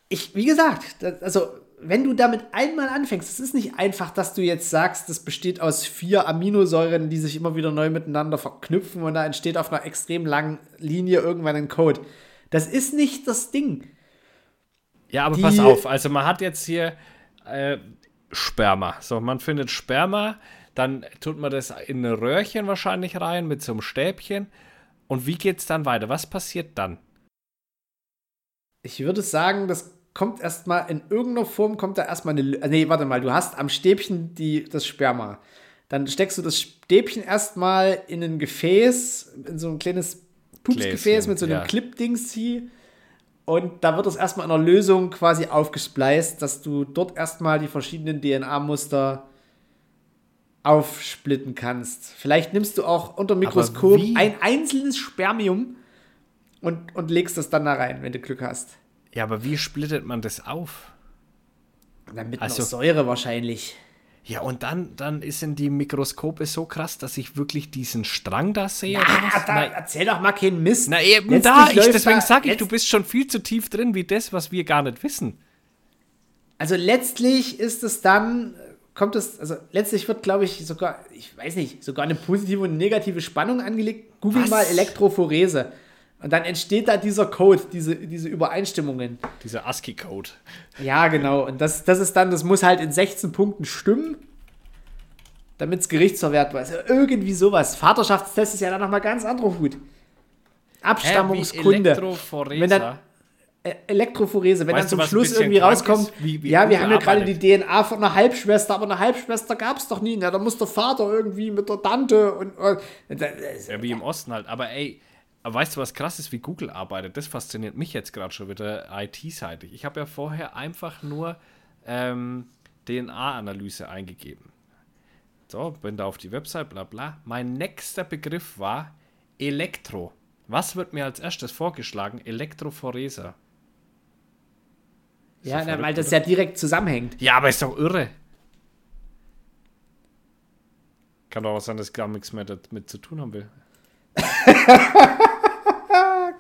Ich, wie gesagt, das, also, wenn du damit einmal anfängst, es ist nicht einfach, dass du jetzt sagst, das besteht aus vier Aminosäuren, die sich immer wieder neu miteinander verknüpfen und da entsteht auf einer extrem langen Linie irgendwann ein Code. Das ist nicht das Ding. Ja, aber Die- pass auf. Also man hat jetzt hier äh, Sperma. So, man findet Sperma, dann tut man das in ein Röhrchen wahrscheinlich rein mit so einem Stäbchen. Und wie geht's dann weiter? Was passiert dann? Ich würde sagen, das kommt erstmal in irgendeiner Form, kommt da erstmal eine. Lö- Nee, warte mal, du hast am Stäbchen die, das Sperma. Dann steckst du das Stäbchen erstmal in ein Gefäß, in so ein kleines Pupsgefäß mit so einem ja. Clip-Dings hier. Und da wird es erstmal in einer Lösung quasi aufgespleist, dass du dort erstmal die verschiedenen DNA-Muster aufsplitten kannst. Vielleicht nimmst du auch unter Mikroskop ein einzelnes Spermium und, und legst das dann da rein, wenn du Glück hast. Ja, aber wie splittet man das auf? Na, mit Also- einer Säure wahrscheinlich. Ja, und dann, dann sind die Mikroskope so krass, dass ich wirklich diesen Strang da sehe. was? da, Na, erzähl doch mal keinen Mist. na eben Letztlich da, ich, deswegen sage ich, du bist schon viel zu tief drin, wie das, was wir gar nicht wissen. Also letztlich ist es dann, kommt es, also letztlich wird, glaube ich, sogar, ich weiß nicht, sogar eine positive und negative Spannung angelegt. Google Was? mal Elektrophorese. Und dann entsteht da dieser Code, diese, diese Übereinstimmungen. Dieser ASCII-Code. Ja, genau. Und das, das ist dann, das muss halt in 16 Punkten stimmen, damit es gerichtsverwertbar ist. Irgendwie sowas. Vaterschaftstest ist ja dann nochmal ganz anderer Hut. Abstammungskunde. Wenn dann, äh, Elektrophorese, wenn Weißt dann zum Schluss irgendwie rauskommt? Wie- wie ja, wir haben ja gerade die DNA von einer Halbschwester, aber eine Halbschwester gab es doch nie. Na, da muss der Vater irgendwie mit der Tante und, und das- Ja, wie im Osten halt. Aber ey, aber weißt du, was krass ist, wie Google arbeitet? Das fasziniert mich jetzt gerade schon wieder IT-seitig. Ich habe ja vorher einfach nur ähm, DNA-Analyse eingegeben. So, bin da auf die Website, bla bla. Mein nächster Begriff war Elektro. Was wird mir als erstes vorgeschlagen? Elektrophorese. ja, so weil das oder? ja direkt zusammenhängt. Ja, aber ist doch irre. Kann doch auch sein, dass gar nichts mehr damit zu tun haben will.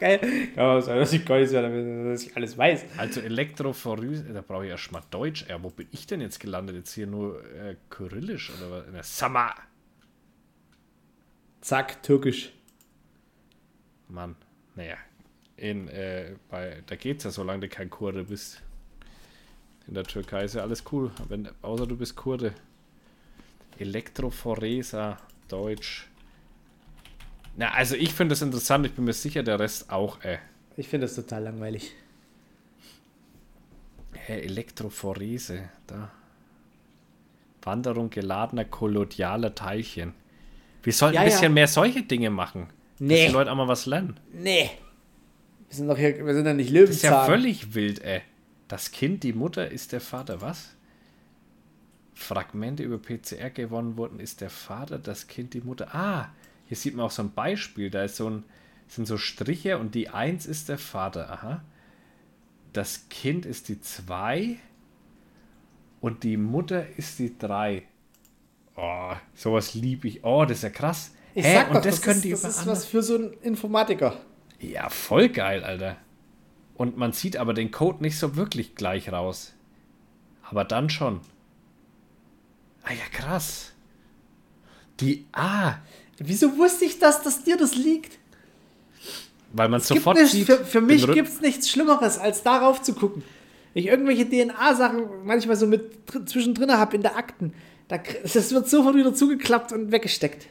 Geil. Kann dass ich gar nicht mehr, dass ich alles weiß. Also Elektrophorese, da brauche ich erst mal Deutsch. Ja, wo bin ich denn jetzt gelandet? Jetzt hier nur äh, Kyrillisch oder was? Der Sama. Zack, türkisch. Mann, naja. In, äh, bei, da geht's ja, solange du kein Kurde bist. In der Türkei ist ja alles cool, wenn, außer du bist Kurde. Elektrophoresa, Deutsch. Na, also ich finde das interessant, ich bin mir sicher, der Rest auch, äh. Ich finde das total langweilig. Hä, Elektrophorese, da. Wanderung geladener kolodialer Teilchen. Wir sollten Ja, ein bisschen ja. mehr solche Dinge machen. Dass Nee. die Leute auch mal was lernen. Nee. Wir sind doch hier, wir sind ja nicht Das ist ja Löwenzahn. völlig wild, ey. Das Kind, die Mutter ist der Vater, was? Fragmente über PCR gewonnen wurden, ist der Vater, das Kind, die Mutter. Ah, hier sieht man auch so ein Beispiel. Da ist so ein, sind so Striche und die 1 ist der Vater. Aha. Das Kind ist die 2 und die Mutter ist die 3. Oh, sowas lieb ich. Oh, das ist ja krass. Ich Hä? sag und doch, das, das, können ist, die das ist was für so einen Informatiker. ja, voll geil, Alter. Und man sieht aber den Code nicht so wirklich gleich raus. Aber dann schon. Ah ja, krass. Die Ah, Wieso wusste ich das, dass dir das liegt? weil man Es sofort nichts, sieht. für, für mich gibt es nichts Schlimmeres, als darauf zu gucken. Wenn ich irgendwelche DNA-Sachen manchmal so mit dr- zwischendrin habe in der Akten, da, das wird sofort wieder zugeklappt und weggesteckt.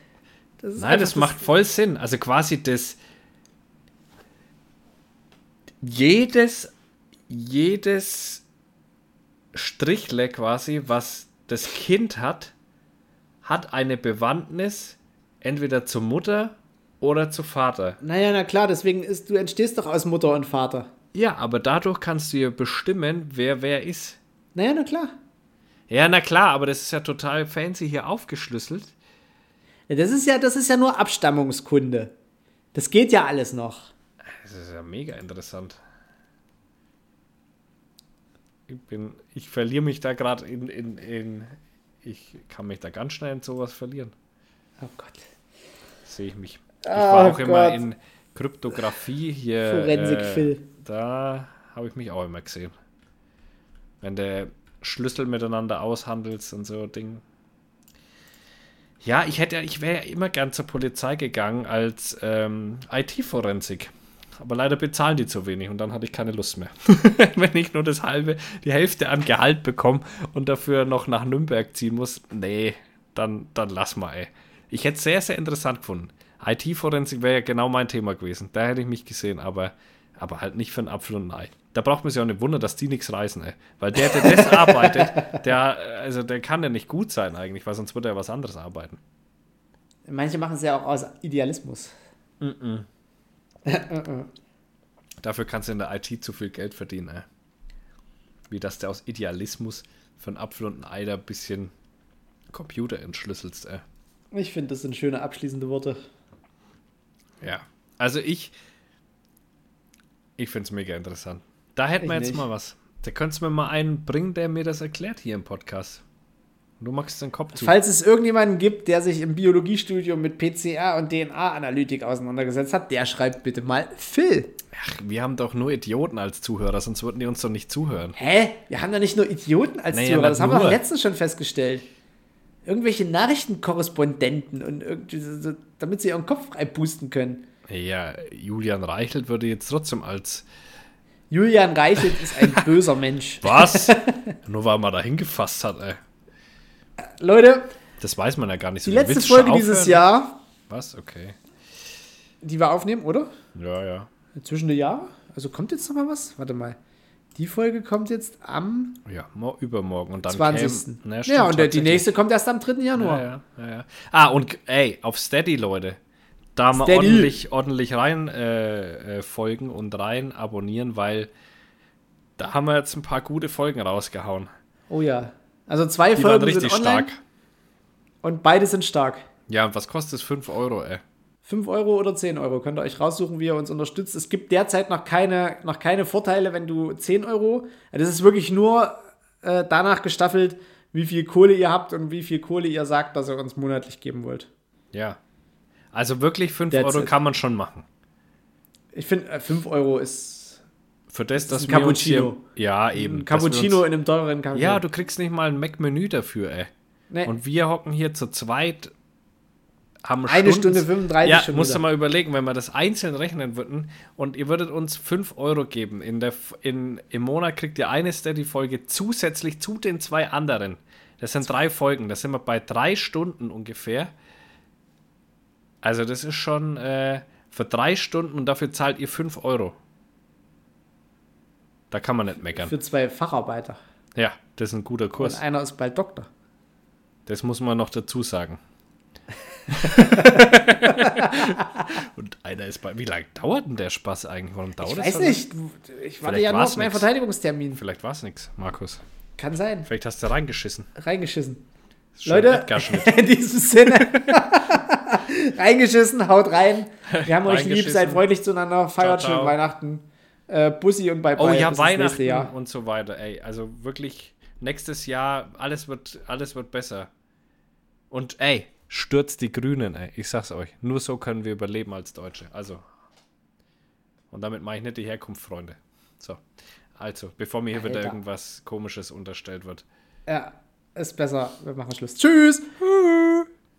Das Nein, einfach das macht voll Sinn. Also quasi das. Jedes, jedes Strichle quasi, was das Kind hat, hat eine Bewandtnis entweder zur Mutter oder zu Vater. Naja, na klar, deswegen ist, du entstehst doch aus Mutter und Vater. Ja, aber dadurch kannst du ja bestimmen, wer wer ist. Naja, na klar. Ja, na klar, aber das ist ja total fancy hier aufgeschlüsselt. Ja, das, ist ja, das ist ja nur Abstammungskunde. Das geht ja alles noch. Das ist ja mega interessant. Ich bin, ich verliere mich da gerade in, in, in, ich kann mich da ganz schnell in sowas verlieren. Oh Gott. Sehe ich mich. Ich Ah, war auch immer Gott. in Kryptographie hier. Forensik, äh, Phil. Da habe ich mich auch immer gesehen. Wenn der Schlüssel miteinander aushandelst und so Ding. Ja, ich hätte, ich wäre ja immer gern zur Polizei gegangen als ähm, IT-Forensik. Aber leider bezahlen die zu wenig und dann hatte ich keine Lust mehr. Wenn ich nur das halbe, die Hälfte an Gehalt bekomme und dafür noch nach Nürnberg ziehen muss, nee, dann, dann lass mal, ey. Ich hätte es sehr, sehr interessant gefunden. IT-Forensik wäre ja genau mein Thema gewesen. Da hätte ich mich gesehen, aber, aber halt nicht für einen Apfel und ein Ei. Da braucht man sich auch nicht wundern, dass die nichts reißen, ey. Weil der, der das arbeitet, der, also der kann ja nicht gut sein eigentlich, weil sonst würde er was anderes arbeiten. Manche machen es ja auch aus Idealismus. Dafür kannst du in der IT zu viel Geld verdienen, ey. Wie dass der aus Idealismus für einen Apfel und ein Ei da ein bisschen Computer entschlüsselst, ey. Ich finde, das sind schöne abschließende Worte. Ja. Also ich, ich finde es mega interessant. Da hätten wir jetzt nicht. mal was. Da könntest du mir mal einen bringen, der mir das erklärt hier im Podcast. Und du machst den Kopf zu. Falls es irgendjemanden gibt, der sich im Biologiestudium mit PCR und DNA-Analytik auseinandergesetzt hat, der schreibt bitte mal Phil. Ach, wir haben doch nur Idioten als Zuhörer, sonst würden die uns doch nicht zuhören. Hä? Wir haben doch nicht nur Idioten als Naja, Zuhörer, das haben wir letztens schon festgestellt. Irgendwelche Nachrichtenkorrespondenten und irgendwie so, damit sie ihren Kopf frei pusten können. Ja, Julian Reichelt würde jetzt trotzdem als Julian Reichelt ist ein böser Mensch. was? Nur weil man da hingefasst hat, ey. Leute, Das weiß man ja gar nicht so. die letzte Willst Folge dieses? Jahr, Was? Okay. die wir aufnehmen, oder? Ja, ja. Zwischen den Jahren? Also kommt jetzt noch mal was? Warte mal. Die Folge kommt jetzt am Ja, mo- übermorgen. Und dann 20. Käm, ne, ja, und der, die nächste kommt erst am 3. Januar. Ja, ja. Ah, und ey, auf Steady, Leute. Da mal ordentlich, ordentlich rein äh, äh, folgen und rein abonnieren, weil da haben wir jetzt ein paar gute Folgen rausgehauen. Oh ja. Also zwei Die waren Folgen richtig sind online stark. und beide sind stark. Ja, und was kostet es? 5 Euro, ey. 5 Euro oder 10 Euro. Könnt ihr euch raussuchen, wie ihr uns unterstützt. Es gibt derzeit noch keine, noch keine Vorteile, wenn du 10 Euro. Das ist wirklich nur äh, danach gestaffelt, wie viel Kohle ihr habt und wie viel Kohle ihr sagt, dass ihr uns monatlich geben wollt. Ja. Also wirklich 5 That's Euro it. kann man schon machen. Ich finde, äh, 5 Euro ist Für das, dass ein wir uns Cappuccino. Hier, ja, eben. ein Cappuccino Uns, in einem teuren Cappuccino. ja, du kriegst nicht mal ein Mac-Menü dafür, ey. nee, Und wir hocken hier zu zweit, haben eine Stunden- Stunde 35 Ja, schon musst du wieder. mal überlegen, wenn wir das einzeln rechnen würden und ihr würdet uns 5 Euro geben. In der, in, Im Monat kriegt ihr eine Steady-Folge zusätzlich zu den zwei anderen. Das sind drei Folgen. Da sind wir bei drei Stunden ungefähr. Also, das ist schon äh, für drei Stunden und dafür zahlt ihr 5 Euro. Da kann man nicht meckern. Für zwei Facharbeiter. Ja, das ist ein guter Und Kurs. einer ist bald Doktor. Das muss man noch dazu sagen. Und einer ist bei. Wie lange dauert denn der Spaß eigentlich? Warum dauert Ich das weiß so nicht. Ich warte Vielleicht ja nur auf meinen nix. Verteidigungstermin. Vielleicht war es nichts, Markus. Kann sein. Vielleicht hast du reingeschissen. Reingeschissen. Leute, in diesem Sinne. Reingeschissen, haut rein. Wir haben euch lieb, seid freundlich zueinander, feiert Ciao, schön. Weihnachten. Äh, Bussi und bye bye. Oh ja, Weihnachten Jahr. und so weiter. Ey, also wirklich, nächstes Jahr, alles wird, alles wird besser. Und ey, stürzt die Grünen, ey. Ich sag's euch. Nur so können wir überleben als Deutsche. Also. Und damit mache ich nicht die Herkunft, Freunde. So. Also, bevor mir hier wieder Alter. irgendwas Komisches unterstellt wird. Ja, ist besser. Wir machen Schluss. Tschüss.